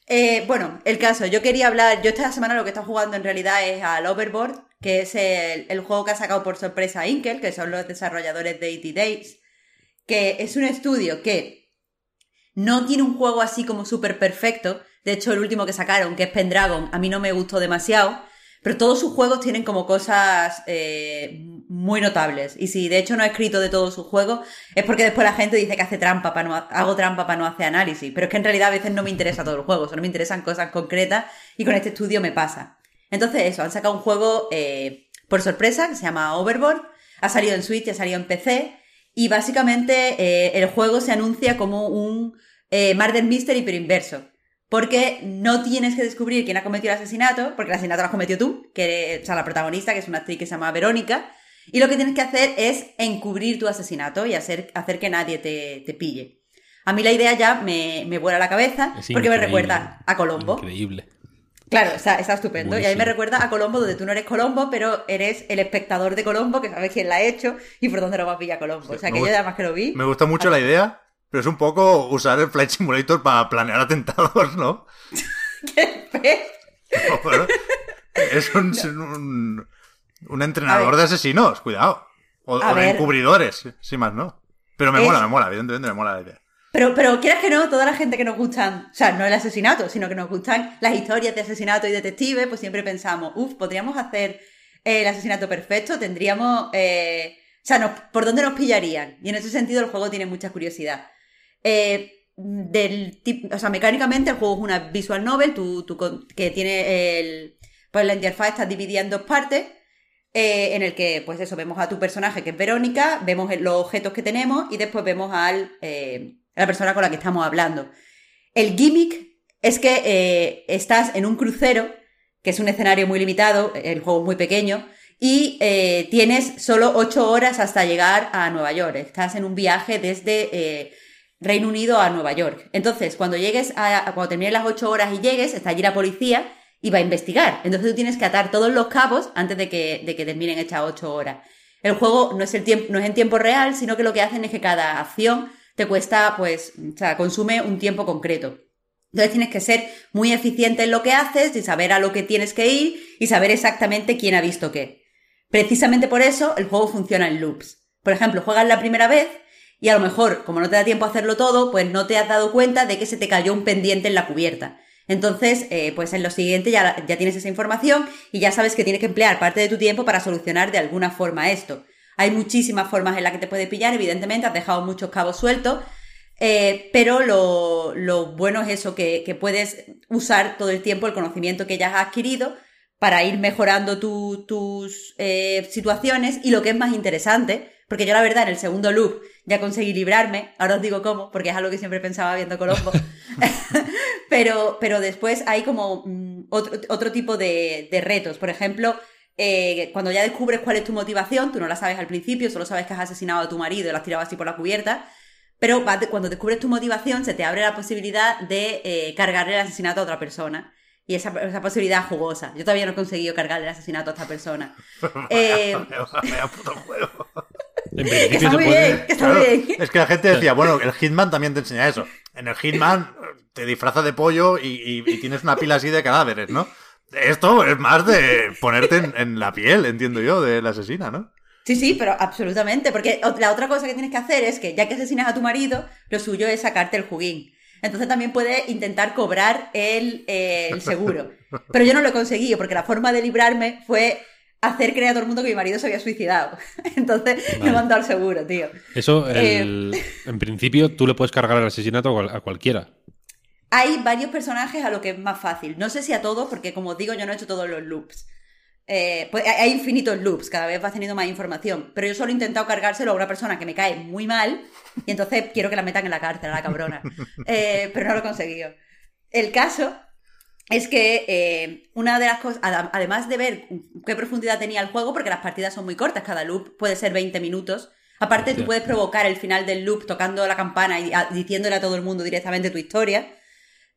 Eh, bueno, el caso, yo quería hablar, yo esta semana lo que he estado jugando en realidad es al Overboard, que es el, el juego que ha sacado por sorpresa Inkel, que son los desarrolladores de 80 Days, que es un estudio que no tiene un juego así como súper perfecto, de hecho el último que sacaron, que es Pendragon, a mí no me gustó demasiado, pero todos sus juegos tienen como cosas eh, muy notables. Y si de hecho no he escrito de todos sus juegos, es porque después la gente dice que hace trampa para no, hago trampa para no hacer análisis. Pero es que en realidad a veces no me interesa todo el juego, solo me interesan cosas concretas y con este estudio me pasa. Entonces eso, han sacado un juego eh, por sorpresa que se llama Overboard, ha salido en Switch, ha salido en PC y básicamente eh, el juego se anuncia como un eh, Murder Mystery pero inverso. Porque no tienes que descubrir quién ha cometido el asesinato, porque el asesinato lo has cometido tú, que eres, o sea, la protagonista, que es una actriz que se llama Verónica, y lo que tienes que hacer es encubrir tu asesinato y hacer, hacer que nadie te, te pille. A mí la idea ya me, me vuela la cabeza, Es porque me recuerda a Colombo. Increíble. Claro, está, está estupendo. Y a mí me recuerda a Colombo, donde tú no eres Colombo, pero eres el espectador de Colombo, que sabes quién la ha hecho y por dónde lo va a pillar Colombo. o sea, que yo gusta- además que lo vi. Me gusta mucho la idea, pero es un poco usar el Flight Simulator para planear atentados, ¿no? No, bueno, es un, un, un entrenador de asesinos, cuidado. O, de encubridores, sí más no. Pero me Es- mola, me mola, evidentemente me mola la idea. Pero, pero quieras que no, toda la gente que nos gustan, o sea, no el asesinato, sino que nos gustan las historias de asesinato y detectives, pues siempre pensamos, uff, podríamos hacer el asesinato perfecto, tendríamos, eh, o sea, nos- ¿por dónde nos pillarían? Y en ese sentido el juego tiene mucha curiosidad. Eh, del tip- o sea, mecánicamente el juego es una visual novel, tú, que tiene el, pues la interfaz está dividida en dos partes, eh, en el que, pues eso, vemos a tu personaje que es Verónica, vemos los objetos que tenemos y después vemos al, eh, a la persona con la que estamos hablando. El gimmick es que eh, estás en un crucero, que es un escenario muy limitado, el juego es muy pequeño, y tienes solo ocho horas hasta llegar a Nueva York. Estás en un viaje desde Reino Unido a Nueva York. Entonces, cuando llegues a, cuando termines las ocho horas y llegues, está allí la policía y va a investigar. Entonces tú tienes que atar todos los cabos antes de que, de que terminen estas ocho horas. El juego no es, el tiempo, no es en tiempo real, sino que lo que hacen es que cada acción te cuesta, pues, o sea, consume un tiempo concreto. Entonces tienes que ser muy eficiente en lo que haces y saber a lo que tienes que ir y saber exactamente quién ha visto qué. Precisamente por eso el juego funciona en loops. Por ejemplo, juegas la primera vez y a lo mejor, como no te da tiempo a hacerlo todo, pues no te has dado cuenta de que se te cayó un pendiente en la cubierta. Entonces, eh, pues en lo siguiente ya, ya tienes esa información y ya sabes que tienes que emplear parte de tu tiempo para solucionar de alguna forma esto. Hay muchísimas formas en las que te puede pillar, evidentemente, has dejado muchos cabos sueltos, eh, pero lo, lo bueno es eso, que, que puedes usar todo el tiempo el conocimiento que ya has adquirido para ir mejorando tu- tus eh, situaciones y lo que es más interesante, porque yo la verdad en el segundo loop ya conseguí librarme, ahora os digo cómo, porque es algo que siempre pensaba viendo Colombo, pero, pero después hay como mm, otro, otro tipo de, de retos, por ejemplo, eh, cuando ya descubres cuál es tu motivación, tú no la sabes al principio, solo sabes que has asesinado a tu marido y lo has tirado así por la cubierta, pero cuando descubres tu motivación se te abre la posibilidad de eh, cargarle el asesinato a otra persona. Y esa, esa, posibilidad jugosa. Yo todavía no he conseguido cargarle el asesinato a esta persona. eh... puto juego. Que está muy bien, que está bien. Es que la gente decía, bueno, el Hitman también te enseña eso. En el Hitman te disfraza de pollo y, tienes una pila así de cadáveres, ¿no? Esto es más de ponerte en, en la piel, entiendo yo, de la asesina, ¿no? Sí, sí, pero absolutamente. Porque la otra cosa que tienes que hacer es que, ya que asesinas a tu marido, lo suyo es sacarte el juguín. Entonces también puedes intentar cobrar el, eh, seguro. Pero yo no lo he conseguido, porque la forma de librarme fue hacer creer a todo el mundo que mi marido se había suicidado. Entonces me he mandado al seguro, tío. Eso, eh, en principio, tú le puedes cargar el asesinato a cualquiera. Hay varios personajes a lo que es más fácil. No sé si a todos, porque como digo, yo no he hecho todos los loops. Eh, pues hay infinitos loops, cada vez vas teniendo más información. Pero yo solo he intentado cargárselo a una persona que me cae muy mal y entonces quiero que la metan en la cárcel, a la cabrona. Eh, pero no lo he conseguido. El caso es que eh, una de las cosas, además de ver qué profundidad tenía el juego, porque las partidas son muy cortas, cada loop puede ser 20 minutos. Aparte, tú puedes provocar el final del loop tocando la campana y diciéndole a todo el mundo directamente tu historia.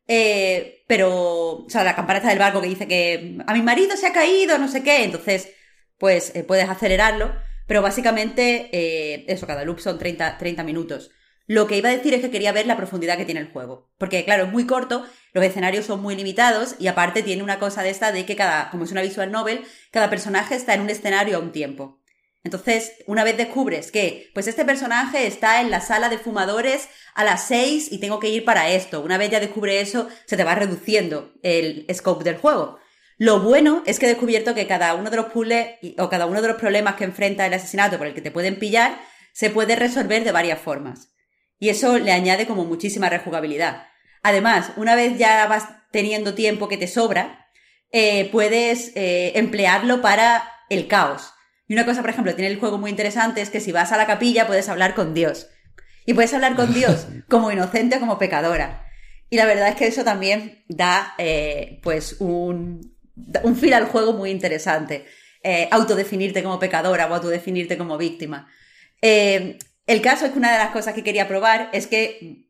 Eh, pero, o sea, la campana está del barco que dice que a mi marido se ha caído, no sé qué, entonces, pues eh, puedes acelerarlo, pero básicamente, eso, cada loop son 30, 30 minutos. Lo que iba a decir es que quería ver la profundidad que tiene el juego. Porque, claro, es muy corto, los escenarios son muy limitados y aparte tiene una cosa de esta de que cada, como es una visual novel, cada personaje está en un escenario a un tiempo. Entonces, una vez descubres que, pues este personaje está en la sala de fumadores a las 6 y tengo que ir para esto. Una vez ya descubre eso, se te va reduciendo el scope del juego. Lo bueno es que he descubierto que cada uno de los puzzles o cada uno de los problemas que enfrenta el asesinato por el que te pueden pillar se puede resolver de varias formas. Y eso le añade como muchísima rejugabilidad. Además, una vez ya vas teniendo tiempo que te sobra, eh, puedes eh, emplearlo para el caos. Y una cosa, por ejemplo, tiene el juego muy interesante es que si vas a la capilla puedes hablar con Dios. Y puedes hablar con Dios como inocente o como pecadora. Y la verdad es que eso también da, eh, pues, un, un fil al juego muy interesante. Eh, autodefinirte como pecadora o autodefinirte como víctima. Eh, el caso es que una de las cosas que quería probar es que,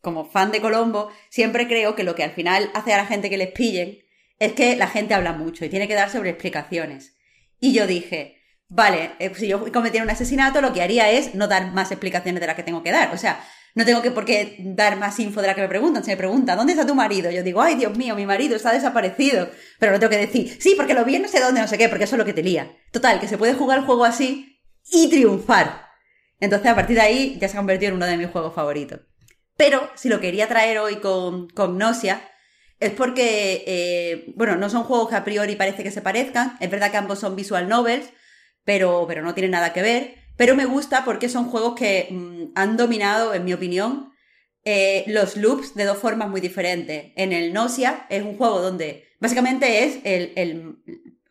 como fan de Colombo, siempre creo que lo que al final hace a la gente que les pillen es que la gente habla mucho y tiene que dar sobre explicaciones. Y yo dije, vale, eh, si yo cometiera un asesinato, lo que haría es no dar más explicaciones de las que tengo que dar. O sea, no tengo que por qué dar más info de la que me preguntan. Si me preguntan, ¿dónde está tu marido? Yo digo, ay, Dios mío, mi marido está desaparecido. Pero no tengo que decir, sí, porque lo vi no sé dónde, no sé qué, porque eso es lo que te lía. Total, que se puede jugar el juego así y triunfar. Entonces, a partir de ahí, ya se ha convertido en uno de mis juegos favoritos. Pero, si lo quería traer hoy con, con Gnosia, es porque, eh, bueno, no son juegos que a priori parece que se parezcan. Es verdad que ambos son visual novels, pero, pero no tiene nada que ver. Pero me gusta porque son juegos que mm, han dominado, en mi opinión, eh, los loops de dos formas muy diferentes. En el Nosia es un juego donde básicamente es el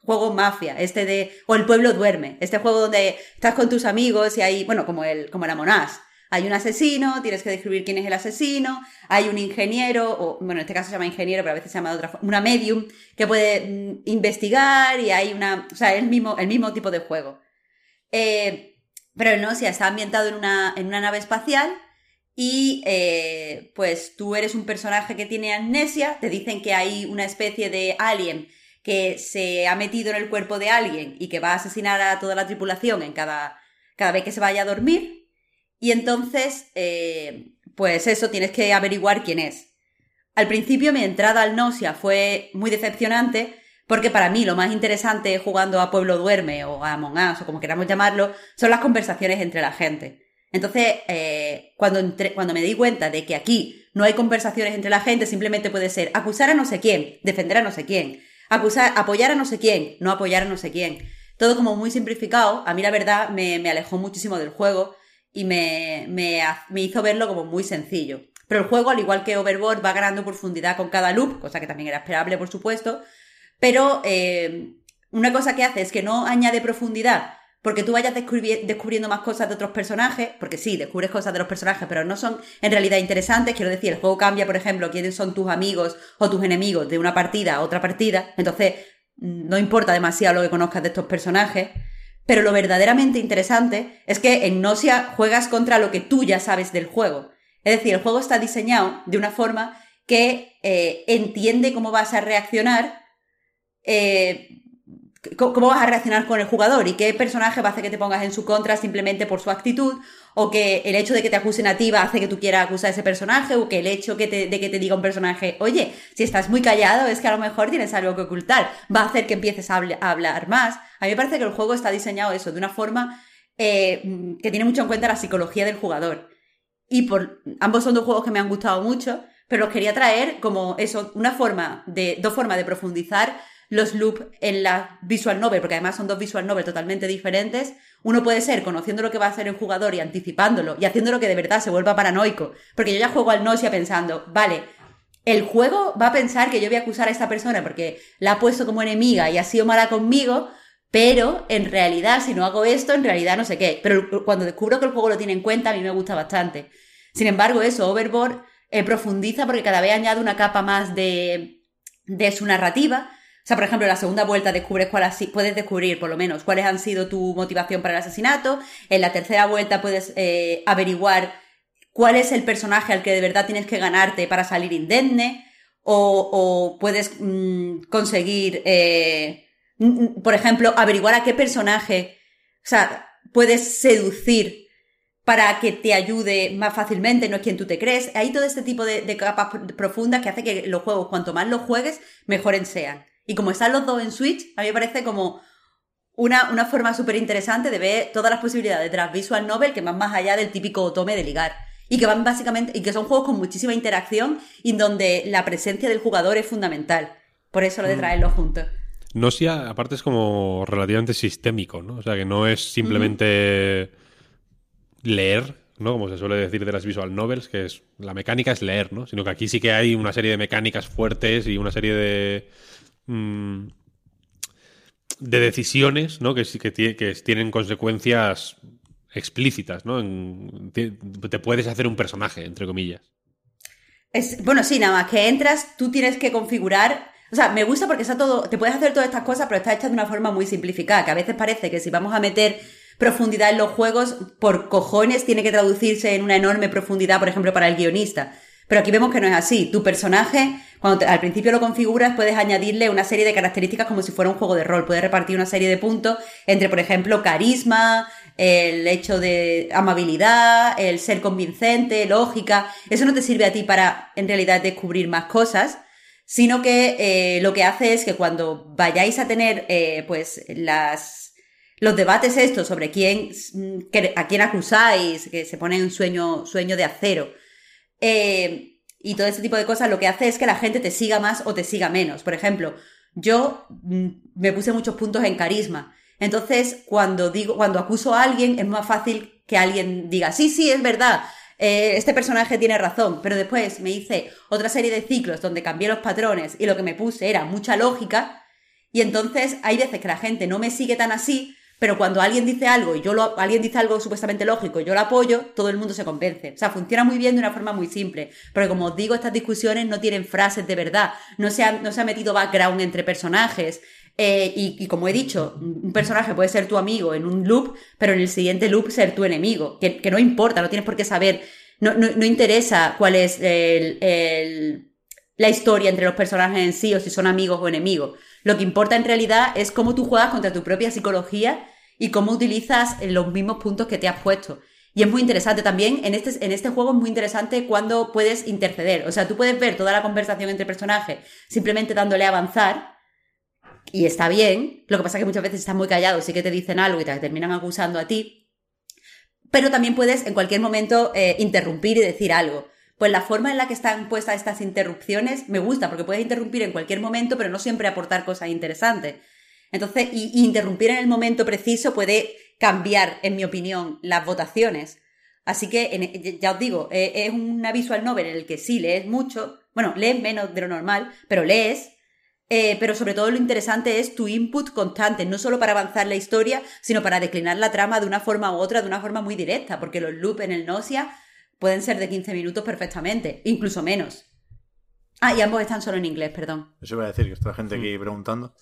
juego mafia, este de, o el pueblo duerme, este juego donde estás con tus amigos y hay, bueno, como el, como la Monás. Hay un asesino, tienes que describir quién es el asesino, hay un ingeniero, o bueno, en este caso se llama ingeniero, pero a veces se llama de otra forma, una medium, que puede mm, investigar y hay una, o sea, el mismo, el mismo tipo de juego. Eh, pero no, si está ambientado en una, en una nave espacial y eh, pues tú eres un personaje que tiene amnesia, te dicen que hay una especie de alien que se ha metido en el cuerpo de alguien y que va a asesinar a toda la tripulación en cada, cada vez que se vaya a dormir. Y entonces, eh, pues eso, tienes que averiguar quién es. Al principio mi entrada al Nosia fue muy decepcionante porque para mí lo más interesante jugando a Pueblo Duerme o a Among o como queramos llamarlo son las conversaciones entre la gente. Entonces, eh, cuando, cuando me di cuenta de que aquí no hay conversaciones entre la gente, simplemente puede ser acusar a no sé quién, defender a no sé quién, acusar, apoyar a no sé quién, no apoyar a no sé quién. Todo como muy simplificado, a mí la verdad me, me alejó muchísimo del juego y me, me, me hizo verlo como muy sencillo. Pero el juego, al igual que Overboard, va ganando profundidad con cada loop, cosa que también era esperable, por supuesto. Pero eh, una cosa que hace es que no añade profundidad porque tú vayas descubriendo más cosas de otros personajes, porque sí, descubres cosas de los personajes, pero no son en realidad interesantes. Quiero decir, el juego cambia, por ejemplo, quiénes son tus amigos o tus enemigos de una partida a otra partida. Entonces, no importa demasiado lo que conozcas de estos personajes. Pero lo verdaderamente interesante es que en Gnosia juegas contra lo que tú ya sabes del juego. Es decir, el juego está diseñado de una forma que eh, entiende cómo vas a reaccionar, eh, cómo vas a reaccionar con el jugador y qué personaje va a hacer que te pongas en su contra simplemente por su actitud, o que el hecho de que te acusen a ti que tú quieras acusar a ese personaje, o que el hecho de que te diga un personaje, oye, si estás muy callado es que a lo mejor tienes algo que ocultar, va a hacer que empieces a, hablar más. A mí me parece que el juego está diseñado eso, de una forma eh, que tiene mucho en cuenta la psicología del jugador. Y por ambos son dos juegos que me han gustado mucho, pero los quería traer como eso, una forma de, dos formas de profundizar los loops en la visual novel, porque además son dos visual novel totalmente diferentes. Uno puede ser conociendo lo que va a hacer el jugador y anticipándolo y haciéndolo que de verdad se vuelva paranoico. Porque yo ya juego al Nosia pensando, vale, el juego va a pensar que yo voy a acusar a esta persona porque la ha puesto como enemiga y ha sido mala conmigo, pero en realidad, si no hago esto, en realidad no sé qué. Pero cuando descubro que el juego lo tiene en cuenta, a mí me gusta bastante. Sin embargo, eso, Overboard eh, profundiza porque cada vez añade una capa más de, de su narrativa. O sea, por ejemplo, en la segunda vuelta descubres cuál puedes descubrir, por lo menos, cuáles han sido tu motivación para el asesinato. En la tercera vuelta puedes eh, averiguar cuál es el personaje al que de verdad tienes que ganarte para salir indemne. O, puedes mm, conseguir eh, por ejemplo, averiguar a qué personaje, o sea, puedes seducir para que te ayude más fácilmente, no es quien tú te crees. Hay todo este tipo de, capas profundas que hace que los juegos, cuanto más los juegues, mejores sean. Y como están los dos en Switch, a mí me parece como una, una forma súper interesante de ver todas las posibilidades de las visual novel que van más allá del típico tome de ligar. Y que van básicamente, y que son juegos con muchísima interacción y donde la presencia del jugador es fundamental. Por eso lo de mm. traerlos juntos. Nosia, aparte, es como relativamente sistémico, ¿no? O sea, que no es simplemente leer, ¿no? Como se suele decir de las visual novels, que es la mecánica es leer, ¿no? Sino que aquí sí que hay una serie de mecánicas fuertes y una serie de. Mm, de decisiones, ¿no? Que, que, que tienen consecuencias explícitas, ¿no? te puedes hacer un personaje, entre comillas. Es, bueno, sí, nada más que entras, tú tienes que configurar o sea, me gusta porque está todo, te puedes hacer todas estas cosas, pero está hecha de una forma muy simplificada, que a veces parece que si vamos a meter profundidad en los juegos, por cojones tiene que traducirse en una enorme profundidad, por ejemplo, para el guionista. Pero aquí vemos que no es así. Tu personaje, cuando al principio lo configuras, puedes añadirle una serie de características como si fuera un juego de rol. Puedes repartir una serie de puntos entre, por ejemplo, carisma, el hecho de amabilidad, el ser convincente, lógica. Eso no te sirve a ti para, en realidad, descubrir más cosas, sino que eh, lo que hace es que cuando vayáis a tener eh, pues las los debates estos sobre quién a quién acusáis, que se pone un sueño, sueño de acero, eh, y todo ese tipo de cosas, lo que hace es que la gente te siga más o te siga menos. Por ejemplo, yo mm, me puse muchos puntos en carisma. Entonces, cuando digo, cuando acuso a alguien, es más fácil que alguien diga, sí, sí, es verdad, eh, este personaje tiene razón, pero después me hice otra serie de ciclos donde cambié los patrones y lo que me puse era mucha lógica, y entonces hay veces que la gente no me sigue tan así, pero cuando alguien dice algo y yo lo, alguien dice algo supuestamente lógico y yo lo apoyo, todo el mundo se convence. O sea, funciona muy bien de una forma muy simple. Porque como os digo, estas discusiones no tienen frases de verdad. No se ha, no se ha metido background entre personajes. Eh, y, como he dicho, un personaje puede ser tu amigo en un loop, pero en el siguiente loop ser tu enemigo. Que, no importa, no tienes por qué saber, no, no, interesa cuál es la historia entre los personajes en sí o si son amigos o enemigos. Lo que importa en realidad es cómo tú juegas contra tu propia psicología y cómo utilizas los mismos puntos que te has puesto. Y es muy interesante también, en este, en este juego es muy interesante cuando puedes interceder. O sea, tú puedes ver toda la conversación entre personajes simplemente dándole a avanzar y está bien. Lo que pasa es que muchas veces estás muy callado, sí que te dicen algo y te terminan acusando a ti. Pero también puedes en cualquier momento eh, interrumpir y decir algo. Pues la forma en la que están puestas estas interrupciones me gusta, porque puedes interrumpir en cualquier momento, pero no siempre aportar cosas interesantes. Entonces, y, interrumpir en el momento preciso puede cambiar, en mi opinión, las votaciones. Así que, ya os digo, eh, es una visual novel en el que sí lees mucho, bueno, lees menos de lo normal, pero lees, eh, pero sobre todo lo interesante es tu input constante, no solo para avanzar la historia, sino para declinar la trama de una forma u otra, de una forma muy directa, porque los loops en el Nosia pueden ser de 15 minutos perfectamente, incluso menos. Ah, y ambos están solo en inglés, perdón. Eso iba a decir, que está gente aquí preguntando.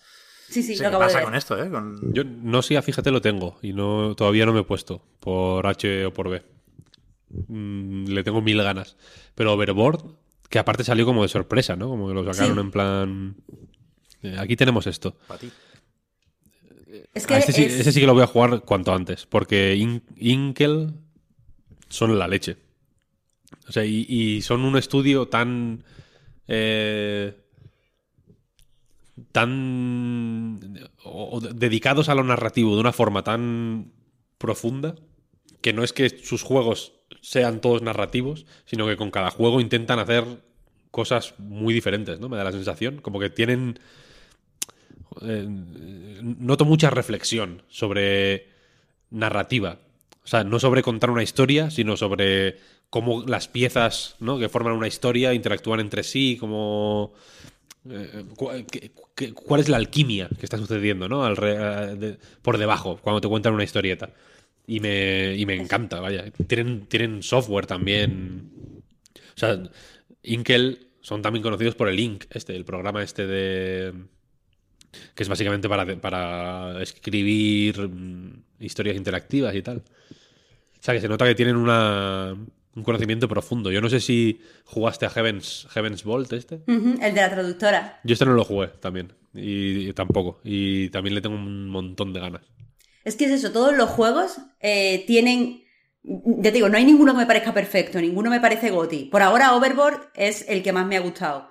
Sí, sí, Sí, lo ¿Qué de pasa ver. con esto, eh? Con- Yo no sé, fíjate, lo tengo y no todavía no me he puesto por H o por B. Mm, le tengo mil ganas. Pero Overboard, que aparte salió como de sorpresa, ¿no? Como que lo sacaron Sí. en plan... eh, Aquí tenemos esto. Ti. Es que este, sí, es- ese sí que lo voy a jugar cuanto antes, porque In- Inkel son la leche. O sea, y, y son un estudio tan... eh, tan... dedicados a lo narrativo de una forma tan profunda que no es que sus juegos sean todos narrativos, sino que con cada juego intentan hacer cosas muy diferentes, ¿no? Me da la sensación. Como que tienen eh, noto mucha reflexión sobre narrativa. O sea, no sobre contar una historia, sino sobre cómo las piezas ¿no? que forman una historia interactúan entre sí, cómo... eh, qué- qué- ¿Cuál es la alquimia que está sucediendo ¿no? Eh, por debajo cuando te cuentan una historieta? Y me, y me encanta, vaya. Tienen, tienen software también. O sea, Inkel son también conocidos por el Inc, este, el programa este de que es básicamente para, para escribir mm, historias interactivas y tal. O sea, que se nota que tienen una, un conocimiento profundo. Yo no sé si jugaste a Heaven's, Heaven's Vault este. El de la traductora. Yo este no lo jugué también. Y, y tampoco. Y también le tengo un montón de ganas. Es que es eso, todos los juegos eh, tienen. Ya te digo, no hay ninguno que me parezca perfecto, ninguno me parece goti. Por ahora, Overboard es el que más me ha gustado.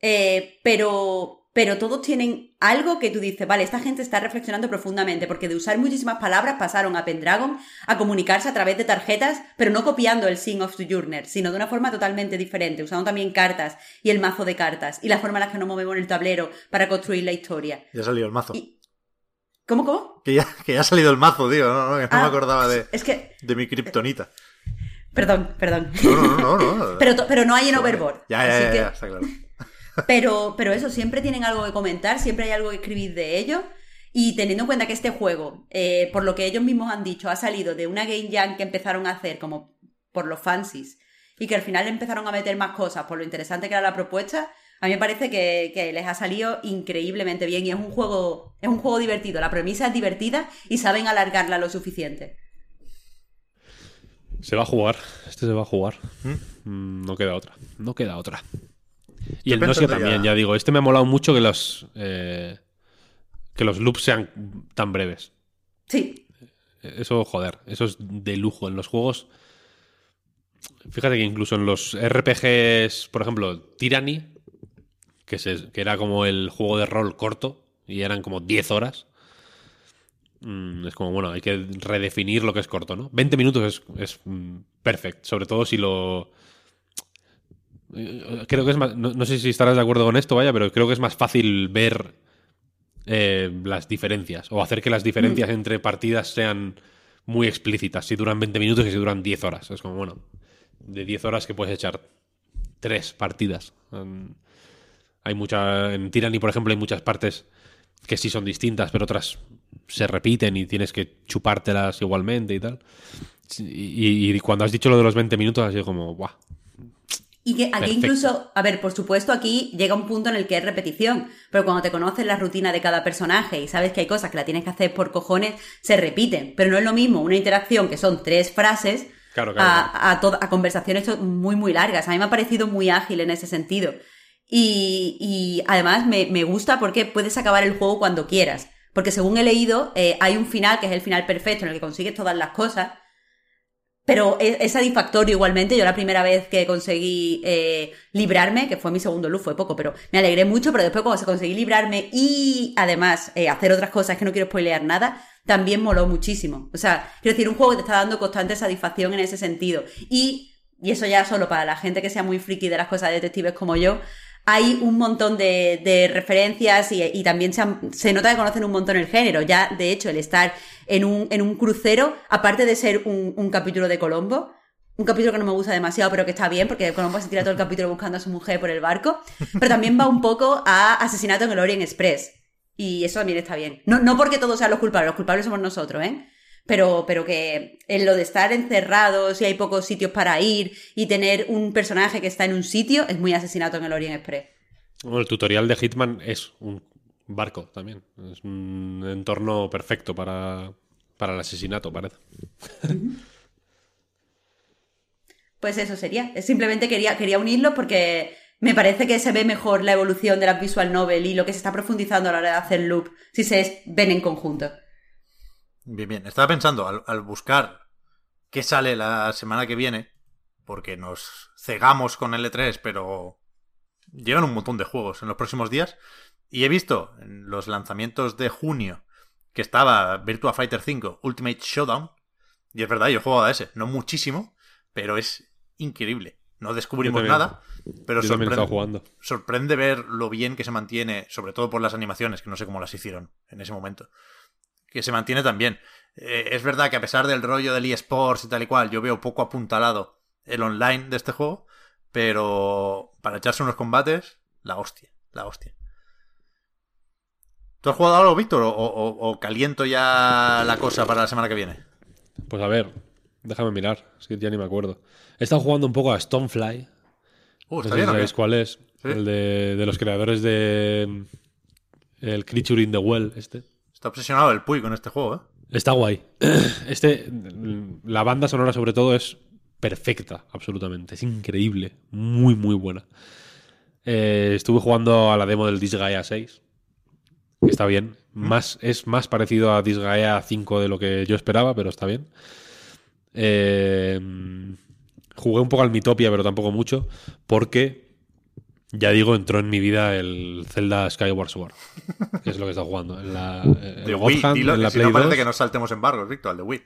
Eh, pero, pero todos tienen algo que tú dices, vale, esta gente está reflexionando profundamente, porque de usar muchísimas palabras pasaron a Pendragon a comunicarse a través de tarjetas, pero no copiando el Sing of Journey, sino de una forma totalmente diferente, usando también cartas y el mazo de cartas y la forma en la que nos movemos en el tablero para construir la historia. Ya ha salido el mazo. Y- ¿Cómo, cómo? Que, ya, que ya ha salido el mazo, tío. No, no, no Ah, me acordaba de, Es que, de mi kriptonita. perdón, perdón. No, no, no, no. Pero, pero no hay en Overboard. Ya, ya, así ya, que- ya, está claro. Pero, pero eso, siempre tienen algo que comentar, siempre hay algo que escribir de ello. Y teniendo en cuenta que este juego, eh, por lo que ellos mismos han dicho, ha salido de una Game Jam que empezaron a hacer como por los fancies y que al final empezaron a meter más cosas por lo interesante que era la propuesta, a mí me parece que, que les ha salido increíblemente bien y es un juego, es un juego divertido. La premisa es divertida y saben alargarla lo suficiente. Se va a jugar. Este se va a jugar. Mm, No queda otra. No queda otra. Y el Nosia también, ya- ya digo. Este me ha molado mucho que los. eh, que los loops sean tan breves. Sí, Eso, joder, eso es de lujo. En los juegos. Fíjate que incluso en los RPGs, por ejemplo, Tyranny, que, se- que era como el juego de rol corto, y eran como 10 horas. mm, es como, bueno, hay que redefinir lo que es corto, ¿no? 20 minutos es, es mm, perfecto, sobre todo si lo. Eh, Creo que es más. No, no sé si estarás de acuerdo con esto, vaya, pero creo que es más fácil ver eh, las diferencias o hacer que las diferencias entre partidas sean muy explícitas. Si duran 20 minutos y si duran 10 horas. Es como, bueno, de 10 horas que puedes echar tres partidas. Mm, Hay mucha. En Tyranny, por ejemplo, hay muchas partes que sí son distintas, pero otras se repiten y tienes que chupártelas igualmente y tal. Y cuando has dicho lo de los 20 minutos, ha sido como, ¡buah! Y que aquí Perfecto. incluso, a ver, por supuesto, aquí llega un punto en el que es repetición, pero cuando te conoces la rutina de cada personaje y sabes que hay cosas que la tienes que hacer por cojones, se repiten. Pero no es lo mismo una interacción que son tres frases Claro, claro, a, a to- a conversaciones muy, muy largas. A mí me ha parecido muy ágil en ese sentido. Y, y además me, me gusta porque puedes acabar el juego cuando quieras. Porque según he leído, eh, hay un final que es el final perfecto en el que consigues todas las cosas. Pero es, es satisfactorio igualmente. Yo la primera vez que conseguí eh, librarme, que fue mi segundo luz, fue poco, pero me alegré mucho. Pero después, cuando se conseguí librarme y además eh, hacer otras cosas que no quiero spoilear nada, también moló muchísimo. O sea, quiero decir, un juego que te está dando constante satisfacción en ese sentido. Y, y eso ya solo para la gente que sea muy friki de las cosas de detectives como yo. Hay un montón de, referencias y, también se, nota que conocen un montón el género. Ya, de hecho, el estar en un, en un crucero, aparte de ser un, un capítulo de Colombo, un capítulo que no me gusta demasiado, pero que está bien, porque Colombo se tira todo el capítulo buscando a su mujer por el barco, pero también va un poco a Asesinato en el Orient Express. Y eso también está bien. No, no porque todos sean los culpables, los culpables somos nosotros, ¿eh? Pero, pero que en lo de estar encerrados y hay pocos sitios para ir y tener un personaje que está en un sitio es muy asesinato en el Orient Express. Bueno, el tutorial de Hitman es un barco también. Es un entorno perfecto para, para el asesinato, parece. Pues eso sería. Simplemente quería, quería unirlo porque me parece que se ve mejor la evolución de la visual novel y lo que se está profundizando a la hora de hacer loop si se ven en conjunto. Bien, bien. Estaba pensando, al, al buscar qué sale la semana que viene, porque nos cegamos con L3, pero llegan un montón de juegos en los próximos días. Y he visto en los lanzamientos de junio que estaba Virtua Fighter 5 Ultimate Showdown. Y es verdad, yo he jugado a ese, no muchísimo, pero es increíble. No descubrimos también. nada, pero sorprende, jugando. sorprende ver lo bien que se mantiene, sobre todo por las animaciones, que no sé cómo las hicieron en ese momento. Que se mantiene también. Eh, es verdad que a pesar del rollo del eSports y tal y cual, yo veo poco apuntalado el online de este juego, pero para echarse unos combates, la hostia, la hostia. ¿Tú has jugado algo, Víctor? O, o- o caliento ya la cosa para la semana que viene? Pues a ver, déjame mirar, es que ya ni me acuerdo. He estado jugando un poco a Stonefly. Uh, No sé bien, sabéis cuál es. Sí. El de, de los creadores de. El Creature in the Well, este. Está obsesionado el Puy con este juego, ¿eh? Está guay. Este, mm, la banda sonora sobre todo es perfecta, absolutamente. Es increíble, muy, muy buena. Eh, estuve jugando a la demo del Disgaea 6, que está bien. Más, es más parecido a Disgaea 5 de lo que yo esperaba, pero está bien. Eh, jugué un poco al Mitopia, pero tampoco mucho, porque, ya digo, entró en mi vida el Zelda Skyward Sword, que es lo que está jugando. En la, en De Wii, Hand, dilo, en la si Play no parece 2. que nos saltemos embargos, Víctor, al de Wii.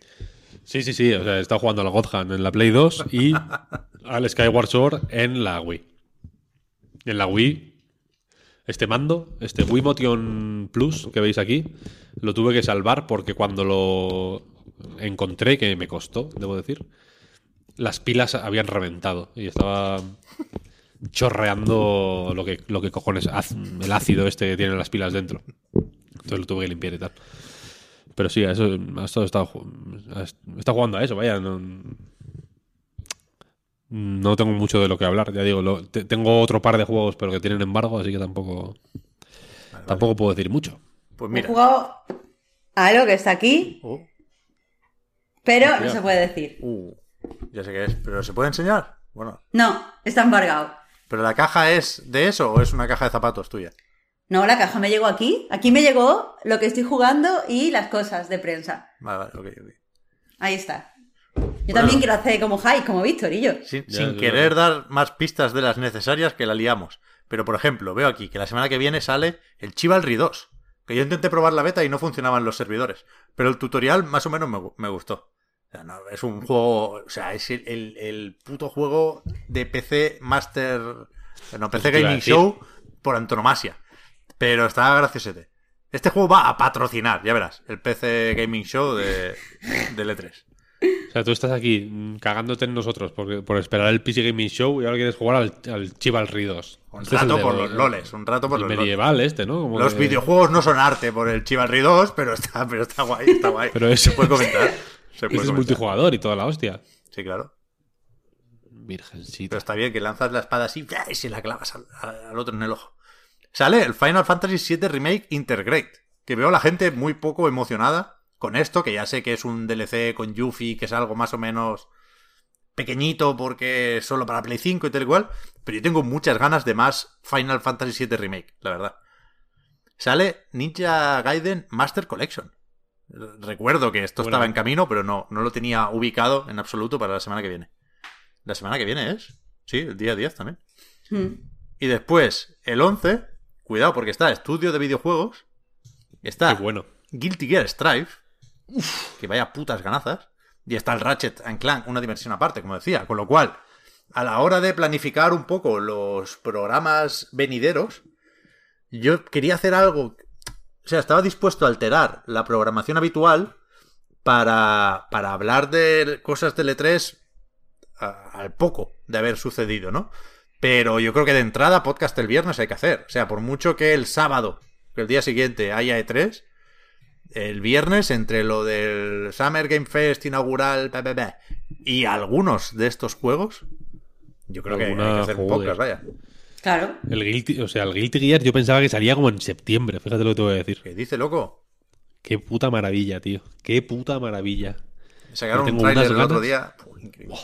Sí, sí, sí. O sea, estado jugando al God Hand en la Play 2 y al Skyward Sword en la Wii. En la Wii, este mando, este Wii Motion Plus que veis aquí, lo tuve que salvar porque cuando lo encontré, que me costó, debo decir, las pilas habían reventado y estaba chorreando lo que, lo que cojones, el ácido este que tienen las pilas dentro. Entonces lo tuve que limpiar y tal. Pero sí, a eso ha estado, estado jugando a eso, vaya. No, no tengo mucho de lo que hablar, ya digo. lo- te- tengo otro par de juegos, pero que tienen embargo, así que tampoco, tampoco puedo decir mucho. Pues He mira. jugado a algo que está aquí, Uh, pero no se puede decir. uh, ya sé qué es, pero ¿se puede enseñar? Bueno, No, está embargado. ¿Pero la caja es de eso o es una caja de zapatos tuya? No, la caja me llegó aquí. Aquí me llegó lo que estoy jugando y las cosas de prensa. Vale, vale, ok, ok. Ahí está. Yo también quiero hacer como Jai, como Víctor y yo. Sin, Ya, sin ya. querer dar más pistas de las necesarias que la liamos. Pero, por ejemplo, veo aquí que la semana que viene sale el Chivalry 2. Que yo intenté probar la beta y no funcionaban los servidores. Pero el tutorial más o menos me gustó. No, es un juego... O sea, es el, el- el puto juego de PC Master... No, PC Eso Gaming. Show por antonomasia. Pero está graciosete. Este juego va a patrocinar, ya verás, el PC Gaming Show de, del E3. O sea, tú estás aquí cagándote en nosotros por, por esperar el PC Gaming Show y ahora quieres jugar al, al Chivalry 2. Un Este es el rato de por los loles, un rato por el los loles. medieval este, ¿no? Como Los que- videojuegos no son arte por el Chivalry 2, pero está, pero está guay, está guay. Pero es- Se puede comentar. Se puede es multijugador y toda la hostia. Sí, claro. Pero Virgencita. está bien que lanzas la espada así ¡fua! y se la clavas al, al otro en el ojo. Sale el Final Fantasy VII Remake Intergrade, que veo a la gente muy poco emocionada con esto, que ya sé que es un DLC con Yuffie, que es algo más o menos pequeñito porque es solo para Play 5 y tal y cual, pero yo tengo muchas ganas de más Final Fantasy VII Remake, la verdad. Sale Ninja Gaiden Master Collection. Recuerdo que esto Bueno. estaba en camino, pero no, no lo tenía ubicado en absoluto para la semana que viene. ¿La semana que viene es? Sí, el día 10 también. Hmm. Y después, el 11, cuidado porque está Estudio de Videojuegos, está Qué bueno. Guilty Gear Strive, que vaya putas ganazas, y está el Ratchet and Clank, una dimensión aparte, como decía. Con lo cual, a la hora de planificar un poco los programas venideros, yo quería hacer algo... O sea, estaba dispuesto a alterar la programación habitual para, para hablar de cosas del E3 a- al poco de haber sucedido, ¿no? Pero yo creo que de entrada podcast el viernes hay que hacer. O sea, por mucho que el sábado, que el día siguiente haya E3, el viernes entre lo del Summer Game Fest inaugural bla, bla, bla, y algunos de estos juegos, yo creo que hay que hacer joder. podcast, vaya. Claro. El Guilty, o sea, el Guilty Gear yo pensaba que salía como en septiembre, fíjate lo que te voy a decir. ¿Qué dice, loco? Qué puta maravilla, tío. Qué puta maravilla. Sacaron un unas el otro día. Increíble.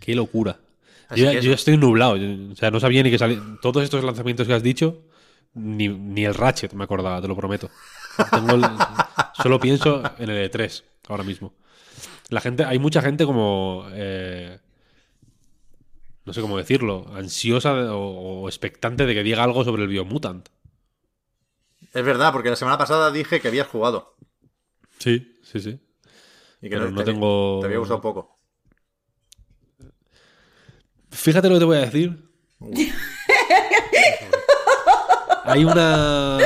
Qué locura. Así Yo, yo estoy nublado. yo- o sea, no sabía ni que salía. Todos estos lanzamientos que has dicho, ni, ni el Ratchet me acordaba, te lo prometo. Tengo el- solo pienso en el E3 ahora mismo. La gente, hay mucha gente como. eh, no sé cómo decirlo, ansiosa de- o, o expectante de que diga algo sobre el Biomutant. Es verdad, porque la semana pasada dije que habías jugado. Sí, sí, sí. Y que Pero no te, tengo- te había gustado poco. Fíjate lo que te voy a decir. Hay una.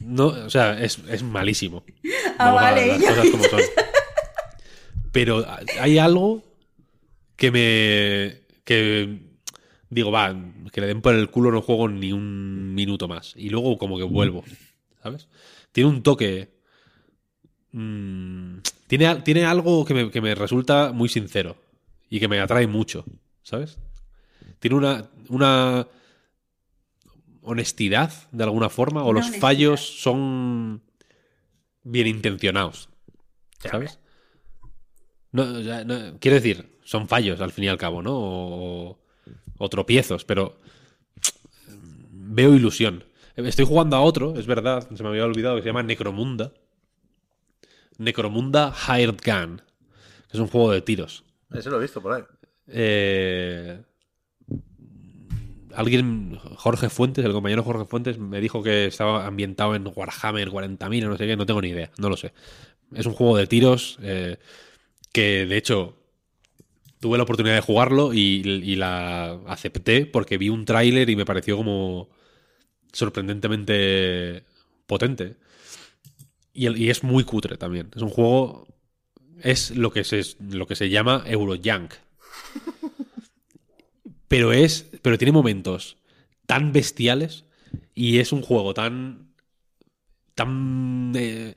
No, o sea, es, es malísimo. Ah, Vamos a vale, las cosas como son. Pero hay algo que me. Que digo, va, que le den por el culo no juego ni un minuto más. Y luego como que vuelvo. ¿Sabes? Tiene un toque. mm, tiene, tiene algo que me, que me resulta muy sincero. Y que me atrae mucho. ¿Sabes? Tiene una. una honestidad de alguna forma. O Una los honestidad. fallos son bien intencionados. ¿Sabes? No, no- quiero decir, son fallos al fin y al cabo, ¿no? O, o tropiezos, pero veo ilusión. Estoy jugando a otro, es verdad, se me había olvidado, que se llama Necromunda. Necromunda Hired Gun, que es un juego de tiros. Ese lo he visto por ahí. Eh, alguien, Jorge Fuentes, el compañero Jorge Fuentes, me dijo que estaba ambientado en Warhammer 40.000 o no sé qué, no tengo ni idea, no lo sé. Es un juego de tiros eh, que, de hecho, tuve la oportunidad de jugarlo y, la acepté porque vi un tráiler y me pareció como sorprendentemente potente. Y, es muy cutre también. Es un juego... Es lo que se, lo que se llama Eurojunk pero es pero tiene momentos tan bestiales y es un juego tan tan eh,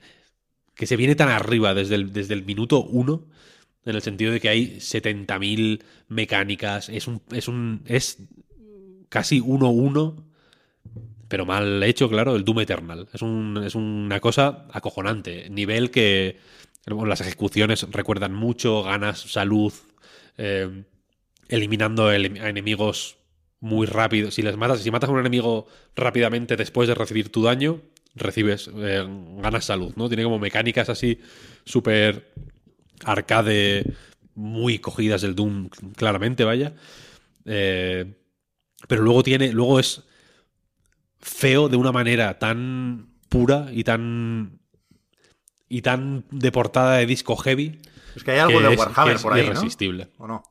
que se viene tan arriba desde desde el minuto uno en el sentido de que hay 70.000 mecánicas es un es un es casi 1-1 pero mal hecho, claro, el Doom Eternal. Es, un- es una cosa acojonante. Nivel que las ejecuciones recuerdan mucho, ganas salud, eh, eliminando ele- a enemigos muy rápido. Si les matas, si matas a un enemigo rápidamente después de recibir tu daño, recibes, eh, ganas salud, ¿no? Tiene como mecánicas así súper arcade, muy cogidas del Doom, claramente, vaya. Eh, pero luego tiene, luego es feo de una manera tan pura y tan y tan de portada de disco heavy Es que hay algo que de es- Warhammer es por ahí, ¿no? irresistible. ¿O no?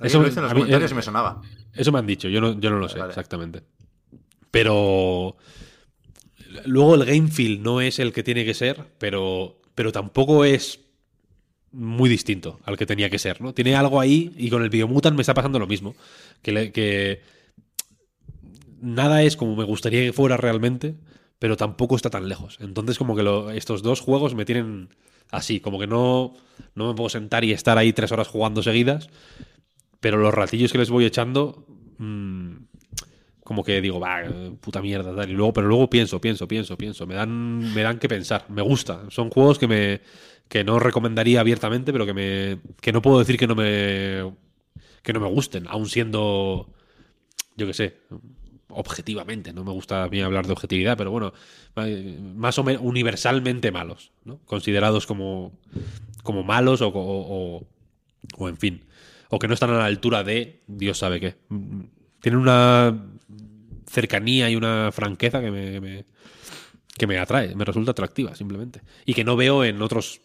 Eso- lo hice en los mí- comentarios eh, y me sonaba. Eso me han dicho, yo no, yo no lo sé Vale. exactamente. Pero luego el game feel no es el que tiene que ser, pero, pero tampoco es muy distinto al que tenía que ser, ¿no? Tiene algo ahí y con el Biomutant me está pasando lo mismo. Que, le- que nada es como me gustaría que fuera realmente, pero tampoco está tan lejos. Entonces como que lo- estos dos juegos me tienen así, como que no, no me puedo sentar y estar ahí tres horas jugando seguidas, pero los ratillos que les voy echando, mm, como que digo, va, puta mierda, tal. Y luego, pero luego pienso, pienso, pienso, pienso. Me dan, me dan que pensar. Me gusta. Son juegos que me, que no recomendaría abiertamente, pero que me, que no puedo decir que no me, que no me gusten, aun siendo, yo qué sé, objetivamente. No me gusta a mí hablar de objetividad, pero bueno, más o menos universalmente malos, ¿no? Considerados como, como malos o, o, en fin, o que no están a la altura de Dios sabe qué. Tienen una cercanía y una franqueza que me, me- que me atrae, me resulta atractiva simplemente y que no veo en otros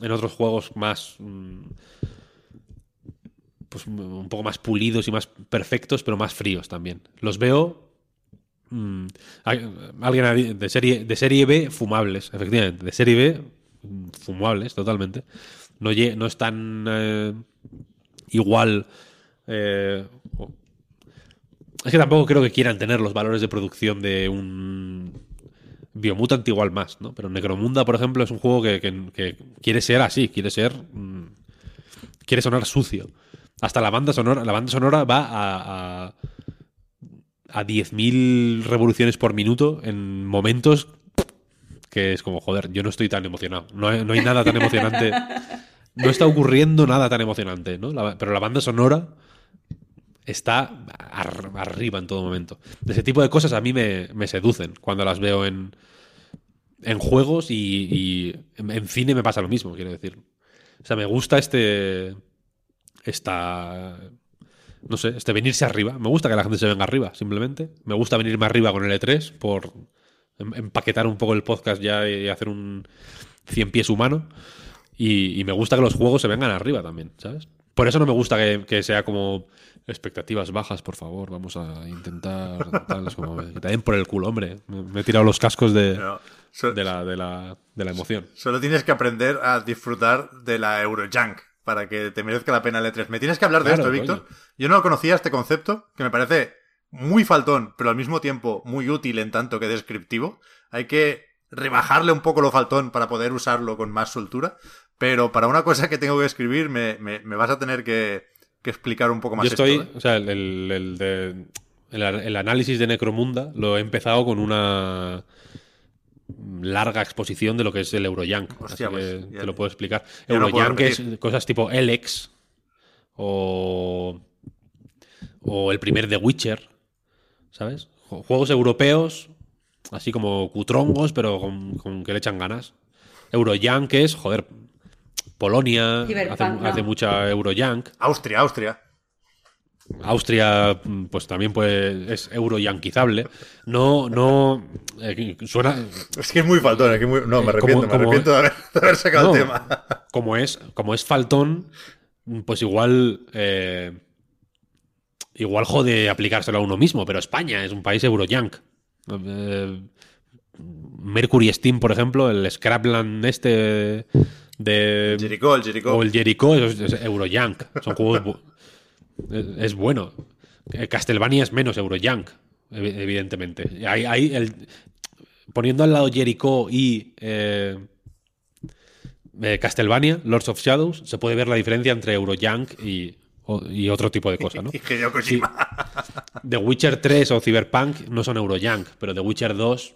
en otros juegos más mm, pues un poco más pulidos y más perfectos, pero más fríos también. Los veo mm, alguien de serie de serie B fumables, efectivamente, de serie B mm, fumables totalmente. No no están eh, igual eh, es que tampoco creo que quieran tener los valores de producción de un Biomutant igual más, ¿no? Pero Necromunda, por ejemplo, es un juego que, que- que quiere ser así, quiere ser. mm, quiere sonar sucio. Hasta la banda sonora, la banda sonora va a, a, a 10.000 revoluciones por minuto en momentos que es como, joder, yo no estoy tan emocionado. No hay, no hay nada tan emocionante. No está ocurriendo nada tan emocionante, ¿no? La- pero la banda sonora está ar- arriba en todo momento. Ese tipo de cosas a mí me, me seducen cuando las veo en, en juegos y, en, cine me pasa lo mismo, quiero decir. O sea, me gusta este. Esta. No sé, este venirse arriba. Me gusta que la gente se venga arriba, simplemente. Me gusta venirme arriba con el E3 por em- empaquetar un poco el podcast ya y hacer un 100 pies humano. Y me gusta que los juegos se vengan arriba también, ¿sabes? Por eso no me gusta que, que sea como expectativas bajas, por favor, vamos a intentar. Tal, es como, que te den por el culo, hombre. Me, he tirado los cascos de, No, so- de, la, de, la, de la emoción. Solo tienes que aprender a disfrutar de la Eurojunk para que te merezca la pena el E3. Me tienes que hablar de Claro, esto, Víctor. Yo no conocía este concepto, que me parece muy faltón, pero al mismo tiempo muy útil en tanto que descriptivo. Hay que rebajarle un poco lo faltón para poder usarlo con más soltura. Pero para una cosa que tengo que escribir, me, me- me vas a tener que, que explicar un poco más Yo estoy, esto. ¿eh? o sea, el, el- el de- el, el análisis de Necromunda lo he empezado con una larga exposición de lo que es el Euroyank. Hostia, así pues, que ya- te lo puedo explicar. ya no puedo Euroyank es cosas tipo Elex o, o el primer The Witcher, ¿sabes? Ju- Juegos europeos, así como cutrongos, pero con, con que le echan ganas. Euroyank es, joder, Polonia hace, ¿no? hace mucha Euroyank. Austria, Austria. Austria, pues también pues, es euroyanquizable. No, no. eh, suena. Es que es muy faltón. es que muy- No, me arrepiento, como- me arrepiento de haber, de haber sacado No, el tema. Como es, como es faltón, pues igual. eh, igual jode aplicárselo a uno mismo, pero España es un país euroyank. Eh, Mercury Steam, por ejemplo, el Scrapland este de. Jericho, el Jericho. O el Jericho es, es Euroyank. Son juegos. bu- es, bueno. Eh, Castlevania es menos Euroyank, evi- evidentemente. Ahí, ahí el- poniendo al lado Jericho y eh, eh, Castlevania, Lords of Shadows, se puede ver la diferencia entre Euroyank y, y otro tipo de cosa, ¿no? Kojima. The Witcher 3 o Cyberpunk no son Euroyank, pero The Witcher 2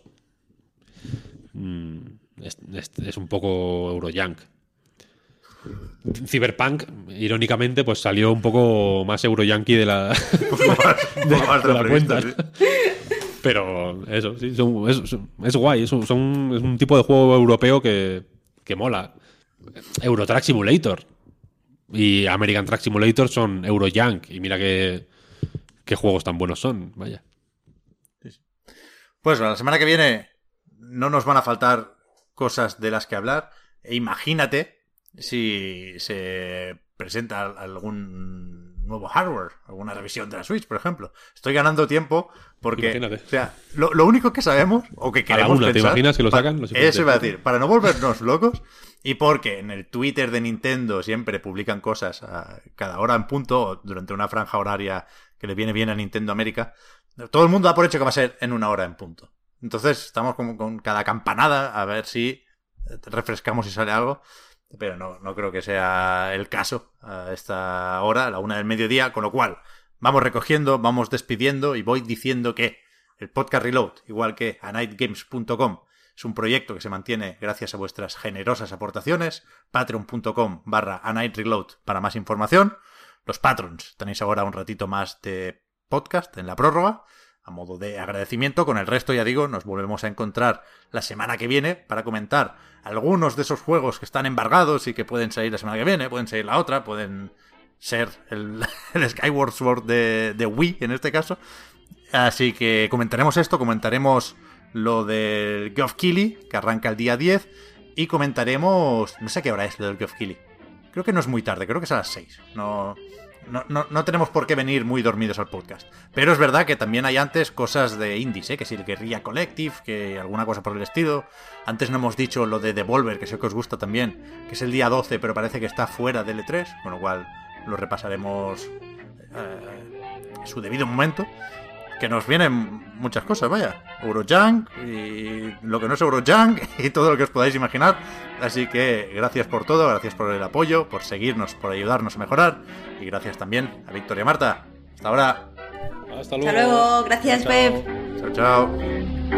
mm, es, es- es un poco Euroyank. Cyberpunk, irónicamente, pues salió un poco más Euroyankee de la, de de la cuenta. sí. Pero eso, sí, son- es, es guay. Es un, son- es un tipo de juego europeo que, que mola. Eurotrack Simulator y American Track Simulator son Euroyank. Y mira que, qué juegos tan buenos son. Vaya. Pues la semana que viene no nos van a faltar cosas de las que hablar. E imagínate si se presenta algún nuevo hardware, alguna revisión de la Switch, por ejemplo. Estoy ganando tiempo porque, Imagínate. o sea, lo, lo único que sabemos o que queremos una, ¿te pensar- imaginas que lo sacan? Los Eso iba a decir, para no volvernos locos y porque en el Twitter de Nintendo siempre publican cosas a cada hora en punto o durante una franja horaria que le viene bien a Nintendo América, todo el mundo da por hecho que va a ser en una hora en punto. Entonces estamos como con cada campanada a ver si refrescamos y sale algo. Pero no, no creo que sea el caso a esta hora, a la una del mediodía, con lo cual vamos recogiendo, vamos despidiendo y voy diciendo que el podcast Reload, igual que a nightgames.com, es un proyecto que se mantiene gracias a vuestras generosas aportaciones. Patreon.com barra a night reload para más información. Los patrons, tenéis ahora un ratito más de podcast en la prórroga a modo de agradecimiento. Con el resto, ya digo, nos volvemos a encontrar la semana que viene para comentar algunos de esos juegos que están embargados y que pueden salir la semana que viene, pueden salir la otra, pueden ser el, Skyward Sword de, de Wii en este caso. Así que comentaremos esto, comentaremos lo del Geoff Keighley, que arranca el día 10, y comentaremos... No sé qué hora es lo del Geoff Keighley. Creo que no es muy tarde, creo que es a las 6. No, no, no, no tenemos por qué venir muy dormidos al podcast. Pero es verdad que también hay antes cosas de indies, ¿eh? que si el Guerrilla Collective, que alguna cosa por el estilo. Antes no hemos dicho lo de Devolver, que sé que os gusta también, que es el día 12, pero parece que está fuera del E3, con lo cual lo repasaremos eh, en su debido momento. Que nos vienen muchas cosas, vaya. Eurojunk y lo que no es Eurojunk y todo lo que os podáis imaginar. Así que gracias por todo, gracias por el apoyo, por seguirnos, por ayudarnos a mejorar. Y gracias también a Victoria Marta. Hasta ahora. Hasta luego. Hasta luego, gracias, Chao. Pep. Chao, chao.